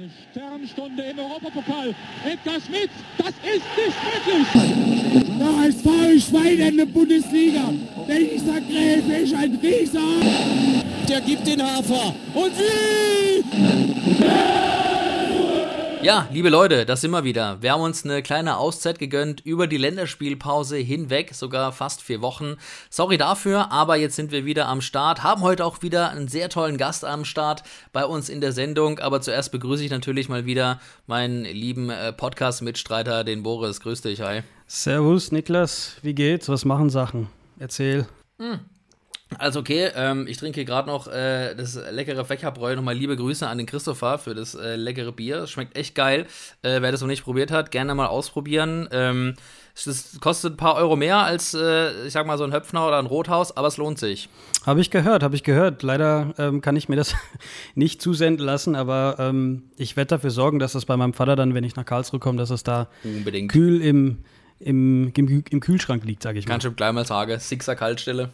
Eine Sternstunde im Europapokal. Edgar Schmidt, das ist nicht möglich. Der HSV Schwein in der Bundesliga. Dieser Gräfe ist ein Rieser. Der gibt den Hafer. Und wie? Ja, liebe Leute, das sind wir wieder. Wir haben uns eine kleine Auszeit gegönnt über die Länderspielpause hinweg, sogar fast vier Wochen. Sorry dafür, aber jetzt sind wir wieder am Start, haben heute auch wieder einen sehr tollen Gast am Start bei uns in der Sendung. Aber zuerst begrüße ich natürlich mal wieder meinen lieben äh, Podcast-Mitstreiter, den Boris. Grüß dich, hi. Servus, Niklas. Wie geht's? Was machen Sachen? Erzähl. Hm. Also okay, ähm, ich trinke gerade noch äh, das leckere Fächerbräu. Nochmal liebe Grüße an den Christopher für das äh, leckere Bier. Schmeckt echt geil. Äh, wer das noch nicht probiert hat, gerne mal ausprobieren. Ähm, es kostet ein paar Euro mehr als, äh, ich sag mal, so ein Höpfner oder ein Rothaus, aber es lohnt sich. Habe ich gehört, habe ich gehört. Leider ähm, kann ich mir das nicht zusenden lassen, aber ähm, ich werde dafür sorgen, dass das bei meinem Vater dann, wenn ich nach Karlsruhe komme, dass es da Unbedingt. kühl im, im, im, im Kühlschrank liegt, sage ich mal. Kannst du gleich mal sagen, Sixer Kaltstelle.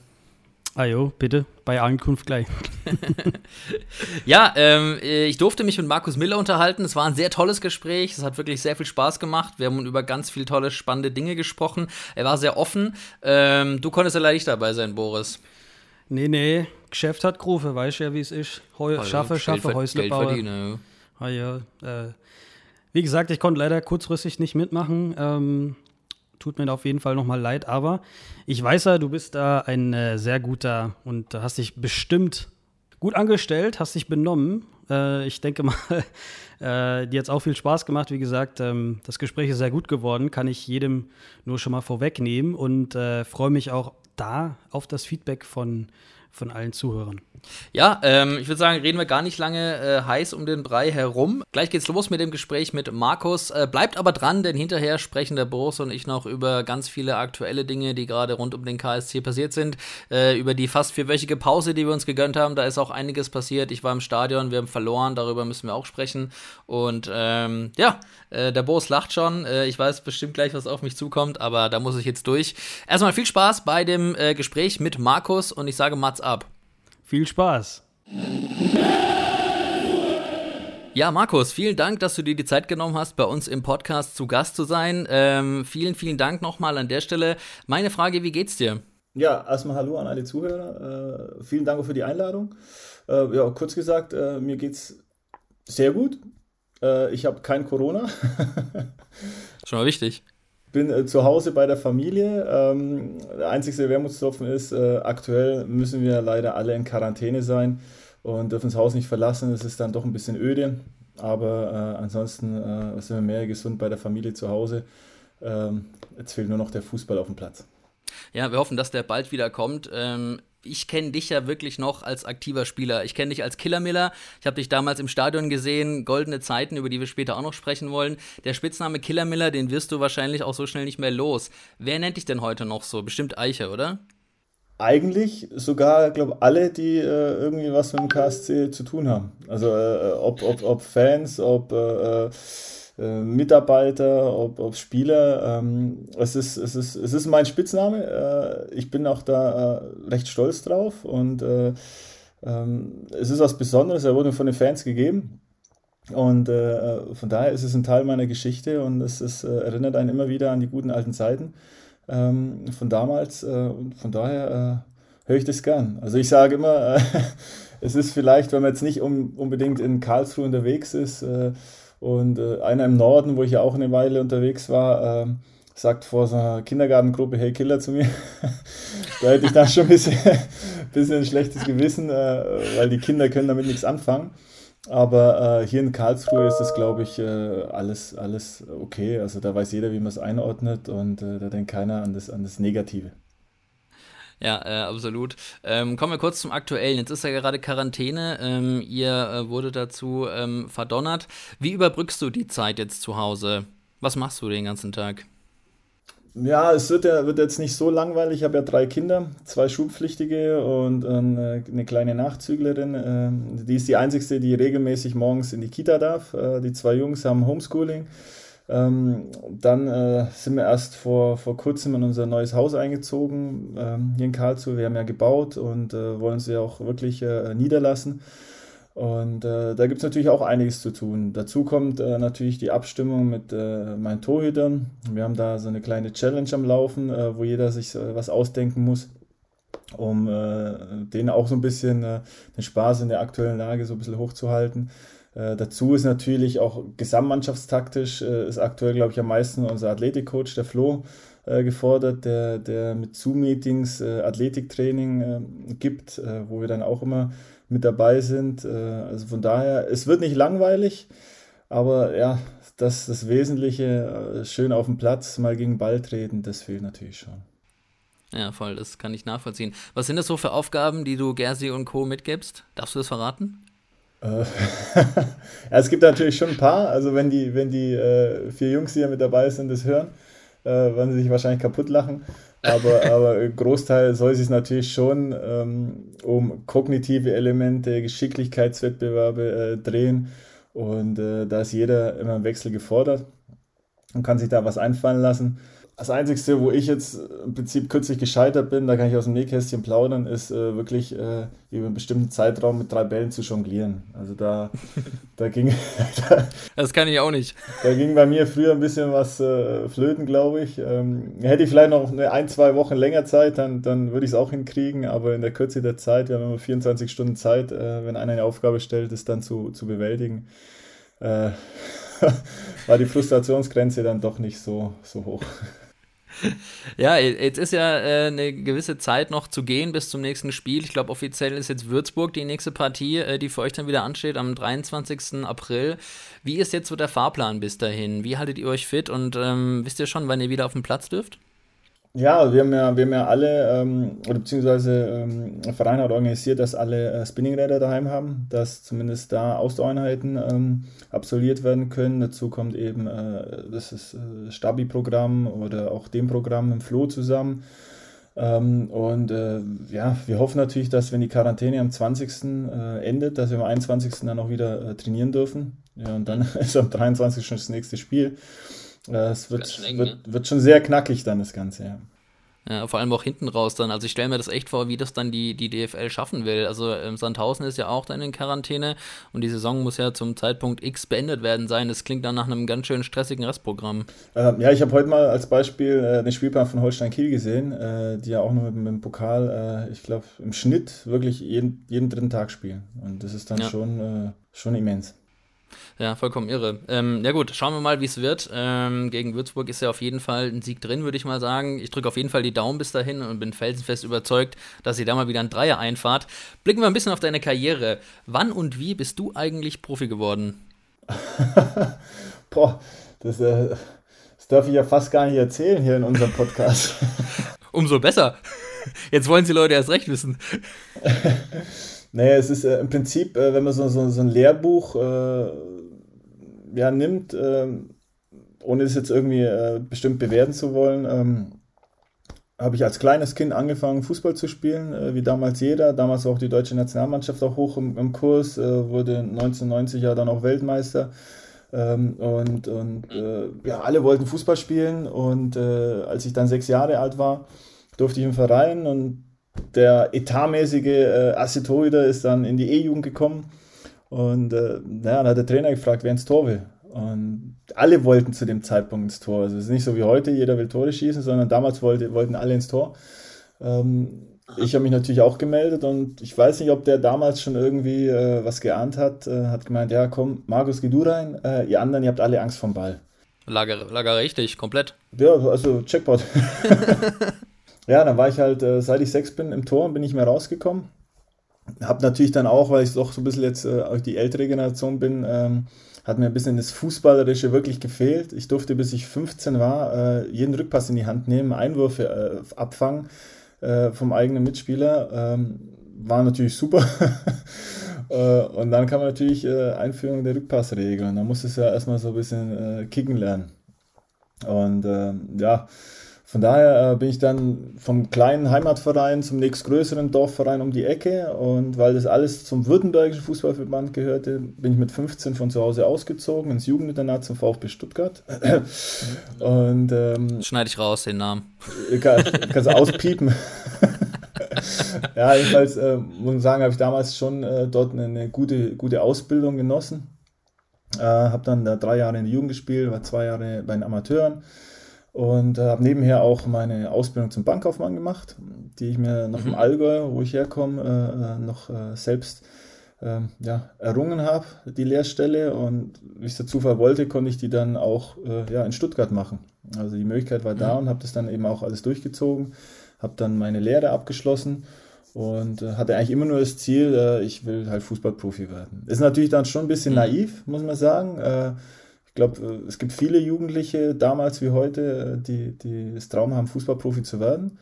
Ah jo, bitte, bei Ankunft gleich. ja, ähm, ich durfte mich mit Markus Miller unterhalten. Es war ein sehr tolles Gespräch. Es hat wirklich sehr viel Spaß gemacht. Wir haben über ganz viele tolle, spannende Dinge gesprochen. Er war sehr offen. Ähm, du konntest ja leider nicht dabei sein, Boris. Nee, nee, Geschäft hat Grufe, weißt du ja, wie es ist. Heu also, schaffe, schaffe, Häusle bauen. Ah, ja, äh, wie gesagt, ich konnte leider kurzfristig nicht mitmachen. Ähm, tut mir auf jeden Fall nochmal leid, aber ich weiß ja, du bist da ein äh, sehr guter und hast dich bestimmt gut angestellt, hast dich benommen. Äh, ich denke mal, äh, dir hat es auch viel Spaß gemacht. Wie gesagt, ähm, das Gespräch ist sehr gut geworden, kann ich jedem nur schon mal vorwegnehmen und äh, freue mich auch da auf das Feedback von, von allen Zuhörern. Ja, ähm, ich würde sagen, reden wir gar nicht lange äh, heiß um den Brei herum. Gleich geht's los mit dem Gespräch mit Markus. Äh, bleibt aber dran, denn hinterher sprechen der Boris und ich noch über ganz viele aktuelle Dinge, die gerade rund um den KSC passiert sind. Äh, über die fast vierwöchige Pause, die wir uns gegönnt haben. Da ist auch einiges passiert. Ich war im Stadion, wir haben verloren, darüber müssen wir auch sprechen. Und ähm, ja, äh, der Boris lacht schon. Äh, ich weiß bestimmt gleich, was auf mich zukommt, aber da muss ich jetzt durch. Erstmal viel Spaß bei dem äh, Gespräch mit Markus und ich sage Mats ab. Viel Spaß. Ja, Markus, vielen Dank, dass du dir die Zeit genommen hast, bei uns im Podcast zu Gast zu sein. Ähm, vielen, vielen Dank nochmal an der Stelle. Meine Frage, wie geht's dir? Ja, erstmal Hallo an alle Zuhörer. Äh, vielen Dank für die Einladung. Äh, ja, kurz gesagt, äh, mir geht's sehr gut. Äh, ich habe kein Corona. Schon mal wichtig bin äh, zu Hause bei der Familie. Ähm, der einzige Wermutstropfen ist, äh, aktuell müssen wir leider alle in Quarantäne sein und dürfen das Haus nicht verlassen. Es ist dann doch ein bisschen öde. Aber äh, ansonsten äh, sind wir mehr gesund bei der Familie zu Hause. Ähm, jetzt fehlt nur noch der Fußball auf dem Platz. Ja, wir hoffen, dass der bald wieder kommt. Ähm, ich kenne dich ja wirklich noch als aktiver Spieler. Ich kenne dich als Killer Miller. Ich habe dich damals im Stadion gesehen, goldene Zeiten, über die wir später auch noch sprechen wollen. Der Spitzname Killer Miller, den wirst du wahrscheinlich auch so schnell nicht mehr los. Wer nennt dich denn heute noch so? Bestimmt Eiche, oder? Eigentlich sogar, glaube alle, die äh, irgendwie was mit dem KSC zu tun haben. Also äh, ob, ob, ob Fans, ob äh, äh äh, Mitarbeiter, ob, ob Spieler. Ähm, es, ist, es, ist, es ist mein Spitzname. Äh, ich bin auch da äh, recht stolz drauf und äh, ähm, es ist was Besonderes. Er wurde von den Fans gegeben. Und äh, von daher ist es ein Teil meiner Geschichte und es ist, erinnert einen immer wieder an die guten alten Zeiten ähm, von damals. und von daher höre ich das gern. Also ich sage immer, es ist vielleicht, wenn man jetzt nicht um, unbedingt in Karlsruhe unterwegs ist, und äh, einer im Norden, wo ich ja auch eine Weile unterwegs war, äh, sagt vor so Kindergartengruppe, hey Killer zu mir. da hätte ich dann schon ein bisschen, bisschen ein schlechtes Gewissen, äh, weil die Kinder können damit nichts anfangen. Aber äh, hier in Karlsruhe ist das, glaube ich, äh, alles, alles okay. Also da weiß jeder, wie man es einordnet und äh, da denkt keiner an das, an das Negative. Ja, äh, absolut. Ähm, kommen wir kurz zum Aktuellen. Jetzt ist ja gerade Quarantäne. Ähm, ihr äh, wurde dazu ähm, verdonnert. Wie überbrückst du die Zeit jetzt zu Hause? Was machst du den ganzen Tag? Ja, es wird, ja, wird jetzt nicht so langweilig. Ich habe ja drei Kinder, zwei Schulpflichtige und äh, eine kleine Nachzüglerin. Ähm, die ist die einzige, die regelmäßig morgens in die Kita darf. Äh, die zwei Jungs haben Homeschooling. Ähm, dann äh, sind wir erst vor, vor kurzem in unser neues Haus eingezogen, ähm, hier in Karlsruhe. Wir haben ja gebaut und äh, wollen sie auch wirklich äh, niederlassen. Und äh, da gibt es natürlich auch einiges zu tun. Dazu kommt äh, natürlich die Abstimmung mit äh, meinen Torhütern. Wir haben da so eine kleine Challenge am Laufen, wo jeder sich was ausdenken muss, um denen auch so ein bisschen den Spaß in der aktuellen Lage so ein bisschen hochzuhalten. Dazu ist natürlich auch gesamtmannschaftstaktisch, ist aktuell, glaube ich, am meisten unser Athletikcoach, der Flo, gefordert, der, der mit Zoom-Meetings Athletiktraining gibt, wo wir dann auch immer mit dabei sind. Äh, also von daher, es wird nicht langweilig, aber ja, das, das Wesentliche, äh, schön auf dem Platz mal gegen Ball treten, das fehlt natürlich schon. Ja, voll, das kann ich nachvollziehen. Was sind das so für Aufgaben, die du Gersi und Co. mitgibst? Darfst du das verraten? Äh, ja, es gibt natürlich schon ein paar. Also wenn die, wenn die äh, vier Jungs, die ja mit dabei sind, das hören, äh, werden sie sich wahrscheinlich kaputt lachen aber, aber Großteil soll sich natürlich schon ähm, um kognitive Elemente, Geschicklichkeitswettbewerbe äh, drehen. Und äh, da ist jeder immer im Wechsel gefordert und kann sich da was einfallen lassen. Das Einzige, wo ich jetzt im Prinzip kürzlich gescheitert bin, da kann ich aus dem Nähkästchen plaudern, ist äh, wirklich äh, über einen bestimmten Zeitraum mit drei Bällen zu jonglieren. Also da, da ging. da, das kann ich auch nicht. Da ging bei mir früher ein bisschen was äh, flöten, glaube ich. Ähm, hätte ich vielleicht noch eine ein, zwei Wochen länger Zeit, dann, dann würde ich es auch hinkriegen, aber in der Kürze der Zeit, wir haben immer 24 Stunden Zeit, äh, wenn einer eine Aufgabe stellt, das dann zu, zu bewältigen. Äh, war die Frustrationsgrenze dann doch nicht so, so hoch. Ja, jetzt ist ja äh, eine gewisse Zeit noch zu gehen bis zum nächsten Spiel. Ich glaube, offiziell ist jetzt Würzburg die nächste Partie, äh, die für euch dann wieder ansteht am 23. April. Wie ist jetzt so der Fahrplan bis dahin? Wie haltet ihr euch fit und ähm, wisst ihr schon, wann ihr wieder auf den Platz dürft? Ja, wir haben ja, wir haben ja alle, ähm, oder beziehungsweise ähm, der Verein hat organisiert, dass alle äh, Spinningräder daheim haben, dass zumindest da Ausdauereinheiten ähm, absolviert werden können. Dazu kommt eben äh, das äh, Stabi-Programm oder auch dem Programm im Floh zusammen. Ähm, und äh, ja, wir hoffen natürlich, dass wenn die Quarantäne am 20. Äh, endet, dass wir am 21. dann auch wieder äh, trainieren dürfen. Ja, und dann ist am 23. schon das nächste Spiel. Es wird, eng, wird, ne? wird schon sehr knackig dann das Ganze, ja. Ja, vor allem auch hinten raus dann. Also ich stelle mir das echt vor, wie das dann die, die DFL schaffen will. Also ähm, Sandhausen ist ja auch dann in Quarantäne und die Saison muss ja zum Zeitpunkt X beendet werden sein. Das klingt dann nach einem ganz schön stressigen Restprogramm. Ähm, ja, ich habe heute mal als Beispiel äh, den Spielplan von Holstein Kiel gesehen, äh, die ja auch nur mit, mit dem Pokal, äh, ich glaube, im Schnitt wirklich jeden, jeden dritten Tag spielen. Und das ist dann ja. schon, äh, schon immens. Ja, vollkommen irre. Ähm, ja gut, schauen wir mal, wie es wird. Ähm, gegen Würzburg ist ja auf jeden Fall ein Sieg drin, würde ich mal sagen. Ich drücke auf jeden Fall die Daumen bis dahin und bin felsenfest überzeugt, dass ihr da mal wieder ein Dreier einfahrt. Blicken wir ein bisschen auf deine Karriere. Wann und wie bist du eigentlich Profi geworden? Boah, das, äh, das darf ich ja fast gar nicht erzählen hier in unserem Podcast. Umso besser. Jetzt wollen sie Leute erst recht wissen. Naja, es ist äh, im Prinzip, äh, wenn man so, so, so ein Lehrbuch äh, ja, nimmt, äh, ohne es jetzt irgendwie äh, bestimmt bewerten zu wollen, ähm, habe ich als kleines Kind angefangen, Fußball zu spielen, äh, wie damals jeder. Damals auch die deutsche Nationalmannschaft auch hoch im, im Kurs, wurde 1990 ja dann auch Weltmeister. Ähm, und und ja, alle wollten Fußball spielen. Und als ich dann sechs Jahre alt war, durfte ich im Verein und der etatmäßige äh, Assetoider ist dann in die E-Jugend gekommen und äh, naja, dann hat der Trainer gefragt, wer ins Tor will. Und alle wollten zu dem Zeitpunkt ins Tor. Also es ist nicht so wie heute, jeder will Tore schießen, sondern damals wollte, wollten alle ins Tor. Ähm, ich habe mich natürlich auch gemeldet und ich weiß nicht, ob der damals schon irgendwie äh, was geahnt hat. Äh, hat gemeint, ja komm, Markus, geh du rein, äh, ihr anderen, ihr habt alle Angst vom Ball. Lager, lager richtig, komplett. Ja, also Checkpot. ja, dann war ich halt, äh, seit ich sechs bin im Tor, bin ich mehr rausgekommen. Hab natürlich dann auch, weil ich doch so ein bisschen jetzt äh, die ältere Generation bin, ähm, hat mir ein bisschen das Fußballerische wirklich gefehlt. Ich durfte, bis ich 15 war, äh, jeden Rückpass in die Hand nehmen, Einwürfe äh, abfangen äh, vom eigenen Mitspieler. Ähm, war natürlich super. Äh, und dann kam natürlich äh, Einführung der Rückpassregel. Und da musste es ja erstmal so ein bisschen kicken lernen. Und ähm, ja, von daher äh, bin ich dann vom kleinen Heimatverein zum nächstgrößeren Dorfverein um die Ecke und weil das alles zum Württembergischen Fußballverband gehörte, bin ich mit 15 von zu Hause ausgezogen ins Jugendinternat zum VfB Stuttgart. und ähm, schneide ich raus den Namen. Kann, kannst du auspiepen. ja, jedenfalls äh, muss ich sagen, habe ich damals schon äh, dort eine, eine, gute, gute Ausbildung genossen. Äh, habe dann da drei Jahre in der Jugend gespielt, war zwei Jahre bei den Amateuren und äh, habe nebenher auch meine Ausbildung zum Bankkaufmann gemacht, die ich mir noch mhm. im Allgäu, wo ich herkomme, äh, äh, noch selbst ähm, ja, errungen habe, die Lehrstelle. Und wie es der Zufall wollte, konnte ich die dann auch ja, in Stuttgart machen. Also die Möglichkeit war da mhm. und habe das dann eben auch alles durchgezogen, habe dann meine Lehre abgeschlossen und äh, hatte eigentlich immer nur das Ziel, äh, ich will halt Fußballprofi werden. Ist natürlich dann schon ein bisschen mhm. naiv, muss man sagen. Ich glaube, äh, es gibt viele Jugendliche, damals wie heute, äh, die, die das Traum haben, Fußballprofi zu werden.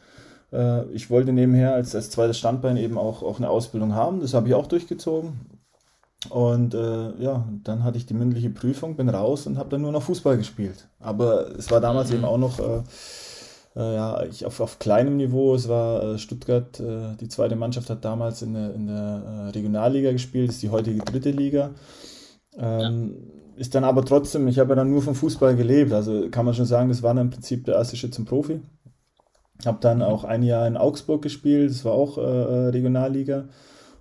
Äh, ich wollte nebenher als, als zweites Standbein eben auch, auch eine Ausbildung haben. Das habe ich auch durchgezogen. Und äh, ja, dann hatte ich die mündliche Prüfung, bin raus und habe dann nur noch Fußball gespielt. Aber es war damals mhm. eben auch noch äh, äh, ja, ich auf, auf kleinem Niveau. Es war Stuttgart, die zweite Mannschaft hat damals in der, in der Regionalliga gespielt, das ist die heutige dritte Liga. Ähm, ja. Ist dann aber trotzdem, ich habe ja dann nur vom Fußball gelebt, also kann man schon sagen, das war dann im Prinzip der erste Schritt zum Profi. Habe dann auch ein Jahr in Augsburg gespielt, das war auch äh, Regionalliga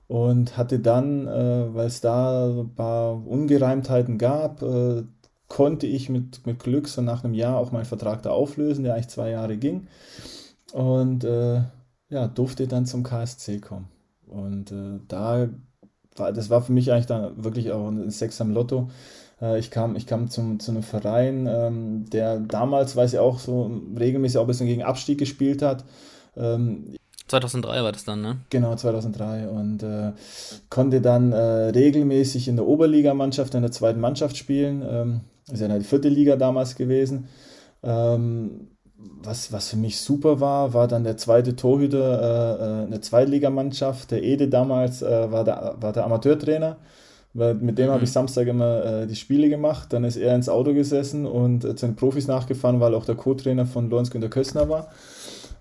und hatte dann, äh, weil es da ein paar Ungereimtheiten gab, äh, konnte ich mit, mit Glück so nach einem Jahr auch meinen Vertrag da auflösen, der eigentlich zwei Jahre ging. Und äh, ja, durfte dann zum KSC kommen. Und äh, da war, das war für mich eigentlich dann wirklich auch ein Sex am Lotto. Äh, ich kam, ich kam zum, zu einem Verein, ähm, der damals, weiß ich auch, so regelmäßig auch ein bisschen gegen Abstieg gespielt hat. Ähm, 2003 war das dann, ne? Genau, 2003 und äh, konnte dann äh, regelmäßig in der Oberligamannschaft, in der zweiten Mannschaft spielen. Ähm, ist ja die vierte Liga damals gewesen. Ähm, was, was für mich super war, war dann der zweite Torhüter äh, äh eine Zweitligamannschaft. Der Ede damals äh, war, der, war der Amateurtrainer. Weil mit dem mhm. habe ich Samstag immer äh, die Spiele gemacht. Dann ist er ins Auto gesessen und äh, zu den Profis nachgefahren, weil auch der Co-Trainer von Lorenz Günter Köstner war.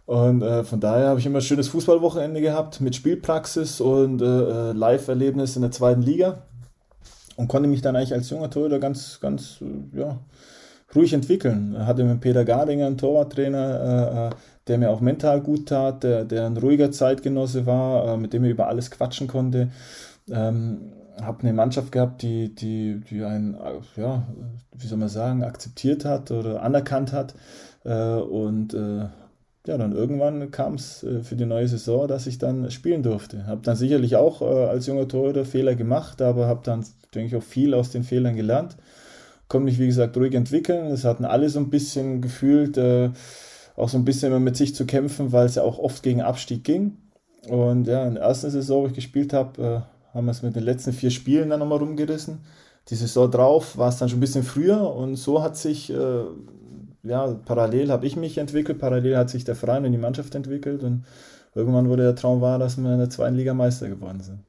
Und äh, von daher habe ich immer ein schönes Fußballwochenende gehabt mit Spielpraxis und äh, äh Live-Erlebnis in der zweiten Liga und konnte mich dann eigentlich als junger Torhüter ganz, ganz äh, ja, ruhig entwickeln. Hatte mit Peter Gardinger einen Torwarttrainer, äh, der mir auch mental gut tat, der, der ein ruhiger Zeitgenosse war, äh, mit dem ich über alles quatschen konnte. Ähm, habe eine Mannschaft gehabt, die, die, die einen, ja, wie soll man sagen, akzeptiert hat oder anerkannt hat. Äh, und äh, ja, dann irgendwann kam es äh, für die neue Saison, dass ich dann spielen durfte. Habe dann sicherlich auch als junger Torhüter Fehler gemacht, aber habe dann, denke ich, auch viel aus den Fehlern gelernt. Konnte mich, wie gesagt, ruhig entwickeln. Es hatten alle so ein bisschen gefühlt, auch so ein bisschen immer mit sich zu kämpfen, weil es ja auch oft gegen Abstieg ging. Und ja, in der ersten Saison, wo ich gespielt habe, haben wir es mit den letzten vier Spielen dann nochmal rumgerissen. Die Saison drauf war es dann schon ein bisschen früher und so hat sich äh, ja, parallel habe ich mich entwickelt, parallel hat sich der Verein und die Mannschaft entwickelt und irgendwann wurde der Traum wahr, dass wir in der zweiten Liga Meister geworden sind.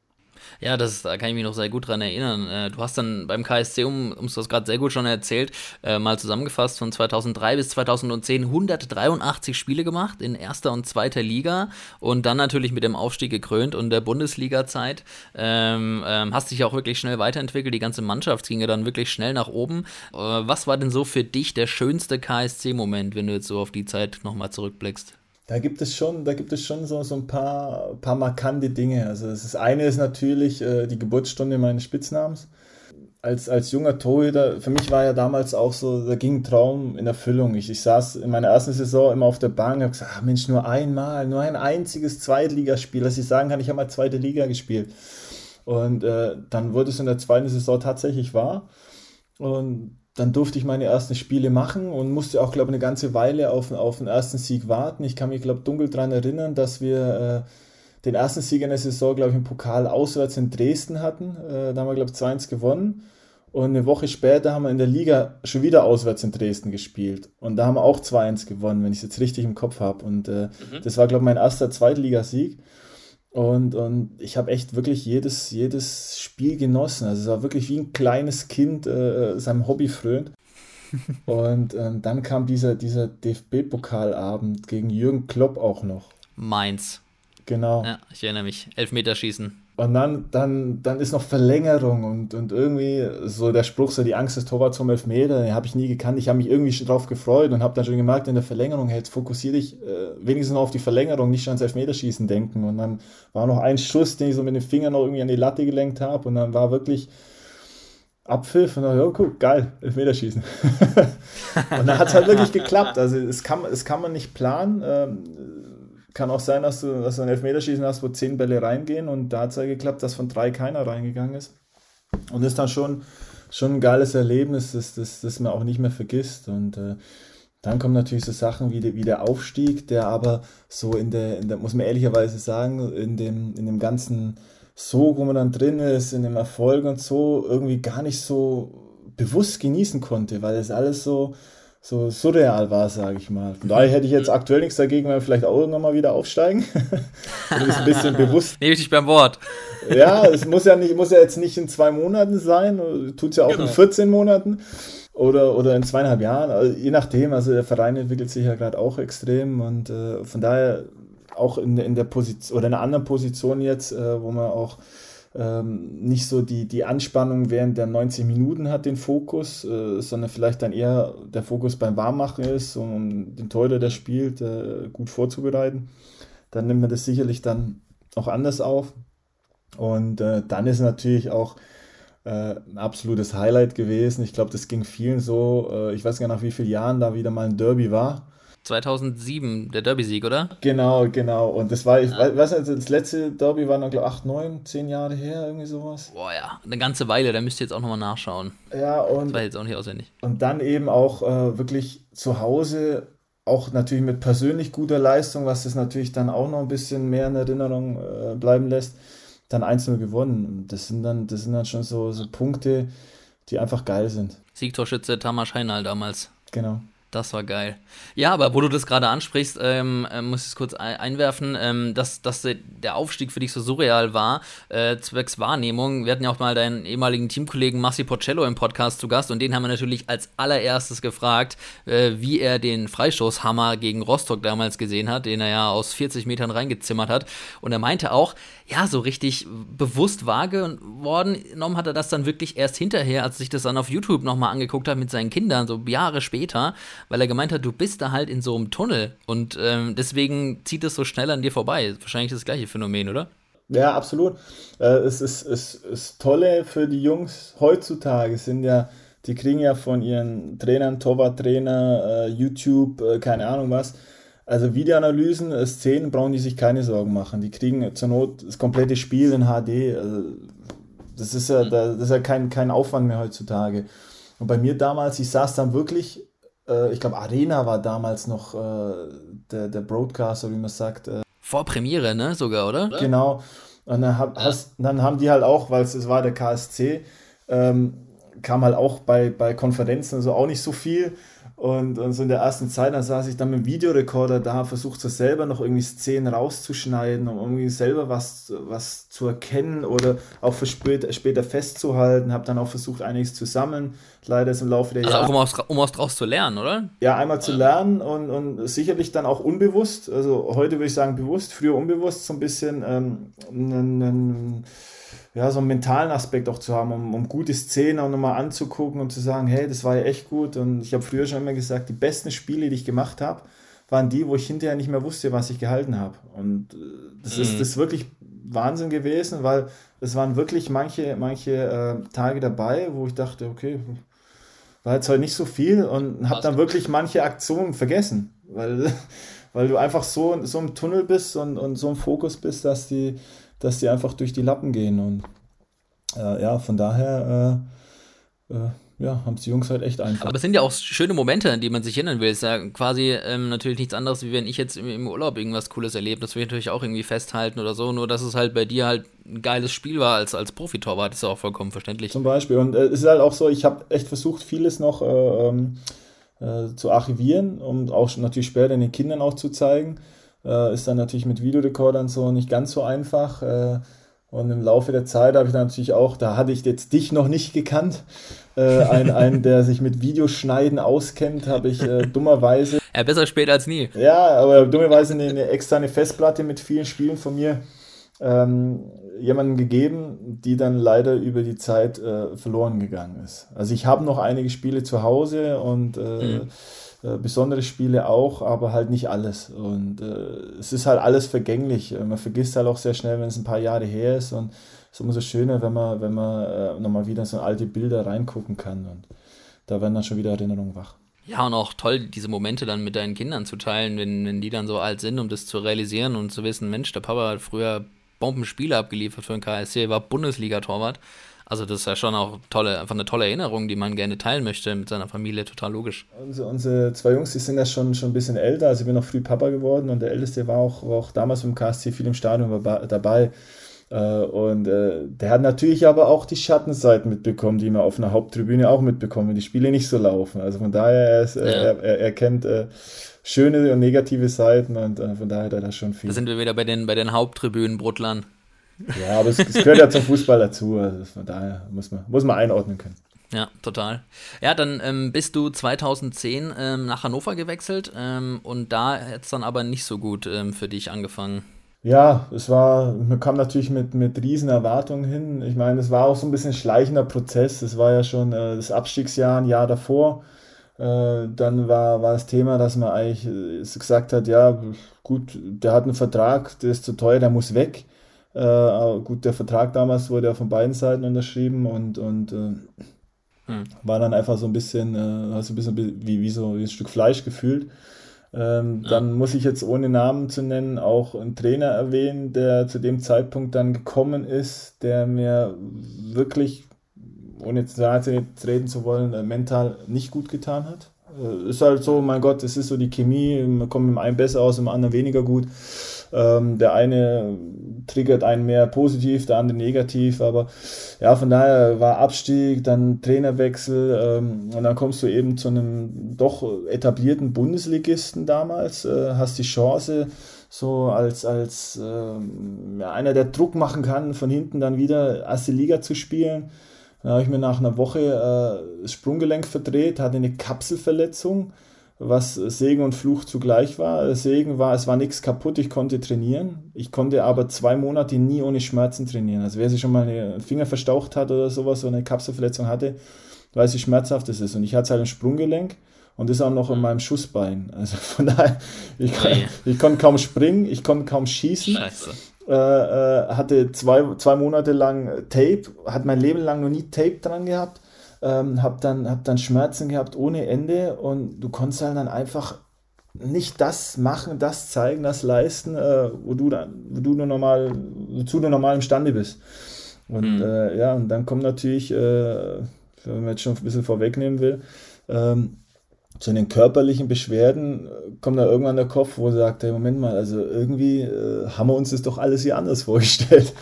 Ja, das da kann ich mich noch sehr gut dran erinnern. Äh, du hast dann beim KSC, um, um das gerade sehr gut schon erzählt, äh, mal zusammengefasst, von 2003 bis 2010 183 Spiele gemacht in erster und zweiter Liga und dann natürlich mit dem Aufstieg gekrönt und der Bundesliga-Zeit. Ähm, ähm, hast dich auch wirklich schnell weiterentwickelt, die ganze Mannschaft ging ja dann wirklich schnell nach oben. Äh, was war denn so für dich der schönste KSC-Moment, wenn du jetzt so auf die Zeit nochmal zurückblickst? Da gibt es schon, da gibt es schon so, so ein paar, paar markante Dinge. Also das eine ist natürlich äh, die Geburtsstunde meines Spitznamens. Als, als junger Torhüter, für mich war ja damals auch so, da ging ein Traum in Erfüllung. Ich, ich saß in meiner ersten Saison immer auf der Bank und habe gesagt, ach Mensch, nur einmal, nur ein einziges Zweitligaspiel, dass ich sagen kann, ich habe mal zweite Liga gespielt. Und äh, dann wurde es in der zweiten Saison tatsächlich wahr. Und dann durfte ich meine ersten Spiele machen und musste auch, glaube ich, eine ganze Weile auf, auf den ersten Sieg warten. Ich kann mich, glaube ich, dunkel daran erinnern, dass wir äh, den ersten Sieg in der Saison, glaube ich, im Pokal auswärts in Dresden hatten. Äh, da haben wir, glaube ich, 2-1 gewonnen. Und eine Woche später haben wir in der Liga schon wieder auswärts in Dresden gespielt. Und da haben wir auch 2-1 gewonnen, wenn ich es jetzt richtig im Kopf habe. Und äh, mhm. das war, glaube ich, mein erster Zweitligasieg. Und, und ich habe echt wirklich jedes, jedes Spiel genossen. Also es war wirklich wie ein kleines Kind äh, seinem Hobby frönt. und äh, dann kam dieser, dieser DFB-Pokalabend gegen Jürgen Klopp auch noch. Mainz. Genau. Ja, ich erinnere mich. Elfmeterschießen. Und dann, dann, dann ist noch Verlängerung und, und irgendwie so der Spruch, so die Angst des Torwarts zum Elfmeter, den habe ich nie gekannt. Ich habe mich irgendwie schon drauf gefreut und habe dann schon gemerkt, in der Verlängerung, hey, jetzt fokussiere dich äh, wenigstens noch auf die Verlängerung, nicht schon ans Elfmeterschießen denken. Und dann war noch ein Schuss, den ich so mit den Fingern noch irgendwie an die Latte gelenkt habe und dann war wirklich Abpfiff und dann, ja, guck, geil, Elfmeterschießen. und dann hat es halt wirklich geklappt. Also es kann, es kann man nicht planen. Ähm, kann auch sein, dass du, dass du ein Elfmeterschießen hast, wo zehn Bälle reingehen und da hat es ja geklappt, dass von drei keiner reingegangen ist. Und das ist dann schon, schon ein geiles Erlebnis, das, das, das man auch nicht mehr vergisst. Und äh, dann kommen natürlich so Sachen wie, de, wie der Aufstieg, der aber so in der, in der, muss man ehrlicherweise sagen, in dem, in dem ganzen Sog, wo man dann drin ist, in dem Erfolg und so, irgendwie gar nicht so bewusst genießen konnte, weil es alles so, so surreal war, sage ich mal. Von daher hätte ich jetzt aktuell nichts dagegen, wenn wir vielleicht auch irgendwann mal wieder aufsteigen. das ist ein bisschen bewusst. Nehme ich dich beim Wort. ja, es muss ja, nicht, muss ja jetzt nicht in zwei Monaten sein, tut es ja auch genau. in 14 Monaten oder, oder in zweieinhalb Jahren, also je nachdem. Also der Verein entwickelt sich ja gerade auch extrem und äh, von daher auch in, in der Position oder in einer anderen Position jetzt, äh, wo man auch ähm, nicht so die, die Anspannung während der 90 Minuten hat, den Fokus, äh, sondern vielleicht dann eher der Fokus beim Warmmachen ist, um den Torhüter, der spielt, äh, gut vorzubereiten. Dann nimmt man das sicherlich dann auch anders auf. Und äh, dann ist natürlich auch äh, ein absolutes Highlight gewesen. Ich glaube, das ging vielen so. Äh, ich weiß gar nicht, nach wie vielen Jahren da wieder mal ein Derby war. 2007, der Derby-Sieg, oder? Genau, genau. Und das war, ich ja. weiß nicht, das letzte Derby war noch, glaube ich, 8, 9, 10 Jahre her, irgendwie sowas. Boah, ja, eine ganze Weile, da müsst ihr jetzt auch nochmal nachschauen. Ja, und. Das war jetzt auch nicht auswendig. Und dann eben auch äh, wirklich zu Hause, auch natürlich mit persönlich guter Leistung, was das natürlich dann auch noch ein bisschen mehr in Erinnerung äh, bleiben lässt, dann 1-0 gewonnen. Das sind dann, das sind dann schon so, so Punkte, die einfach geil sind. Siegtorschütze Tamas Heinal damals. Genau. Das war geil. Ja, aber wo du das gerade ansprichst, ähm, äh, muss ich es kurz ein einwerfen, ähm, dass, dass der Aufstieg für dich so surreal war, äh, zwecks Wahrnehmung. Wir hatten ja auch mal deinen ehemaligen Teamkollegen Massi Porcello im Podcast zu Gast und den haben wir natürlich als allererstes gefragt, äh, wie er den Freistoßhammer gegen Rostock damals gesehen hat, den er ja aus 40 Metern reingezimmert hat. Und er meinte auch, ja, so richtig bewusst wahrgenommen genommen hat er das dann wirklich erst hinterher, als sich das dann auf YouTube nochmal angeguckt hat mit seinen Kindern, so Jahre später weil er gemeint hat, du bist da halt in so einem Tunnel und ähm, deswegen zieht es so schnell an dir vorbei. Wahrscheinlich das gleiche Phänomen, oder? Ja, absolut. Äh, es ist, es ist Tolle für die Jungs heutzutage, sind ja, die kriegen ja von ihren Trainern, Torwarttrainer, äh, YouTube, äh, keine Ahnung was, also Videoanalysen, äh, Szenen brauchen die sich keine Sorgen machen. Die kriegen zur Not das komplette Spiel in HD. Also das ist ja, mhm. das ist ja kein, kein Aufwand mehr heutzutage. Und bei mir damals, ich saß dann wirklich äh, ich glaube, Arena war damals noch äh, der, der Broadcaster, wie man sagt. Äh. Vor Premiere, ne, sogar, oder? Genau. Und dann, hab, hast, dann haben die halt auch, weil es war der KSC, ähm, kam halt auch bei, bei Konferenzen so auch nicht so viel. Und, und so in der ersten Zeit, dann saß ich dann mit dem Videorekorder da, versucht so selber noch irgendwie Szenen rauszuschneiden, um irgendwie selber was, was zu erkennen oder auch für später, später festzuhalten. Habe dann auch versucht, einiges zu sammeln. Leider ist im Laufe der also Jahre. Auch um aus, um aus draus zu lernen, oder? Ja, einmal zu lernen und, und sicherlich dann auch unbewusst. Also heute würde ich sagen bewusst, früher unbewusst, so ein bisschen ähm, einen, einen ja, so einen mentalen Aspekt auch zu haben, um, um gute Szenen auch nochmal anzugucken und zu sagen, hey, das war ja echt gut. Und ich habe früher schon immer gesagt, die besten Spiele, die ich gemacht habe, waren die, wo ich hinterher nicht mehr wusste, was ich gehalten habe. Und äh, das, mhm. ist, das ist wirklich Wahnsinn gewesen, weil es waren wirklich manche, manche äh, Tage dabei, wo ich dachte, okay, war jetzt heute nicht so viel und habe dann wirklich manche Aktionen vergessen, weil, weil du einfach so, so im Tunnel bist und, und so im Fokus bist, dass die, dass die einfach durch die Lappen gehen. Und äh, ja, von daher äh, äh, ja, haben es die Jungs halt echt einfach. Aber es sind ja auch schöne Momente, an die man sich erinnern will. Es ist ja quasi ähm, natürlich nichts anderes, wie wenn ich jetzt im, im, Urlaub irgendwas Cooles erlebe. Das will ich natürlich auch irgendwie festhalten oder so. Nur, dass es halt bei dir halt ein geiles Spiel war als, als Profitorwart, ist ja auch vollkommen verständlich. Zum Beispiel. Und äh, es ist halt auch so, ich habe echt versucht, vieles noch äh, ähm, äh, zu archivieren, um auch natürlich später den Kindern auch zu zeigen. Äh, ist dann natürlich mit Videorekordern so nicht ganz so einfach. Äh, und im Laufe der Zeit habe ich dann natürlich auch, da hatte ich jetzt dich noch nicht gekannt, äh, einen, einen, der sich mit Videoschneiden auskennt, habe ich äh, dummerweise. Ja, besser spät als nie. Ja, aber dummerweise eine, eine externe Festplatte mit vielen Spielen von mir ähm, jemanden gegeben, die dann leider über die Zeit äh, verloren gegangen ist. Also ich habe noch einige Spiele zu Hause und äh, mhm. Äh, besondere Spiele auch, aber halt nicht alles. Und äh, es ist halt alles vergänglich. Man vergisst halt auch sehr schnell, wenn es ein paar Jahre her ist und es ist umso schöner, wenn man, wenn man äh, nochmal wieder so alte Bilder reingucken kann und da werden dann schon wieder Erinnerungen wach. Ja, und auch toll, diese Momente dann mit deinen Kindern zu teilen, wenn, wenn die dann so alt sind, um das zu realisieren und zu wissen, Mensch, der Papa hat früher Bombenspiele abgeliefert für den KSC, war Bundesliga-Torwart. Also das ist ja schon auch tolle, einfach eine tolle Erinnerung, die man gerne teilen möchte mit seiner Familie, total logisch. Unsere, unsere zwei Jungs, die sind ja schon, schon ein bisschen älter, also ich bin noch früh Papa geworden und der Älteste war auch, war auch damals im KSC viel im Stadion dabei. Äh, und äh, der hat natürlich aber auch die Schattenseiten mitbekommen, die man auf einer Haupttribüne auch mitbekommt, wenn die Spiele nicht so laufen. Also von daher, er, ist, ja. er, er, er, kennt äh, schöne und negative Seiten und von daher hat er da schon viel. Da sind wir wieder bei den, bei den Haupttribünen, Bruttlern. Ja, aber es, es, gehört ja zum Fußball dazu. Also von daher muss man, muss man einordnen können. Ja, total. Ja, dann ähm, bist du 2010 ähm, nach Hannover gewechselt ähm, und da hat es dann aber nicht so gut ähm, für dich angefangen. Ja, es war, man kam natürlich mit, mit riesen Erwartungen hin. Ich meine, es war auch so ein bisschen ein schleichender Prozess. Es war ja schon äh, das Abstiegsjahr, ein Jahr davor. Äh, dann war, war das Thema, dass man eigentlich äh, gesagt hat, ja, gut, der hat einen Vertrag, der ist zu teuer, der muss weg. Äh, gut, der Vertrag damals wurde ja von beiden Seiten unterschrieben und, und äh, hm. war dann einfach so ein bisschen, äh, so ein bisschen wie, wie so wie ein Stück Fleisch gefühlt. Ähm, ja. Dann muss ich jetzt ohne Namen zu nennen auch einen Trainer erwähnen, der zu dem Zeitpunkt dann gekommen ist, der mir wirklich, ohne jetzt reden zu wollen, äh, mental nicht gut getan hat. Äh, ist halt so, mein Gott, es ist so die Chemie, man kommt mit dem einen besser aus, mit dem anderen weniger gut. Ähm, der eine triggert einen mehr positiv, der andere negativ, aber ja, von daher war Abstieg, dann Trainerwechsel ähm, und dann kommst du eben zu einem doch etablierten Bundesligisten damals, äh, hast die Chance, so als, als ähm, ja, einer, der Druck machen kann, von hinten dann wieder erste Liga zu spielen. Dann habe ich mir nach einer Woche äh, das Sprunggelenk verdreht, hatte eine Kapselverletzung was Segen und Fluch zugleich war. Segen war, es war nichts kaputt, ich konnte trainieren. Ich konnte aber zwei Monate nie ohne Schmerzen trainieren. Also wer sich schon mal einen Finger verstaucht hat oder sowas, so eine Kapselverletzung hatte, weiß, wie schmerzhaft es ist. Und ich hatte halt ein Sprunggelenk und das auch noch in meinem Schussbein. Also von daher, ich, oh ich konnte kaum springen, ich konnte kaum schießen. Scheiße. Äh, äh, hatte zwei, zwei Monate lang Tape, hat mein Leben lang noch nie Tape dran gehabt ähm, habe dann, hab dann Schmerzen gehabt ohne Ende und du konntest halt dann einfach nicht das machen, das zeigen, das leisten, äh, wo, du dann, wo du nur normal, wozu du normal imstande bist. Und mhm. äh, ja, und dann kommt natürlich, äh, wenn man jetzt schon ein bisschen vorwegnehmen will, ähm, zu den körperlichen Beschwerden kommt da irgendwann der Kopf, wo sagt, hey, Moment mal, also irgendwie äh, haben wir uns das doch alles hier anders vorgestellt.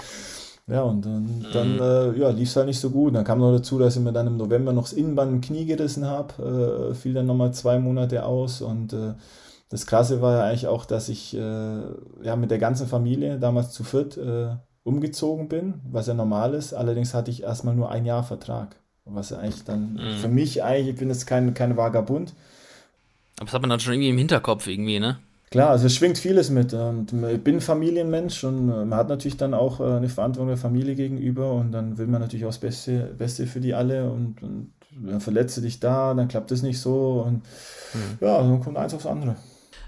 Ja, und dann, mhm. dann äh, ja, lief es halt nicht so gut. Dann kam noch dazu, dass ich mir dann im November noch das Innenband im Knie gerissen habe. Äh, fiel dann nochmal zwei Monate aus. Und äh, das Krasse war ja eigentlich auch, dass ich äh, ja, mit der ganzen Familie damals zu viert äh, umgezogen bin, was ja normal ist. Allerdings hatte ich erstmal nur ein Jahr Vertrag. Was ja eigentlich dann mhm. für mich eigentlich, ich bin jetzt kein, kein Vagabund. Aber das hat man dann schon irgendwie im Hinterkopf irgendwie, ne? Klar, also es schwingt vieles mit. Und ich bin Familienmensch und äh, man hat natürlich dann auch äh, eine Verantwortung der Familie gegenüber und dann will man natürlich auch das Beste, Beste für die alle und, und dann verletzt du dich da, dann klappt es nicht so und mhm. ja, dann kommt eins aufs andere.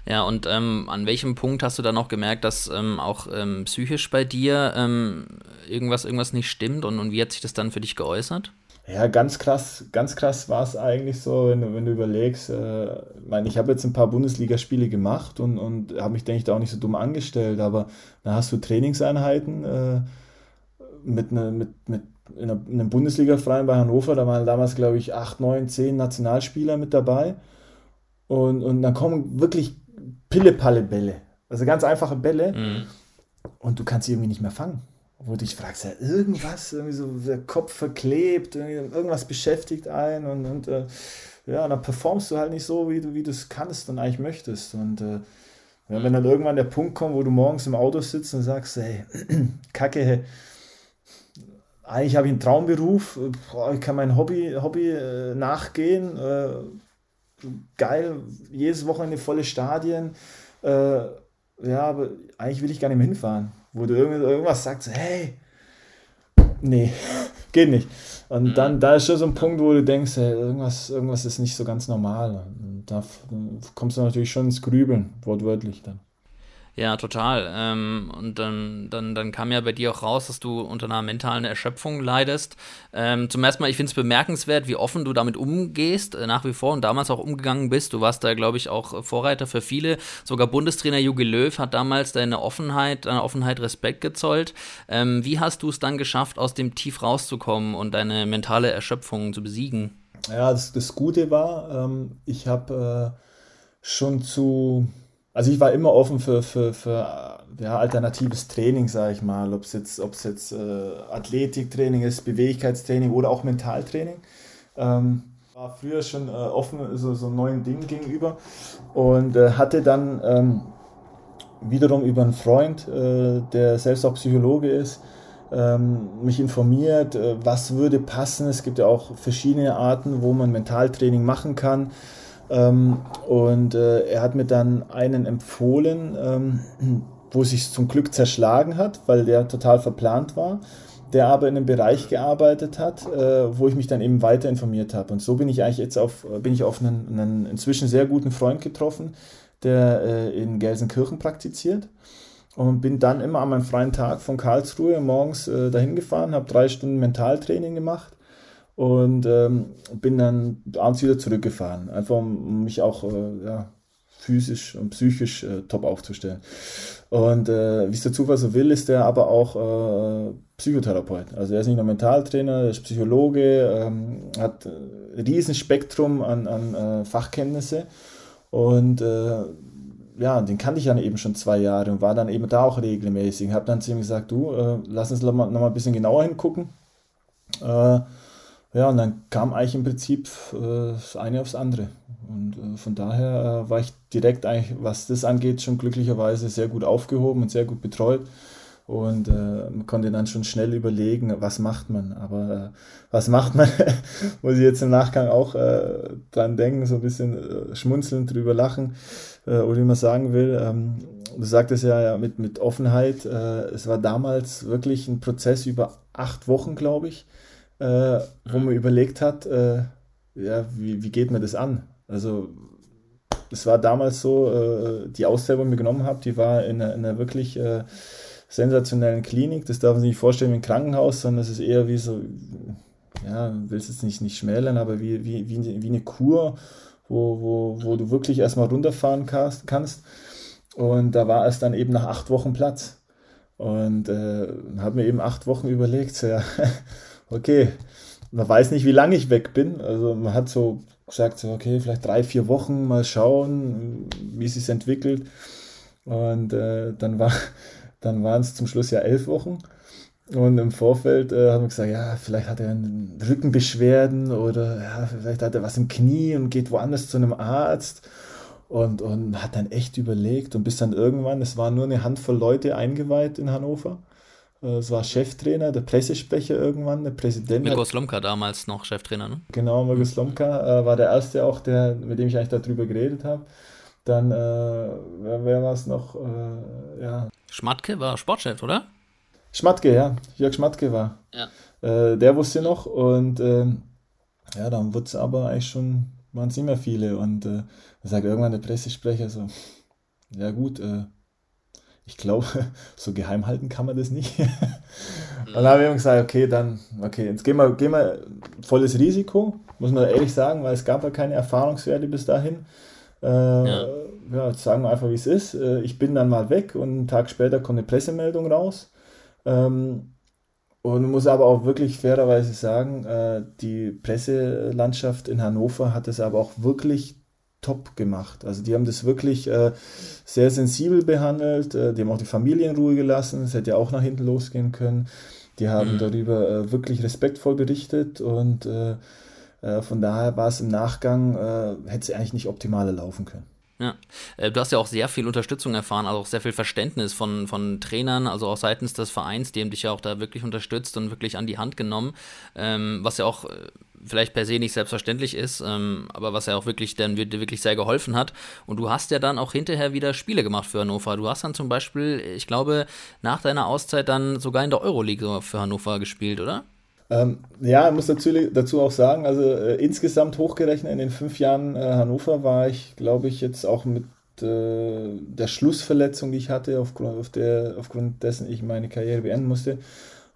Ja, und ähm, an welchem Punkt hast du dann noch gemerkt, dass ähm, auch ähm, psychisch bei dir ähm, irgendwas, irgendwas nicht stimmt und, und wie hat sich das dann für dich geäußert? Ja, ganz krass, ganz krass war es eigentlich so, wenn du, wenn du überlegst, äh, ich meine, ich habe jetzt ein paar Bundesligaspiele gemacht und, und habe mich, denke ich, da auch nicht so dumm angestellt, aber da hast du Trainingseinheiten äh, mit, ne, mit, mit in einem Bundesliga-Verein bei Hannover, da waren damals, glaube ich, acht, neun, zehn Nationalspieler mit dabei und, und dann kommen wirklich Pille-Palle-Bälle, also ganz einfache Bälle mhm. und du kannst sie irgendwie nicht mehr fangen wo du dich fragst, ja, irgendwas, irgendwie so der Kopf verklebt, irgendwas beschäftigt einen und, und äh, ja, dann performst du halt nicht so, wie du, wie es kannst und eigentlich möchtest. Und äh, ja, wenn dann irgendwann der Punkt kommt, wo du morgens im Auto sitzt und sagst, hey, Kacke, hey, eigentlich habe ich einen Traumberuf, ich kann mein Hobby, Hobby äh, nachgehen, äh, geil, jedes Wochenende volle Stadien, äh, ja, aber eigentlich will ich gar nicht mehr hinfahren wo du irgendwas sagst, hey, nee, geht nicht. Und mhm. dann, da ist schon so ein Punkt, wo du denkst, hey, irgendwas, irgendwas ist nicht so ganz normal. Und da kommst du natürlich schon ins Grübeln, wortwörtlich dann. Ja, total. Ähm, und dann, dann, dann kam ja bei dir auch raus, dass du unter einer mentalen Erschöpfung leidest. Ähm, zum ersten Mal, ich finde es bemerkenswert, wie offen du damit umgehst, äh, nach wie vor und damals auch umgegangen bist. Du warst da, glaube ich, auch Vorreiter für viele. Sogar Bundestrainer Jogi Löw hat damals deine Offenheit, deine Offenheit Respekt gezollt. Ähm, wie hast du es dann geschafft, aus dem Tief rauszukommen und deine mentale Erschöpfung zu besiegen? Ja, das, das Gute war, ähm, ich habe äh, schon zu also ich war immer offen für, für, für ja, alternatives Training, sage ich mal, ob es jetzt, ob's jetzt äh, Athletiktraining ist, Beweglichkeitstraining oder auch Mentaltraining. Ähm, war früher schon äh, offen so, so neuen Dingen gegenüber und äh, hatte dann ähm, wiederum über einen Freund, äh, der selbst auch Psychologe ist, ähm, mich informiert, äh, was würde passen. Es gibt ja auch verschiedene Arten, wo man Mentaltraining machen kann. Ähm, und äh, er hat mir dann einen empfohlen, ähm, wo sich zum Glück zerschlagen hat, weil der total verplant war, der aber in einem Bereich gearbeitet hat, äh, wo ich mich dann eben weiter informiert habe. Und so bin ich eigentlich jetzt auf, bin ich auf einen, einen inzwischen sehr guten Freund getroffen, der äh, in Gelsenkirchen praktiziert. Und bin dann immer an meinem freien Tag von Karlsruhe morgens äh, dahin gefahren, habe drei Stunden Mentaltraining gemacht und ähm, bin dann abends wieder zurückgefahren, einfach um mich auch äh, ja, physisch und psychisch äh, top aufzustellen. Und äh, wie es der Zufall so will, ist er aber auch äh, Psychotherapeut. Also er ist nicht nur Mentaltrainer, er ist Psychologe, ähm, hat ein riesen Spektrum an, an äh, Fachkenntnisse und äh, ja, den kannte ich dann eben schon zwei Jahre und war dann eben da auch regelmäßig. Habe dann zu ihm gesagt, du, lass uns noch mal, noch mal ein bisschen genauer hingucken. Äh, ja, und dann kam eigentlich im Prinzip äh, das eine aufs andere. Und äh, von daher äh, war ich direkt eigentlich, was das angeht, schon glücklicherweise sehr gut aufgehoben und sehr gut betreut. Und äh, man konnte dann schon schnell überlegen, was macht man. Aber äh, was macht man, muss ich jetzt im Nachgang auch äh, dran denken, so ein bisschen schmunzeln, drüber lachen, oder wie man sagen will. Ähm, du sagtest ja, ja mit, mit Offenheit, es war damals wirklich ein Prozess über acht Wochen, glaube ich äh, wo man überlegt hat, äh, ja, wie, wie geht man das an? Also es war damals so, äh, die Auszeit, die ich mir genommen habe, die war in einer, in einer wirklich äh, sensationellen Klinik. Das darf man sich nicht vorstellen wie ein Krankenhaus, sondern es ist eher wie so, ja, will es jetzt nicht, nicht schmälern, aber wie, wie, wie, wie eine Kur, wo, wo, wo du wirklich erstmal runterfahren kannst. Und da war es dann eben nach acht Wochen Platz. Und äh, habe mir eben acht Wochen überlegt, ja, okay, man weiß nicht, wie lange ich weg bin. Also man hat so gesagt, so, okay, vielleicht drei, vier Wochen mal schauen, wie es sich entwickelt. Und äh, dann, war, dann waren es zum Schluss ja elf Wochen. Und im Vorfeld äh, haben wir gesagt, ja, vielleicht hat er Rückenbeschwerden oder ja, vielleicht hat er was im Knie und geht woanders zu einem Arzt. Und, und hat dann echt überlegt und bis dann irgendwann, es waren nur eine Handvoll Leute eingeweiht in Hannover. Äh, es war Cheftrainer, der Pressesprecher irgendwann, der Präsident. Mirko Slomka damals noch Cheftrainer, ne? Genau, Mirko Slomka äh, war der erste auch, der, mit dem ich eigentlich darüber geredet habe. Dann, äh, wer, wer war es noch? Äh, ja. Schmatke war Sportchef, oder? Schmatke, ja. Jörg Schmatke war. Ja. Äh, der wusste noch und ähm, ja, dann wurde es aber eigentlich schon, waren es nicht mehr viele. Und äh, sagt irgendwann der Pressesprecher so, ja gut, äh, ich glaube, so geheim halten kann man das nicht. und dann habe ich gesagt, okay, dann, okay, jetzt gehen wir, gehen wir volles Risiko, muss man ehrlich sagen, weil es gab ja keine Erfahrungswerte bis dahin. Äh, ja. ja, sagen wir einfach, wie es ist. Äh, ich bin dann mal weg und einen Tag später kommt eine Pressemeldung raus. Ähm, und muss aber auch wirklich fairerweise sagen, äh, die Presselandschaft in Hannover hat es aber auch wirklich top gemacht. Also die haben das wirklich äh, sehr sensibel behandelt, äh, die haben auch die Familie in Ruhe gelassen, es hätte ja auch nach hinten losgehen können. Die haben mhm. darüber äh, wirklich respektvoll berichtet und äh, äh, von daher war es im Nachgang, äh, hätte es eigentlich nicht optimaler laufen können. Ja, du hast ja auch sehr viel Unterstützung erfahren, also auch sehr viel Verständnis von, von Trainern, also auch seitens des Vereins, die haben dich ja auch da wirklich unterstützt und wirklich an die Hand genommen, ähm, was ja auch vielleicht per se nicht selbstverständlich ist, ähm, aber was ja auch wirklich dann wirklich sehr geholfen hat. Und du hast ja dann auch hinterher wieder Spiele gemacht für Hannover. Du hast dann zum Beispiel, ich glaube, nach deiner Auszeit dann sogar in der Euroleague für Hannover gespielt, oder? Ähm, ja, ich muss dazu, dazu auch sagen, also äh, insgesamt hochgerechnet in den fünf Jahren äh, Hannover war ich, glaube ich, jetzt auch mit äh, der Schlussverletzung, die ich hatte, aufgrund, auf der, aufgrund dessen ich meine Karriere beenden musste,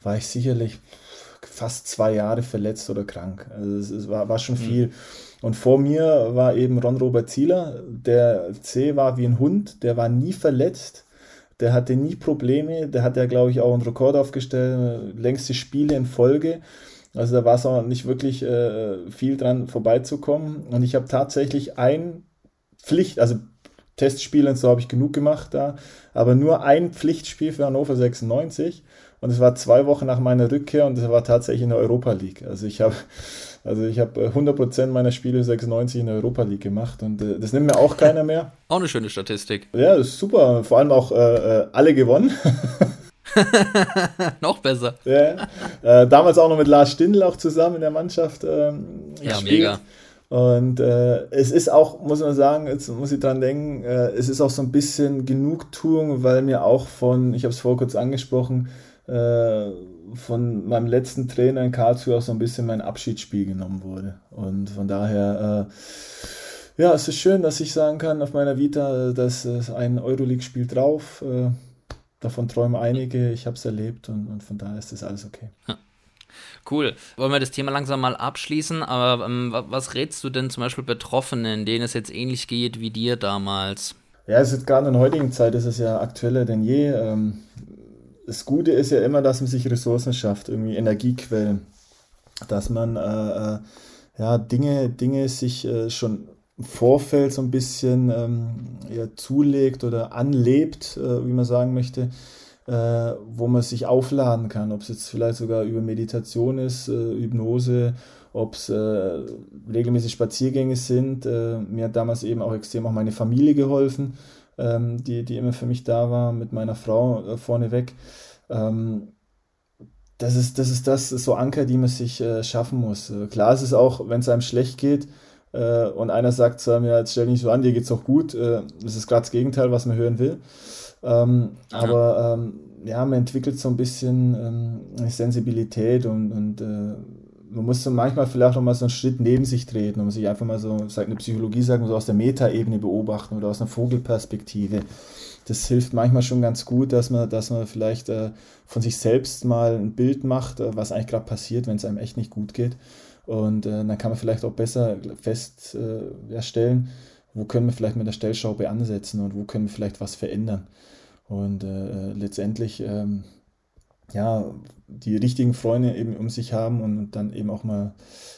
war ich sicherlich fast zwei Jahre verletzt oder krank. Also es, es war, war schon mhm. viel. Und vor mir war eben Ron-Robert Zieler, der C war wie ein Hund, der war nie verletzt der hatte nie Probleme, der hat ja, glaube ich, auch einen Rekord aufgestellt, längste Spiele in Folge. Also da war es auch nicht wirklich äh, viel dran vorbeizukommen. Und ich habe tatsächlich ein Pflicht, also Testspiele und so habe ich genug gemacht da, aber nur ein Pflichtspiel für Hannover 96. Und es war zwei Wochen nach meiner Rückkehr und es war tatsächlich in der Europa League. Also ich habe also ich habe 100% meiner Spiele 96 in der Europa League gemacht und äh, das nimmt mir auch keiner mehr. Auch eine schöne Statistik. Ja, das ist super. Vor allem auch äh, äh alle gewonnen. noch besser. Ja, äh, damals auch noch mit Lars Stindl auch zusammen in der Mannschaft. Ähm, ja, gespielt. mega. Und äh, es ist auch, muss man sagen, jetzt muss ich dran denken, äh, es ist auch so ein bisschen Genugtuung, weil mir auch von, ich habe es vor kurz angesprochen, äh, von meinem letzten Trainer in Karlsruhe auch so ein bisschen mein Abschiedsspiel genommen wurde. Und von daher, äh, ja, es ist schön, dass ich sagen kann auf meiner Vita, dass es ein Euroleague-Spiel drauf. Äh, davon träumen einige, ich habe es erlebt und, und, von daher ist das alles okay. Ja. Cool. Wollen wir das Thema langsam mal abschließen? Aber ähm, was rätst du denn zum Beispiel Betroffenen, denen es jetzt ähnlich geht wie dir damals? Ja, es ist gerade in der heutigen Zeit ist es ja aktueller denn je. Ähm, das Gute ist ja immer, dass man sich Ressourcen schafft, irgendwie Energiequellen, dass man äh, äh, ja, Dinge, Dinge sich äh, schon im Vorfeld so ein bisschen ähm, ja, zulegt oder anlebt, äh, wie man sagen möchte, äh, wo man sich aufladen kann, ob es jetzt vielleicht sogar über Meditation ist, äh, Hypnose, ob es regelmäßig Spaziergänge sind. mir hat damals eben auch extrem auch meine Familie geholfen ähm, die, die immer für mich da war, mit meiner Frau äh, vorneweg. Ähm, das ist, das ist das, so Anker, die man sich äh, schaffen muss. Äh, klar ist es auch, wenn es einem schlecht geht äh, und einer sagt zu einem, ja, jetzt stell dich nicht so an, dir geht's auch gut. Äh, das ist gerade das Gegenteil, was man hören will. Ähm, aber ähm, ja, man entwickelt so ein bisschen ähm, Sensibilität und, und äh, man muss so manchmal vielleicht auch mal so einen Schritt neben sich treten und sich einfach mal so, sagt eine Psychologie sagen, so aus der Metaebene beobachten oder aus einer Vogelperspektive. Das hilft manchmal schon ganz gut, dass man, dass man vielleicht äh, von sich selbst mal ein Bild macht, äh, was eigentlich gerade passiert, wenn es einem echt nicht gut geht. Und äh, dann kann man vielleicht auch besser feststellen, äh, wo können wir vielleicht mit der Stellschraube ansetzen und wo können wir vielleicht was verändern. Und äh, letztendlich ähm, ja, die richtigen Freunde eben um sich haben und dann eben auch mal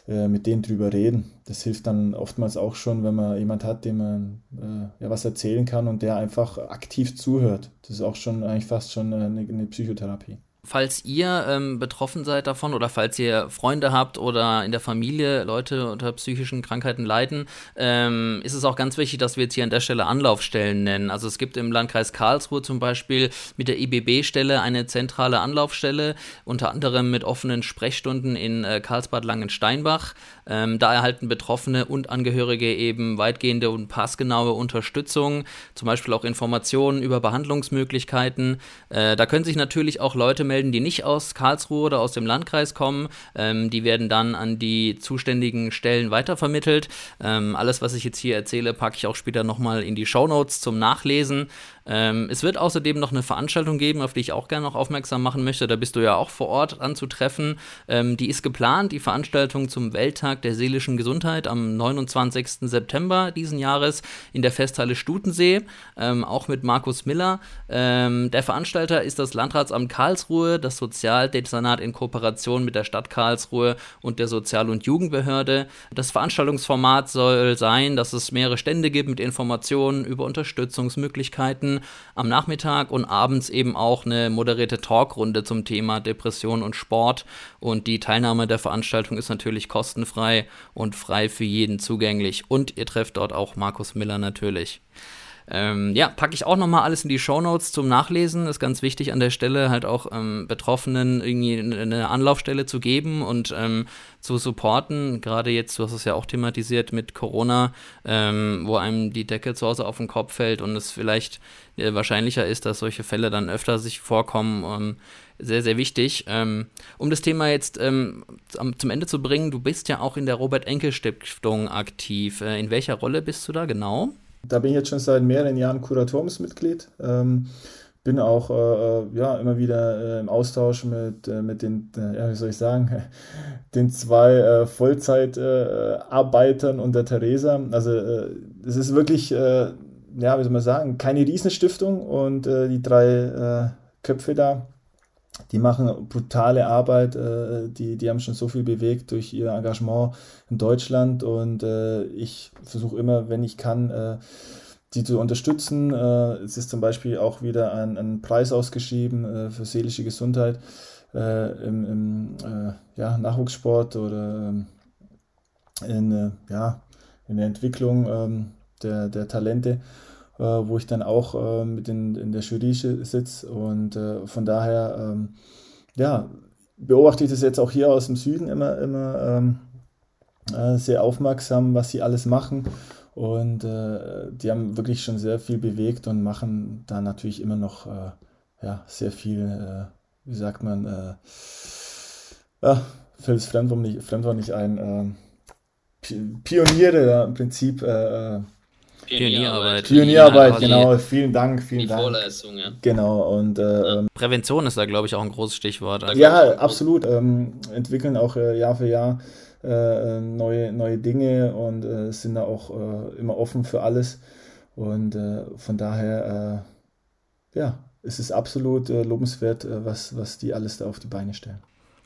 äh, mit denen drüber reden. Das hilft dann oftmals auch schon, wenn man jemand hat, dem man äh, ja was erzählen kann und der einfach aktiv zuhört. Das ist auch schon eigentlich fast schon eine, eine Psychotherapie. Falls ihr ähm, betroffen seid davon oder falls ihr Freunde habt oder in der Familie Leute unter psychischen Krankheiten leiden, ähm, ist es auch ganz wichtig, dass wir jetzt hier an der Stelle Anlaufstellen nennen. Also es gibt im Landkreis Karlsruhe zum Beispiel mit der IBB-Stelle eine zentrale Anlaufstelle, unter anderem mit offenen Sprechstunden in äh, Karlsbad Langensteinbach. Ähm, da erhalten Betroffene und Angehörige eben weitgehende und passgenaue Unterstützung, zum Beispiel auch Informationen über Behandlungsmöglichkeiten. Äh, da können sich natürlich auch Leute melden, die nicht aus Karlsruhe oder aus dem Landkreis kommen. Ähm, die werden dann an die zuständigen Stellen weitervermittelt. Ähm, alles, was ich jetzt hier erzähle, packe ich auch später nochmal in die Show Notes zum Nachlesen. Ähm, es wird außerdem noch eine Veranstaltung geben, auf die ich auch gerne noch aufmerksam machen möchte. Da bist du ja auch vor Ort anzutreffen. Ähm, die ist geplant, die Veranstaltung zum Welttag der seelischen Gesundheit am 29. September diesen Jahres in der Festhalle Stutensee, ähm, auch mit Markus Miller. Ähm, der Veranstalter ist das Landratsamt Karlsruhe, das Sozialdezernat in Kooperation mit der Stadt Karlsruhe und der Sozial- und Jugendbehörde. Das Veranstaltungsformat soll sein, dass es mehrere Stände gibt mit Informationen über Unterstützungsmöglichkeiten am Nachmittag und abends eben auch eine moderierte Talkrunde zum Thema Depression und Sport. Und die Teilnahme der Veranstaltung ist natürlich kostenfrei und frei für jeden zugänglich. Und ihr trefft dort auch Markus Miller natürlich. Ähm, ja, packe ich auch nochmal alles in die Shownotes zum Nachlesen. Ist ganz wichtig an der Stelle halt auch ähm, Betroffenen irgendwie eine Anlaufstelle zu geben und ähm, zu supporten. Gerade jetzt, du hast es ja auch thematisiert mit Corona, ähm, wo einem die Decke zu Hause auf den Kopf fällt und es vielleicht äh, wahrscheinlicher ist, dass solche Fälle dann öfter sich vorkommen. Ähm, sehr, sehr wichtig. Ähm, um das Thema jetzt zum Ende zu bringen, du bist ja auch in der Robert-Enkel-Stiftung aktiv. Äh, in welcher Rolle bist du da genau? Da bin ich jetzt schon seit mehreren Jahren Kuratoriumsmitglied. Ähm, bin auch äh, äh, ja, immer wieder äh, im Austausch mit, äh, mit den, äh, ja, wie soll ich sagen, den zwei äh, Vollzeitarbeitern und der Theresa. Also es ist wirklich, ja, wie soll man sagen, keine Riesenstiftung und die drei Köpfe da die machen brutale Arbeit, äh, die, die haben schon so viel bewegt durch ihr Engagement in Deutschland und äh, ich versuche immer, wenn ich kann, äh, die zu unterstützen. Äh, es ist zum Beispiel auch wieder ein, ein Preis ausgeschrieben äh, für seelische Gesundheit äh, im, im ja, Nachwuchssport oder ähm, in, ja, in der Entwicklung ähm, der, der Talente. Äh, wo ich dann auch äh, mit in, in der Jury sitze. Und äh, von daher, ähm, ja, beobachte ich das jetzt auch hier aus dem Süden immer, immer ähm, sehr aufmerksam, was sie alles machen. Und äh, die haben wirklich schon sehr viel bewegt und machen da natürlich immer noch äh, ja, sehr viel, äh, wie sagt man, äh, ja, fällt das Fremdwort nicht, nicht ein, Pioniere ja, im Prinzip Pionierarbeit. Pionierarbeit, genau. Vielen Dank, vielen die Dank. Vorleistung, ja. Genau. Und, äh, ähm, Prävention ist da, glaube ich, auch ein großes Stichwort. Ja, absolut. Ähm, entwickeln auch äh, Jahr für Jahr äh, äh neue, neue Dinge und äh, sind da auch äh, immer offen für alles. Und von daher, ja, es ist absolut lobenswert, was, was die alles da auf die Beine stellen.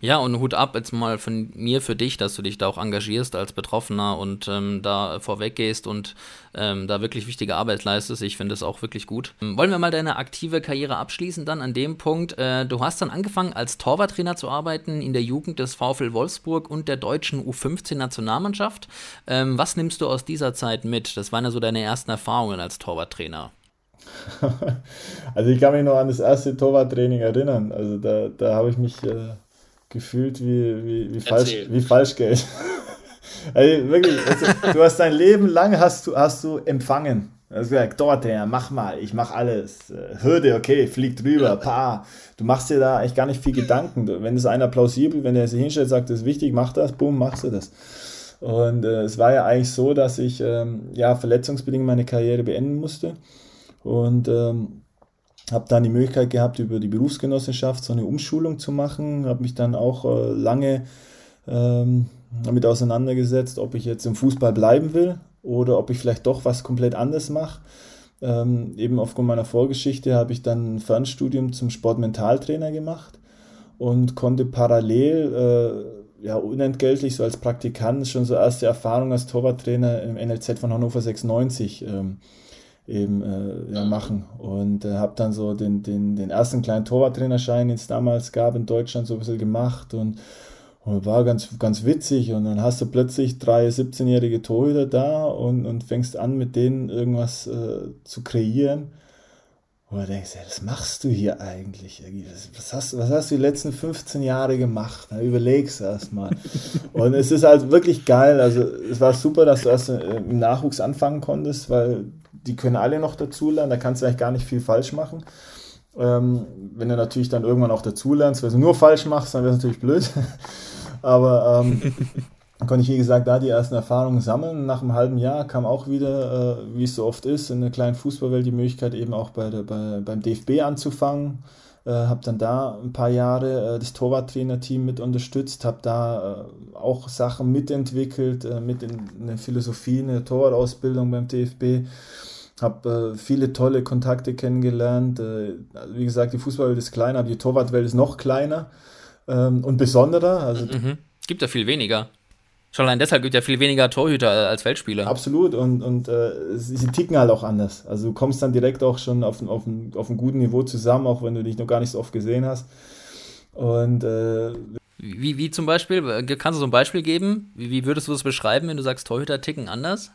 Ja, und Hut ab jetzt mal von mir für dich, dass du dich da auch engagierst als Betroffener und ähm, da vorweggehst und ähm, da wirklich wichtige Arbeit leistest. Ich finde das auch wirklich gut. Ähm, wollen wir mal deine aktive Karriere abschließen dann an dem Punkt. Äh, du hast dann angefangen als Torwarttrainer zu arbeiten in der Jugend des VfL Wolfsburg und der deutschen U15-Nationalmannschaft. Ähm, was nimmst du aus dieser Zeit mit? Das waren ja so deine ersten Erfahrungen als Torwarttrainer. Also ich kann mich noch an das erste Torwarttraining erinnern. Also da, da habe ich mich... Äh gefühlt wie, wie, wie, falsch, wie Falschgeld. also wirklich, also, du hast dein Leben lang hast du, hast du empfangen. Du hast gesagt, dort her, mach mal, ich mach alles. Hürde, okay, flieg drüber, pa. Du machst dir da eigentlich gar nicht viel Gedanken. Wenn es einer plausibel, wenn er sich hinstellt, sagt, das ist wichtig, mach das, boom, machst du das. Und äh, es war ja eigentlich so, dass ich ähm, ja verletzungsbedingt meine Karriere beenden musste. Und ähm, habe dann die Möglichkeit gehabt, über die Berufsgenossenschaft so eine Umschulung zu machen, habe mich dann auch äh, lange ähm, damit auseinandergesetzt, ob ich jetzt im Fußball bleiben will oder ob ich vielleicht doch was komplett anderes mache. Ähm, eben aufgrund meiner Vorgeschichte habe ich dann ein Fernstudium zum Sportmentaltrainer gemacht und konnte parallel äh, ja, unentgeltlich, so als Praktikant, schon so erste Erfahrungen als Torwarttrainer im NLZ von Hannover 96 ähm, eben äh, ja, machen. Und äh, habe dann so den, den, den ersten kleinen Torwarttrainerschein, den es damals gab in Deutschland, so ein bisschen gemacht und, und war ganz, ganz witzig. Und dann hast du plötzlich drei 17-jährige Torhüter da und, und fängst an, mit denen irgendwas äh, zu kreieren. Und du denkst, ja, was machst du hier eigentlich? Was hast, was hast du die letzten 15 Jahre gemacht? Dann überlegst du erst mal. Und es ist halt wirklich geil. Also es war super, dass du erst äh, im Nachwuchs anfangen konntest, weil die können alle noch dazulernen, da kannst du eigentlich gar nicht viel falsch machen. Ähm, wenn du natürlich dann irgendwann auch dazulernst, wenn du nur falsch machst, dann wäre es natürlich blöd. Aber ähm, konnte ich, wie gesagt, da die ersten Erfahrungen sammeln. Nach einem halben Jahr kam auch wieder, äh, wie es so oft ist, in der kleinen Fußballwelt die Möglichkeit, eben auch bei der, bei, beim DFB anzufangen. Äh, habe dann da ein paar Jahre äh, das Torwarttrainerteam mit unterstützt, habe da äh, auch Sachen mitentwickelt, äh, mit in eine Philosophie, eine Torwartausbildung beim DFB habe äh, viele tolle Kontakte kennengelernt. Äh, wie gesagt, die Fußballwelt ist kleiner, aber die Torwartwelt ist noch kleiner ähm, und besonderer. Also, mhm. Gibt da viel weniger. Schon allein deshalb gibt es ja viel weniger Torhüter als Feldspieler. Absolut und, und äh, sie ticken halt auch anders. Also du kommst dann direkt auch schon auf, auf, auf einem guten Niveau zusammen, auch wenn du dich noch gar nicht so oft gesehen hast. Und äh, wie, wie zum Beispiel, kannst du so ein Beispiel geben? Wie, wie würdest du das beschreiben, wenn du sagst, Torhüter ticken anders?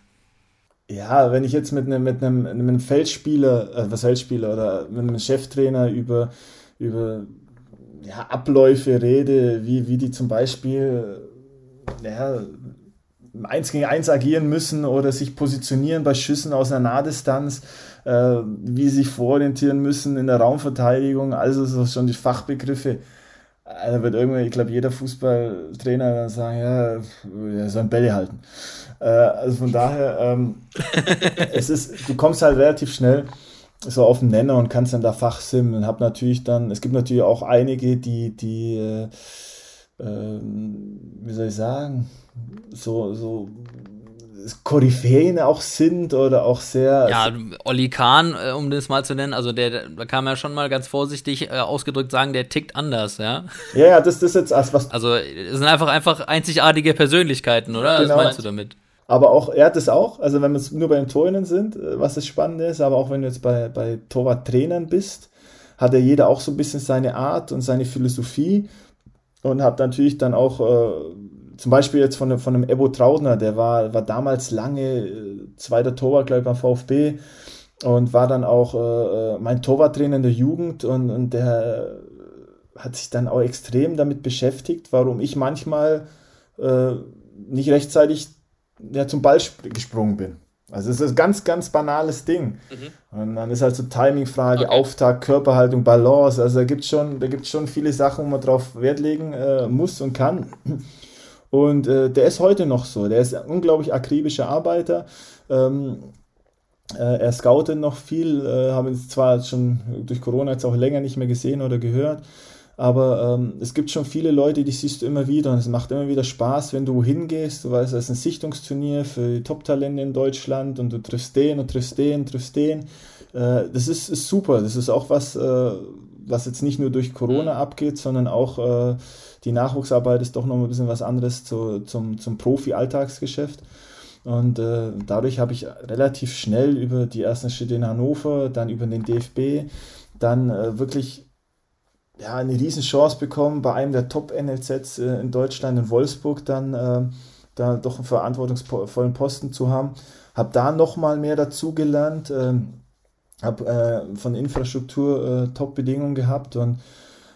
Ja, wenn ich jetzt mit einem, mit einem, einem Feldspieler, äh, was Feldspieler oder mit einem Cheftrainer über, über ja, Abläufe rede, wie, wie die zum Beispiel ja, 1 gegen 1 agieren müssen oder sich positionieren bei Schüssen aus einer Nahdistanz, äh, wie sie sich vororientieren müssen in der Raumverteidigung, also so schon die Fachbegriffe. Da wird irgendwann, ich glaube, jeder Fußballtrainer sagen, ja, er soll Bälle halten. Äh, also von daher, ähm, es ist, du kommst halt relativ schnell so auf den Nenner und kannst dann da Fachsimmen und hab natürlich dann, es gibt natürlich auch einige, die, die, äh, äh, wie soll ich sagen, so, so Koryphäen auch sind oder auch sehr. Ja, Olli Kahn, äh, um das mal zu nennen, also der, da kann man ja schon mal ganz vorsichtig äh, ausgedrückt sagen, der tickt anders, ja. Ja, ja, das, das ist jetzt was. Also, es sind einfach, einfach einzigartige Persönlichkeiten, oder? Genau. Was meinst du damit? Aber auch, er hat es auch, also wenn wir nur bei den Torhütern sind, äh, was das Spannende ist, aber auch wenn du jetzt bei, bei Torwarttrainern bist, hat ja jeder auch so ein bisschen seine Art und seine Philosophie und hat natürlich dann auch, äh, zum Beispiel jetzt von, von einem Ebo Traudner, der war, war damals lange äh, zweiter Torwart, glaube ich, beim VfB und war dann auch äh, äh, mein Torwarttrainer in der Jugend und, und der hat sich dann auch extrem damit beschäftigt, warum ich manchmal äh, nicht rechtzeitig ja, zum Ball gesprungen bin. Also es ist ein ganz, ganz banales Ding. Mhm. Und dann ist halt so Timingfrage, okay. Auftakt, Körperhaltung, Balance. Also da gibt es schon, schon viele Sachen, wo man drauf Wert legen äh, muss und kann. Und äh, der ist heute noch so. Der ist ein unglaublich akribischer Arbeiter. Ähm, äh, er scoutet noch viel, äh, haben es zwar schon durch Corona jetzt auch länger nicht mehr gesehen oder gehört, aber ähm, es gibt schon viele Leute, die siehst du immer wieder und es macht immer wieder Spaß, wenn du hingehst. Du weißt, es ist ein Sichtungsturnier für die Top-Talente in Deutschland und du triffst den und triffst den, triffst den. Äh, das ist, ist, super. Das ist auch was, äh, was jetzt nicht nur durch Corona mhm. abgeht, sondern auch äh, die Nachwuchsarbeit ist doch noch ein bisschen was anderes zu, zum, zum Profi-Alltagsgeschäft. Und äh, dadurch habe ich relativ schnell über die ersten Schritte in Hannover, dann über den DFB, dann äh, wirklich ja, eine Riesenchance bekommen, bei einem der Top-NLZs äh, in Deutschland, in Wolfsburg, dann äh, da doch einen verantwortungsvollen Posten zu haben. Habe da nochmal mehr dazugelernt, äh, habe äh, von Infrastruktur äh, Top-Bedingungen gehabt und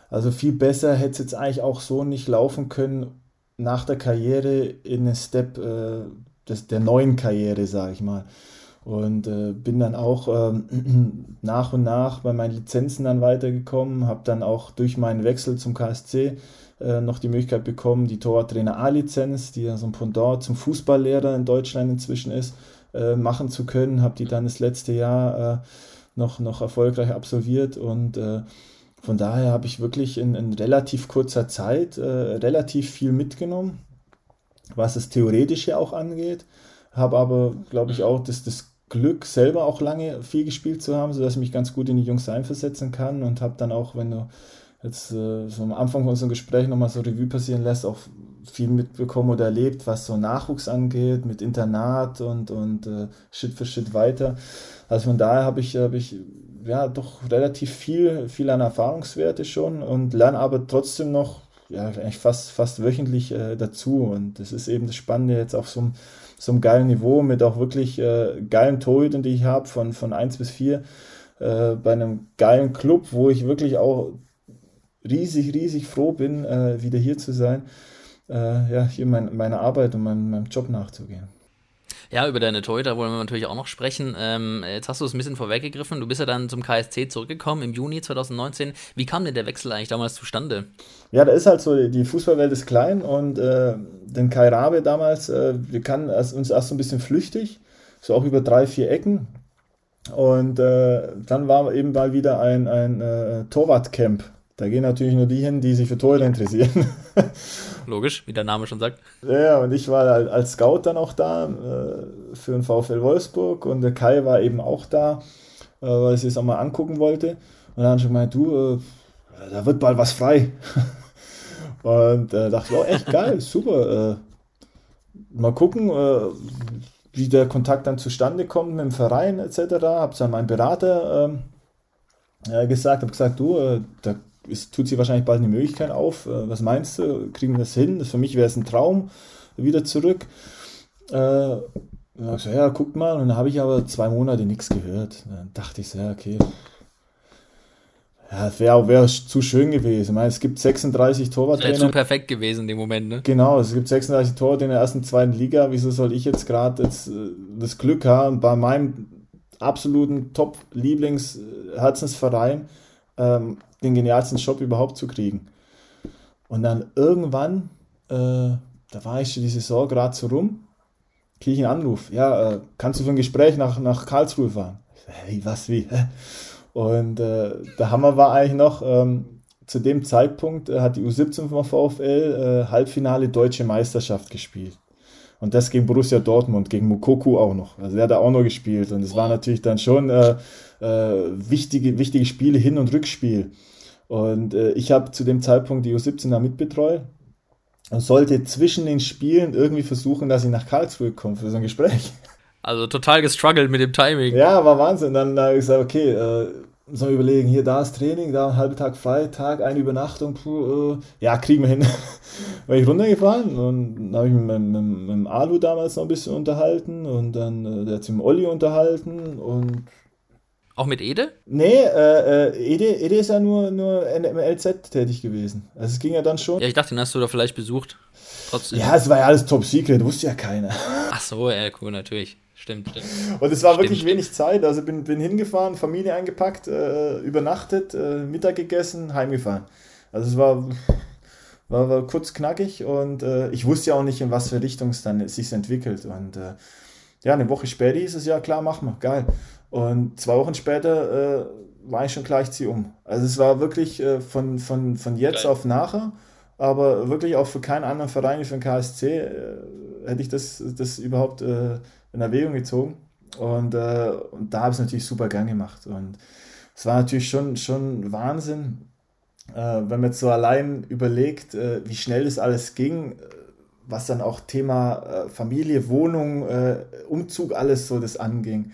also viel besser hätte es jetzt eigentlich auch so nicht laufen können nach der Karriere in einen Step äh, des, der neuen Karriere, sage ich mal. Und äh, bin dann auch ähm, nach und nach bei meinen Lizenzen dann weitergekommen, habe dann auch durch meinen Wechsel zum KSC äh, noch die Möglichkeit bekommen, die Torwarttrainer A-Lizenz, die ja so ein Pendant zum Fußballlehrer in Deutschland inzwischen ist, äh, machen zu können. Habe die dann das letzte Jahr äh, noch, noch erfolgreich absolviert. Und äh, von daher habe ich wirklich in, in relativ kurzer Zeit äh, relativ viel mitgenommen, was das Theoretische auch angeht. Habe aber, glaube ich, auch das, das Glück, selber auch lange viel gespielt zu haben, sodass ich mich ganz gut in die Jungs einversetzen kann und habe dann auch, wenn du jetzt äh, so am Anfang von unserem Gespräch nochmal so Revue passieren lässt, auch viel mitbekommen oder erlebt, was so Nachwuchs angeht, mit Internat und, und äh, Schritt für Schritt weiter. Also von daher habe ich, hab ich ja doch relativ viel, viel an Erfahrungswerte schon und lerne aber trotzdem noch ja, eigentlich fast, fast wöchentlich äh, dazu. Und das ist eben das Spannende jetzt auf so einem so einem geilen Niveau mit auch wirklich äh, geilen Torhütern, die ich habe, von, von 1 bis 4, äh, bei einem geilen Club, wo ich wirklich auch riesig, riesig froh bin, äh, wieder hier zu sein, äh, ja, hier mein, meiner Arbeit und meinem, meinem Job nachzugehen. Ja, über deine Torhüter wollen wir natürlich auch noch sprechen. Ähm, jetzt hast du es ein bisschen vorweggegriffen. Du bist ja dann zum KSC zurückgekommen im Juni 2019. Wie kam denn der Wechsel eigentlich damals zustande? Ja, da ist halt so, die Fußballwelt ist klein und äh, den Kai Rabe damals, äh, wir kannten uns erst so ein bisschen flüchtig, so auch über drei, vier Ecken. Und äh, dann war eben mal wieder ein, ein äh, Torwartcamp da gehen natürlich nur die hin, die sich für Tore interessieren. Logisch, wie der Name schon sagt. Ja, und ich war als Scout dann auch da äh, für den VfL Wolfsburg und der Kai war eben auch da, äh, weil ich es auch mal angucken wollte. Und dann schon gemeint, du, äh, da wird bald was frei. und äh, dachte ich, oh, echt geil, super. Äh, mal gucken, äh, wie der Kontakt dann zustande kommt mit dem Verein etc. Habe es an meinen Berater ähm, äh, gesagt, habe gesagt, du, da ist, tut sich wahrscheinlich bald eine Möglichkeit auf. Äh, was meinst du? Kriegen wir das hin? Das für mich wäre es ein Traum, wieder zurück. Äh, ich so, ja, guckt mal. Und dann habe ich aber zwei Monate nichts gehört. Dann dachte ich so, ja, okay. Ja, wäre wär zu schön gewesen. Ich meine, es gibt 36 Torwarttrainer. Wäre zu perfekt gewesen in dem Moment, ne? Genau, es gibt 36 Torwarttrainer in der ersten, zweiten Liga. Wieso soll ich jetzt gerade das Glück haben, bei meinem absoluten Top-Lieblings-Herzensverein ähm, den genialsten Job überhaupt zu kriegen? Und dann irgendwann, äh, da war ich schon die Saison gerade so rum, kriege ich einen Anruf. Ja, äh, kannst du für ein Gespräch nach, nach Karlsruhe fahren? Hey, was, wie? Und äh, der Hammer war eigentlich noch, ähm, zu dem Zeitpunkt äh, hat die U17 vom VfL äh, Halbfinale Deutsche Meisterschaft gespielt. Und das gegen Borussia Dortmund, gegen Mukoku auch noch. Also der hat da auch noch gespielt. Und es war natürlich dann schon äh, äh, wichtige, wichtige Spiele, Hin- und Rückspiel. Und äh, ich habe zu dem Zeitpunkt die U17 da mitbetreut und sollte zwischen den Spielen irgendwie versuchen, dass ich nach Karlsruhe komme für so ein Gespräch. Also total gestruggelt mit dem Timing. Ja, war Wahnsinn. Dann habe ich gesagt, okay, äh, so überlegen, hier, da ist Training, da ein halber Tag frei, Tag, eine Übernachtung, puh, äh, ja, kriegen wir hin. Bin ich runtergefahren und dann habe ich mich mit, mit, mit, dem Alu damals noch ein bisschen unterhalten und dann äh, der hat sich mit Olli unterhalten und auch mit Ede? Nee, äh, äh, Ede, Ede ist ja nur, nur im LZ tätig gewesen. Also es ging ja dann schon. Ja, ich dachte, den hast du da vielleicht besucht. Trotzdem. Ja, es war ja alles top secret, wusste ja keiner. Ach so, ja, cool, natürlich. Stimmt, stimmt. Und es war stimmt, wirklich stimmt. wenig Zeit. Also bin, bin hingefahren, Familie eingepackt, äh, übernachtet, äh, Mittag gegessen, heimgefahren. Also es war, war, war kurz knackig und äh, ich wusste ja auch nicht, in was für Richtung es dann sich entwickelt. Und äh, ja, eine Woche später hieß es ja, klar, machen wir, geil. Und zwei Wochen später äh, war ich schon klar, ich ziehe um. Also es war wirklich äh, von, von, von jetzt geil. auf nachher aber wirklich auch für keinen anderen Verein wie für den KSC äh, hätte ich das, das überhaupt äh, in Erwägung gezogen. Und, äh, und da habe ich es natürlich super gern gemacht. Und es war natürlich schon, schon Wahnsinn, äh, wenn man jetzt so allein überlegt, wie schnell das alles ging, was dann auch Thema Familie, Wohnung, Umzug, alles so das anging.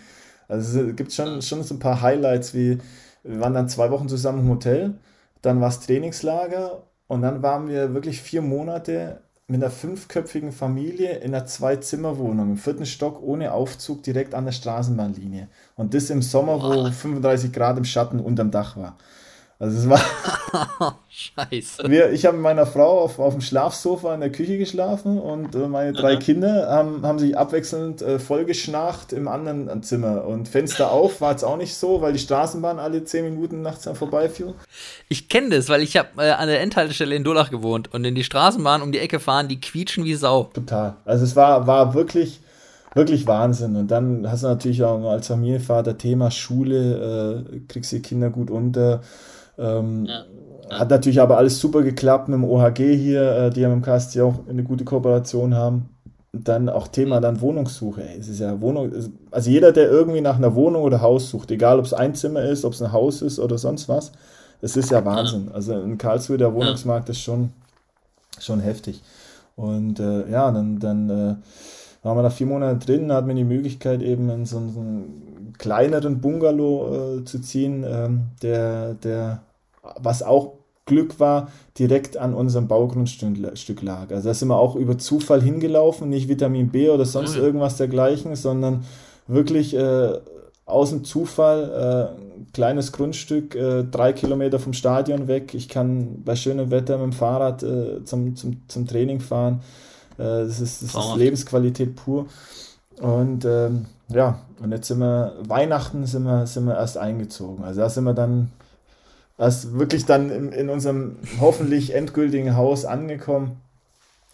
Also es gibt schon, schon so ein paar Highlights, wie wir waren dann zwei Wochen zusammen im Hotel, dann war es Trainingslager und dann waren wir wirklich vier Monate mit einer fünfköpfigen Familie in einer Zwei-Zimmer-Wohnung im vierten Stock ohne Aufzug direkt an der Straßenbahnlinie. Und das im Sommer, wo 35 Grad im Schatten unterm Dach war. Also es war. Scheiße. Wir, ich habe mit meiner Frau auf, auf dem Schlafsofa in der Küche geschlafen und äh, meine drei mhm. Kinder haben, haben sich abwechselnd äh, vollgeschnarcht im anderen Zimmer. Und Fenster auf war es auch nicht so, weil die Straßenbahn alle zehn Minuten nachts dann vorbeifuhr. Ich kenne das, weil ich habe äh, an der Endhaltestelle in Dolach gewohnt und in die Straßenbahn um die Ecke fahren, die quietschen wie Sau. Total. Also es war, war wirklich wirklich Wahnsinn. Und dann hast du natürlich auch als Familienvater Thema Schule, äh, kriegst die Kinder gut unter. Ähm, ja. Hat natürlich aber alles super geklappt mit dem OHG hier, äh, die ja mit dem KSC auch eine gute Kooperation haben. Dann auch Thema mhm. dann Wohnungssuche. Ey. Es ist ja Wohnung, also jeder, der irgendwie nach einer Wohnung oder Haus sucht, egal ob es ein Zimmer ist, ob es ein Haus ist oder sonst was, das ist ja Wahnsinn. Also in Karlsruhe der Wohnungsmarkt ist schon, schon heftig. Und äh, ja, dann, dann äh, waren wir da vier Monate drin, hatten wir die Möglichkeit eben in so, so einen kleineren Bungalow äh, zu ziehen, ähm, der, der was auch Glück war, direkt an unserem Baugrundstück lag. Also da sind wir auch über Zufall hingelaufen, nicht Vitamin B oder sonst irgendwas dergleichen, sondern wirklich äh, aus dem Zufall, äh, kleines Grundstück, äh, drei Kilometer vom Stadion weg. Ich kann bei schönem Wetter mit dem Fahrrad äh, zum, zum, zum Training fahren. Äh, das ist, das ist Lebensqualität pur. Und ähm, ja, und jetzt sind wir, Weihnachten sind wir, sind wir erst eingezogen. Also da sind wir dann was wirklich dann in, in unserem hoffentlich endgültigen Haus angekommen.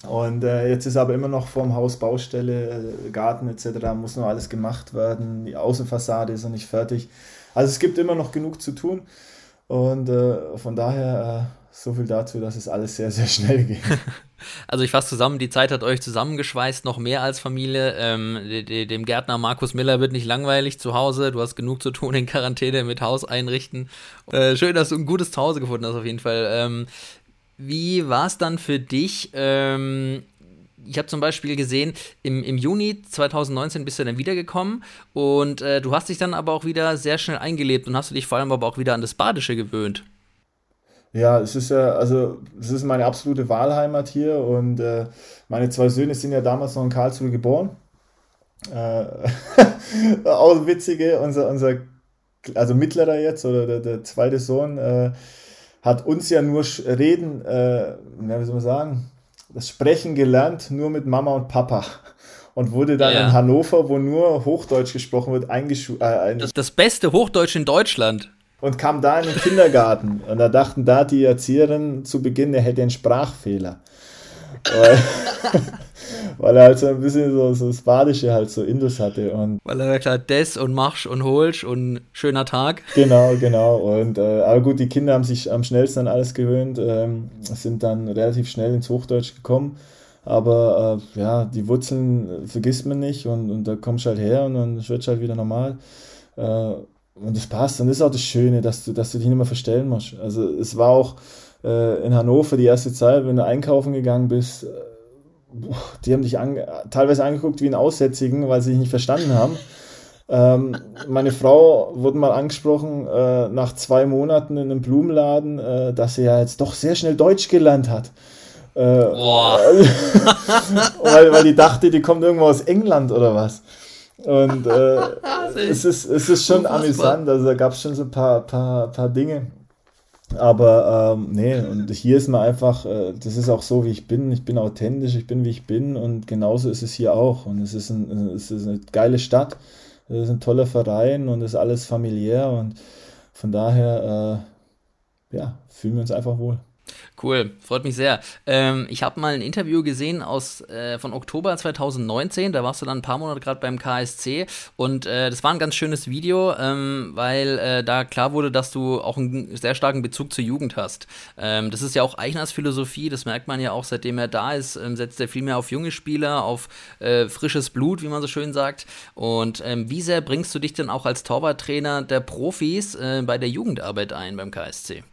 Und äh, jetzt ist aber immer noch vorm Haus Baustelle, äh, Garten etc. muss noch alles gemacht werden. Die Außenfassade ist noch nicht fertig. Also es gibt immer noch genug zu tun. Und äh, von daher äh, so viel dazu, dass es alles sehr, sehr schnell geht. Also ich fasse zusammen, die Zeit hat euch zusammengeschweißt, noch mehr als Familie. Ähm, dem Gärtner Markus Miller wird nicht langweilig zu Hause. Du hast genug zu tun in Quarantäne mit Haus einrichten. Äh, schön, dass du ein gutes Zuhause gefunden hast auf jeden Fall. Ähm, wie war es dann für dich, ähm, ich habe zum Beispiel gesehen, im, im Juni 2019 bist du dann wiedergekommen und äh, du hast dich dann aber auch wieder sehr schnell eingelebt und hast du dich vor allem aber auch wieder an das Badische gewöhnt. Ja, es ist ja, also es ist meine absolute Wahlheimat hier und äh, meine zwei Söhne sind ja damals noch in Karlsruhe geboren. Äh, auch witzige, unser, unser, also mittlerer jetzt oder der, der zweite Sohn äh, hat uns ja nur reden, äh, wie soll man sagen, das Sprechen gelernt, nur mit Mama und Papa und wurde dann ja. in Hannover, wo nur Hochdeutsch gesprochen wird, eingeschult. Äh, das, das beste Hochdeutsch in Deutschland und kam da in den Kindergarten. Und da dachten da die Erzieherinnen zu Beginn, er hätte einen Sprachfehler. weil, weil, er halt so ein bisschen so, so das Badische halt so Indus hatte. Und weil er gesagt des und machsch und holsch und schöner Tag. Genau, genau. Und, äh, aber gut, die Kinder haben sich am schnellsten an alles gewöhnt, ähm, sind dann relativ schnell ins Hochdeutsch gekommen. Aber äh, ja, die Wurzeln vergisst man nicht und, und da kommst du halt her und dann wird es halt wieder normal. Äh, und das passt. Und das ist auch das Schöne, dass du, dass du dich nicht mehr verstellen musst. Also es war auch äh, in Hannover die erste Zeit, wenn du einkaufen gegangen bist, äh, die haben dich an, teilweise angeguckt wie ein Aussätzigen, weil sie dich nicht verstanden haben. Ähm, meine Frau wurde mal angesprochen äh, nach zwei Monaten in einem Blumenladen, äh, dass sie ja jetzt doch sehr schnell Deutsch gelernt hat. Äh, weil, weil die dachte, die kommt irgendwo aus England oder was. Und äh, es, ist, es ist schon amüsant, also da gab es schon so ein paar, paar, paar Dinge. Aber ähm, nee, und hier ist man einfach, äh, das ist auch so, wie ich bin. Ich bin authentisch, ich bin, wie ich bin. Und genauso ist es hier auch. Und es ist, ein, es ist eine geile Stadt, es ist ein toller Verein und es ist alles familiär. Und von daher, äh, ja, fühlen wir uns einfach wohl. Cool, freut mich sehr. Ähm, ich habe mal ein Interview gesehen aus äh, von Oktober 2019. Da warst du dann ein paar Monate gerade beim KSC und äh, das war ein ganz schönes Video, ähm, weil äh, da klar wurde, dass du auch einen sehr starken Bezug zur Jugend hast. Ähm, das ist ja auch Eichners Philosophie. Das merkt man ja auch, seitdem er da ist, ähm, setzt er viel mehr auf junge Spieler, auf äh, frisches Blut, wie man so schön sagt. Und ähm, wie sehr bringst du dich denn auch als Torwarttrainer der Profis äh, bei der Jugendarbeit ein beim KSC?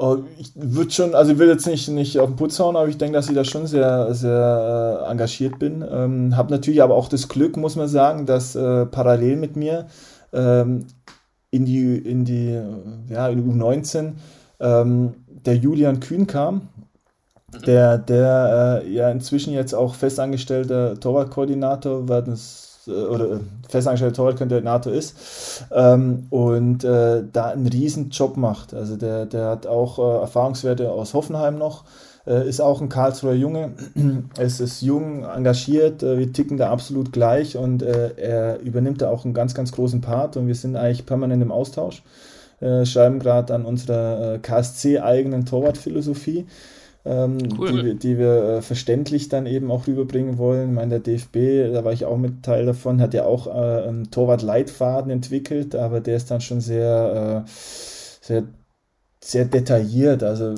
Oh, ich würde schon, also ich will jetzt nicht, nicht auf den Putz hauen, aber ich denke, dass ich da schon sehr, sehr äh, engagiert bin. Ähm, habe natürlich aber auch das Glück, muss man sagen, dass äh, parallel mit mir ähm, in die, in die, ja, in U19 ähm, der Julian Kühn kam, der, der äh, ja inzwischen jetzt auch festangestellter Torwartkoordinator war, das äh, oder äh, festangestellter Torwartkandidat ist ähm, und äh, da einen riesen Job macht. Also der, der hat auch äh, Erfahrungswerte aus Hoffenheim noch, äh, ist auch ein Karlsruher Junge, es ist jung, engagiert, äh, wir ticken da absolut gleich und er übernimmt da auch einen ganz, ganz großen Part und wir sind eigentlich permanent im Austausch. schreiben gerade an unserer KSC-eigenen Torwartphilosophie ähm, cool. die, die, wir äh, verständlich dann eben auch rüberbringen wollen. Ich meine, der DFB, da war ich auch mit Teil davon, hat ja auch äh, einen Torwart-Leitfaden entwickelt, aber der ist dann schon sehr, äh, sehr sehr detailliert. Also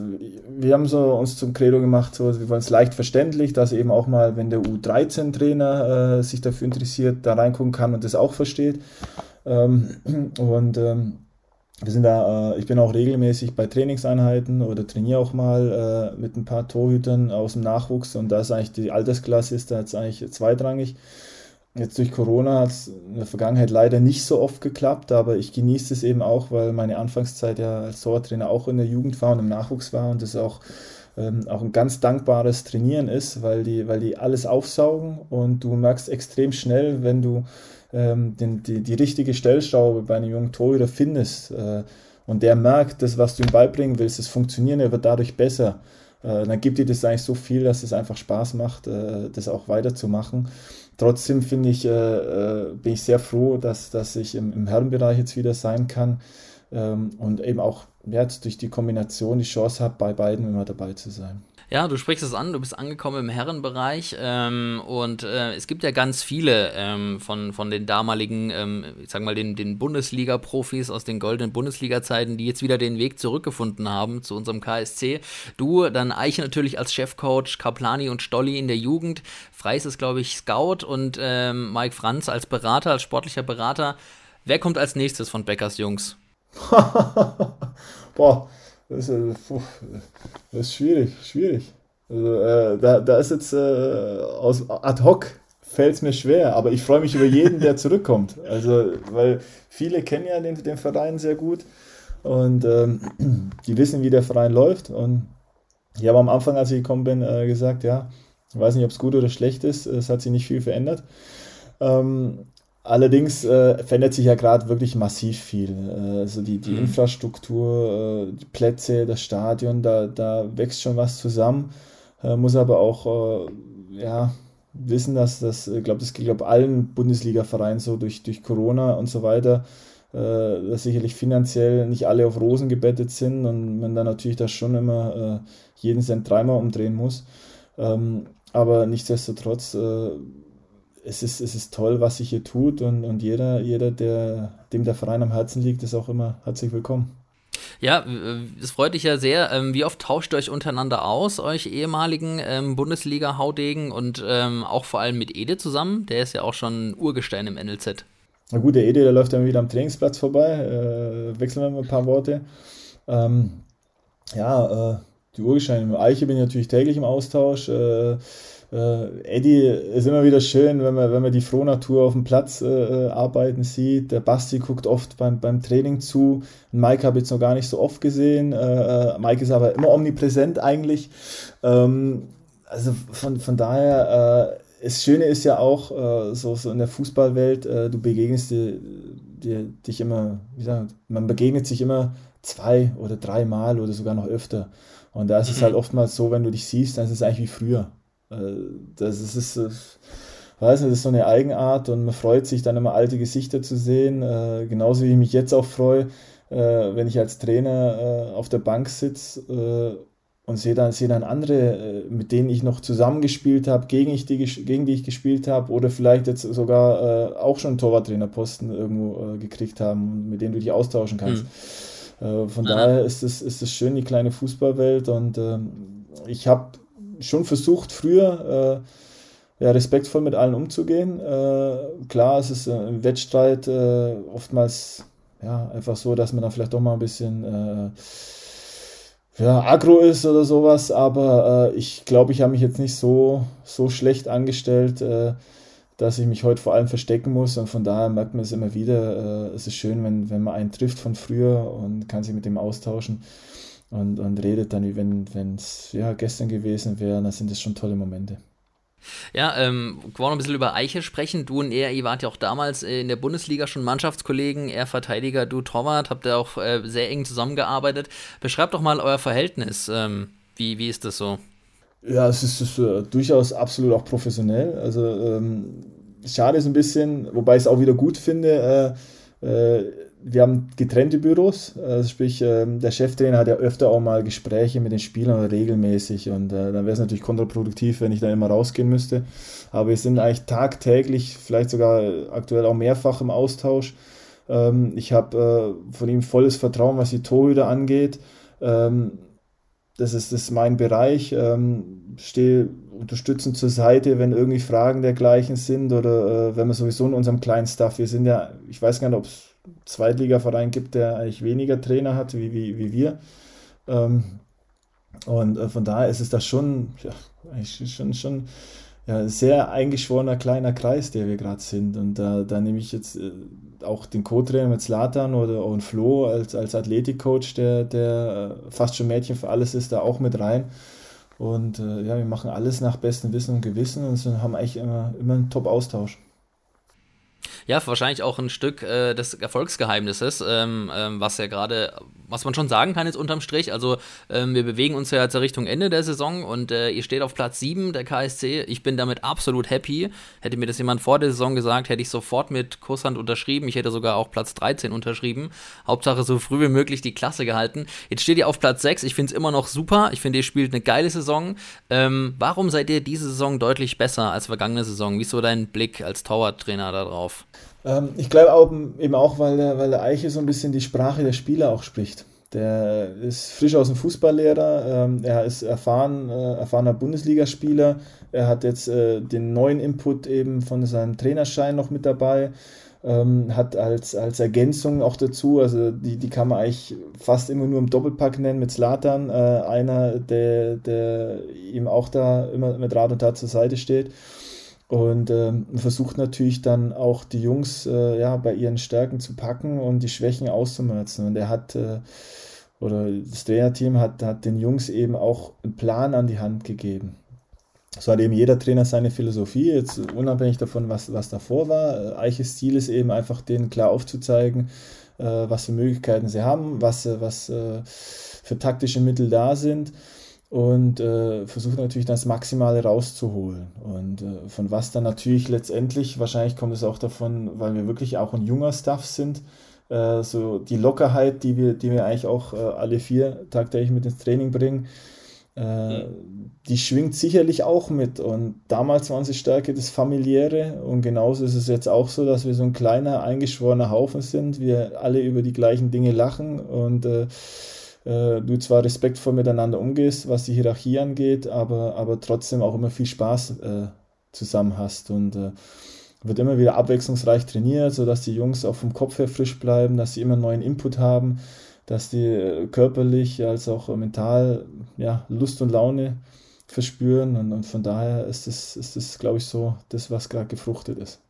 wir haben so uns zum Credo gemacht, so, wir wollen es leicht verständlich, dass eben auch mal, wenn der U13-Trainer äh, sich dafür interessiert, da reingucken kann und das auch versteht. Ähm, und ähm, wir sind da, äh, ich bin auch regelmäßig bei Trainingseinheiten oder trainiere auch mal äh, mit ein paar Torhütern aus dem Nachwuchs und da ist eigentlich die Altersklasse ist da jetzt eigentlich zweitrangig. Jetzt durch Corona hat es in der Vergangenheit leider nicht so oft geklappt, aber ich genieße es eben auch, weil meine Anfangszeit ja als Tortrainer auch in der Jugend war und im Nachwuchs war und das auch, ähm, auch ein ganz dankbares Trainieren ist, weil die, weil die alles aufsaugen und du merkst extrem schnell, wenn du ähm, den, die, die richtige Stellschraube bei einem jungen Torhüter findest äh, und der merkt, das, was du ihm beibringen willst, das funktioniert, er wird dadurch besser, äh, dann gibt dir das eigentlich so viel, dass es einfach Spaß macht, äh, das auch weiterzumachen. Trotzdem finde ich, äh, äh, bin ich sehr froh, dass, dass ich im, im Herrenbereich jetzt wieder sein kann ähm, und eben auch jetzt durch die Kombination die Chance habe, bei beiden immer dabei zu sein. Ja, du sprichst es an, du bist angekommen im Herrenbereich ähm, und äh, es gibt ja ganz viele ähm, von, von den damaligen, ähm, ich sag mal, den, den Bundesliga-Profis aus den goldenen Bundesliga-Zeiten, die jetzt wieder den Weg zurückgefunden haben zu unserem KSC. Du, dann Eiche natürlich als Chefcoach, Kaplani und Stolli in der Jugend, Freis ist, glaube ich, Scout und ähm, Mike Franz als Berater, als sportlicher Berater. Wer kommt als nächstes von Beckers Jungs? Boah, das ist, das ist schwierig, schwierig. Also, äh, da, da ist jetzt äh, aus ad hoc fällt es mir schwer, aber ich freue mich über jeden, der zurückkommt. Also, weil viele kennen ja den, den Verein sehr gut und ähm, die wissen, wie der Verein läuft. Und ich habe am Anfang, als ich gekommen bin, äh, gesagt, ja, ich weiß nicht, ob es gut oder schlecht ist, es hat sich nicht viel verändert. Ähm, allerdings äh, verändert sich ja gerade wirklich massiv viel. Äh, also die, die mhm. Infrastruktur, äh, die Plätze, das Stadion, da, da wächst schon was zusammen. Äh, muss aber auch, äh, ja, wissen, dass das, ich glaube, das geht glaub, allen Bundesliga-Vereinen so durch, durch Corona und so weiter, äh, dass sicherlich finanziell nicht alle auf Rosen gebettet sind und man dann natürlich da schon immer äh, jeden Cent dreimal umdrehen muss. Ähm, aber nichtsdestotrotz, äh, es, ist, es ist toll, was sich hier tut und, und jeder, jeder der, dem der Verein am Herzen liegt, ist auch immer herzlich willkommen. Ja, es freut dich ja sehr. Ähm, wie oft tauscht ihr euch untereinander aus, euch ehemaligen ähm, Bundesliga-Haudegen und ähm, auch vor allem mit Ede zusammen? Der ist ja auch schon Urgestein im NLZ. Na gut, der Ede, der läuft dann wieder am Trainingsplatz vorbei. Äh, wechseln wir mal ein paar Worte. Ähm, ja, äh, die Urgesteine. Mit Eiche bin ich natürlich täglich im Austausch. Äh, äh, Eddie ist immer wieder schön, wenn man, wenn man die Frohnatur auf dem Platz äh, arbeiten sieht. Der Basti guckt oft beim, beim Training zu. Mike habe ich jetzt noch gar nicht so oft gesehen. Äh, äh, Mike ist aber immer omnipräsent eigentlich. Ähm, also von, von daher, äh, das Schöne ist ja auch, äh, so, so in der Fußballwelt, du begegnest dir, dir, dich immer, wie gesagt, man begegnet sich immer zwei oder dreimal oder sogar noch öfter. Und da ist es mhm. halt oftmals so, wenn du dich siehst, dann ist es eigentlich wie früher. Äh, das ist, ist, ist weiß nicht, das ist so eine Eigenart und man freut sich dann immer alte Gesichter zu sehen. Äh, genauso wie ich mich jetzt auch freue, äh, wenn ich als Trainer äh, auf der Bank sitze äh, und sehe dann, sehe dann andere, äh, mit denen ich noch zusammengespielt habe, gegen, ich die, gegen die ich gespielt habe oder vielleicht jetzt sogar auch schon Torwarttrainerposten irgendwo gekriegt haben, mit denen du dich austauschen kannst. Mhm. von ja. daher ist es, ist es schön, die kleine Fußballwelt und ähm, ich habe schon versucht, früher äh, ja, respektvoll mit allen umzugehen. Äh, klar, es ist äh, im Wettstreit äh, oftmals ja, einfach so, dass man dann vielleicht doch mal ein bisschen äh, ja, aggro ist oder sowas, aber äh, ich glaube, ich habe mich jetzt nicht so, so schlecht angestellt, dass ich mich heute vor allem verstecken muss und von daher merkt man es immer wieder. es ist schön, wenn, wenn man einen trifft von früher und kann sich mit dem austauschen und, und redet dann, wie wenn es ja, gestern gewesen wäre, dann sind das schon tolle Momente. Ja, ähm, wollen wir noch ein bisschen über Eiche sprechen. Du und er, ihr wart ja auch damals in der Bundesliga schon Mannschaftskollegen, er Verteidiger, du Torwart, habt ihr auch äh, sehr eng zusammengearbeitet. Beschreibt doch mal euer Verhältnis. Ähm, wie, wie ist das so? Ja, es ist, ist uh, durchaus absolut auch professionell. Also ähm, schade ist ein bisschen, wobei ich es auch wieder gut finde, äh, äh, wir haben getrennte Büros, also sprich, ähm, der Cheftrainer hat ja öfter auch mal Gespräche mit den Spielern regelmäßig und äh, dann wäre es natürlich kontraproduktiv, wenn ich da immer rausgehen müsste. Aber wir sind eigentlich tagtäglich, vielleicht sogar aktuell auch mehrfach im Austausch. Ähm, ich habe äh, von ihm volles Vertrauen, was die Torhüter angeht. Ähm, das, ist, das ist mein Bereich. stehe unterstützend zur Seite, wenn irgendwie Fragen dergleichen sind oder äh, wenn wir sowieso in unserem kleinen Staff, wir sind ja, ich weiß gar nicht, ob es Zweitligaverein gibt, der eigentlich weniger Trainer hat wie, wie, wie wir. Ähm, und äh, von daher ist es das schon, ja, schon, schon ja, sehr eingeschworener kleiner Kreis, der wir gerade sind. Und da, da nehme ich jetzt äh, auch den Co-Trainer mit Slatan oder einen Flo als, als Athletikcoach, der, der äh, fast schon Mädchen für alles ist, da auch mit rein. Und äh, ja, wir machen alles nach bestem Wissen und Gewissen und haben eigentlich immer, immer einen Top-Austausch. Ja, wahrscheinlich auch ein Stück äh, des Erfolgsgeheimnisses, ähm, ähm, was ja gerade, was man schon sagen kann jetzt unterm Strich. Also ähm, wir bewegen uns ja jetzt Richtung Ende der Saison und äh, ihr steht auf Platz 7 der KSC. Ich bin damit absolut happy. Hätte mir das jemand vor der Saison gesagt, hätte ich sofort mit Kusshand unterschrieben. Ich hätte sogar auch Platz 13 unterschrieben. Hauptsache so früh wie möglich die Klasse gehalten. Jetzt steht ihr auf Platz 6. Ich finde es immer noch super. Ich finde, ihr spielt eine geile Saison. Ähm, warum seid ihr diese Saison deutlich besser als vergangene Saison? Wie ist so dein Blick als Torwarttrainer darauf? Ähm, ich glaube auch, eben auch, weil der, weil der Eiche so ein bisschen die Sprache der Spieler auch spricht. Der ist frisch aus dem Fußballlehrer, ähm, er ist erfahren, äh, erfahrener Bundesligaspieler, er hat jetzt äh, den neuen Input eben von seinem Trainerschein noch mit dabei. ähm, hat als, als Ergänzung auch dazu, also die, die kann man eigentlich fast immer nur im Doppelpack nennen mit Slatan, äh, einer, der, der ihm auch da immer mit Rat und Tat zur Seite steht. Und ähm, versucht natürlich dann auch die Jungs äh, ja, bei ihren Stärken zu packen und die Schwächen auszumerzen. Und er hat, äh, oder das Trainerteam hat, hat den Jungs eben auch einen Plan an die Hand gegeben. So hat eben jeder Trainer seine Philosophie, jetzt unabhängig davon, was, was davor war. Eiches Ziel ist eben einfach, denen klar aufzuzeigen, äh, was für Möglichkeiten sie haben, was, äh, was äh, für taktische Mittel da sind und äh, versucht natürlich das Maximale rauszuholen. Und äh, von was dann natürlich letztendlich, wahrscheinlich kommt es auch davon, weil wir wirklich auch ein junger Staff sind, äh, so die Lockerheit, die wir, die wir eigentlich auch äh, alle vier tagtäglich mit ins Training bringen, äh, die schwingt sicherlich auch mit. Und damals war unsere Stärke das Familiäre. Und genauso ist es jetzt auch so, dass wir so ein kleiner, eingeschworener Haufen sind. Wir alle über die gleichen Dinge lachen und äh, du zwar respektvoll miteinander umgehst, was die Hierarchie angeht, aber, aber trotzdem auch immer viel Spaß äh, zusammen hast. Und äh, wird immer wieder abwechslungsreich trainiert, sodass die Jungs auch vom Kopf her frisch bleiben, dass sie immer neuen Input haben dass die äh, körperlich als auch mental ja, Lust und Laune verspüren. Und, und von daher ist das, ist das, glaube ich, so das, was gerade gefruchtet ist.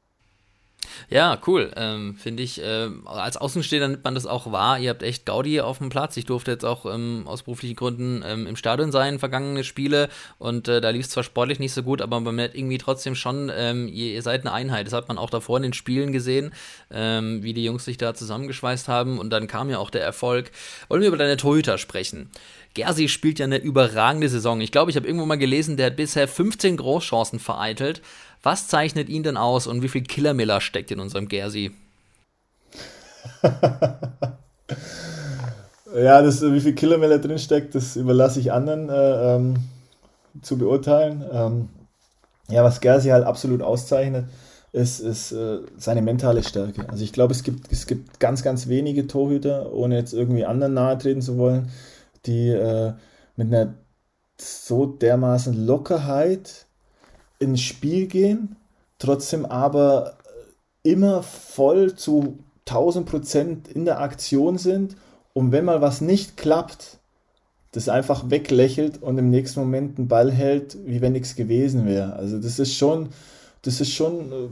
Ja, cool. Ähm, Finde ich, äh, als Außenstehender nimmt man das auch wahr. Ihr habt echt Gaudi auf dem Platz. Ich durfte jetzt auch ähm, aus beruflichen Gründen ähm, im Stadion sein, vergangene Spiele. Und äh, da lief es zwar sportlich nicht so gut, aber man merkt irgendwie trotzdem schon, ähm, ihr, ihr, seid eine Einheit. Das hat man auch davor in den Spielen gesehen, ähm, wie die Jungs sich da zusammengeschweißt haben. Und dann kam ja auch der Erfolg. Wollen wir über deine Torhüter sprechen? Gersi spielt ja eine überragende Saison. Ich glaube, ich habe irgendwo mal gelesen, der hat bisher 15 Großchancen vereitelt. Was zeichnet ihn denn aus und wie viel Killermiller steckt in unserem Gersi? ja, das, wie viel Killermiller drin steckt, das überlasse ich anderen äh, ähm, zu beurteilen. Ähm, ja, was Gersi halt absolut auszeichnet, ist, ist äh, seine mentale Stärke. Also ich glaube, es gibt, es gibt ganz, ganz wenige Torhüter, ohne jetzt irgendwie anderen nahe treten zu wollen, die äh, mit einer so dermaßen Lockerheit ins Spiel gehen, trotzdem aber immer voll zu 1000 Prozent in der Aktion sind und wenn mal was nicht klappt, das einfach weglächelt und im nächsten Moment einen Ball hält, wie wenn nichts gewesen wäre. Also das ist schon, das ist schon, äh,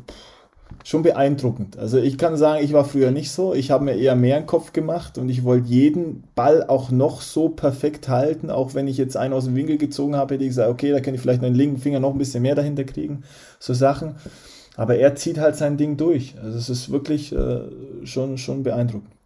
schon beeindruckend. Also ich kann sagen, ich war früher nicht so. Ich habe mir eher mehr einen Kopf gemacht und ich wollte jeden Ball auch noch so perfekt halten. Auch wenn ich jetzt einen aus dem Winkel gezogen habe, hätte ich gesagt, okay, da kann ich vielleicht meinen linken Finger noch ein bisschen mehr dahinter kriegen. So Sachen. Aber er zieht halt sein Ding durch. Also es ist wirklich äh, schon, schon beeindruckend.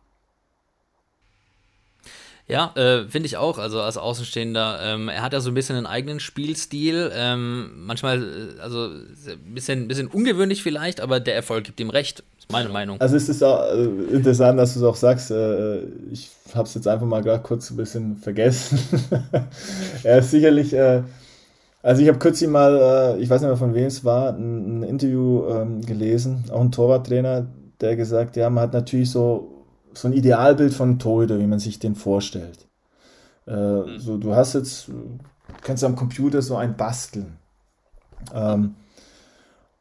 Ja, äh, finde ich auch. Also als Außenstehender, ähm, er hat ja so ein bisschen einen eigenen Spielstil. Ähm, manchmal, äh, also ein bisschen, bisschen ungewöhnlich vielleicht, aber der Erfolg gibt ihm recht. Ist meine Meinung. Also es ist auch äh, interessant, dass du es auch sagst. Äh, ich habe es jetzt einfach mal gerade kurz ein bisschen vergessen. er ist sicherlich. Äh, also ich habe kürzlich mal, äh, ich weiß nicht mehr von wem es war, ein, Interview ähm, gelesen, auch ein Torwarttrainer, der gesagt, ja, man hat natürlich so so ein Idealbild von Torhüter, wie man sich den vorstellt. Äh, mhm. so, du hast jetzt, kannst am Computer so ein basteln. Ähm,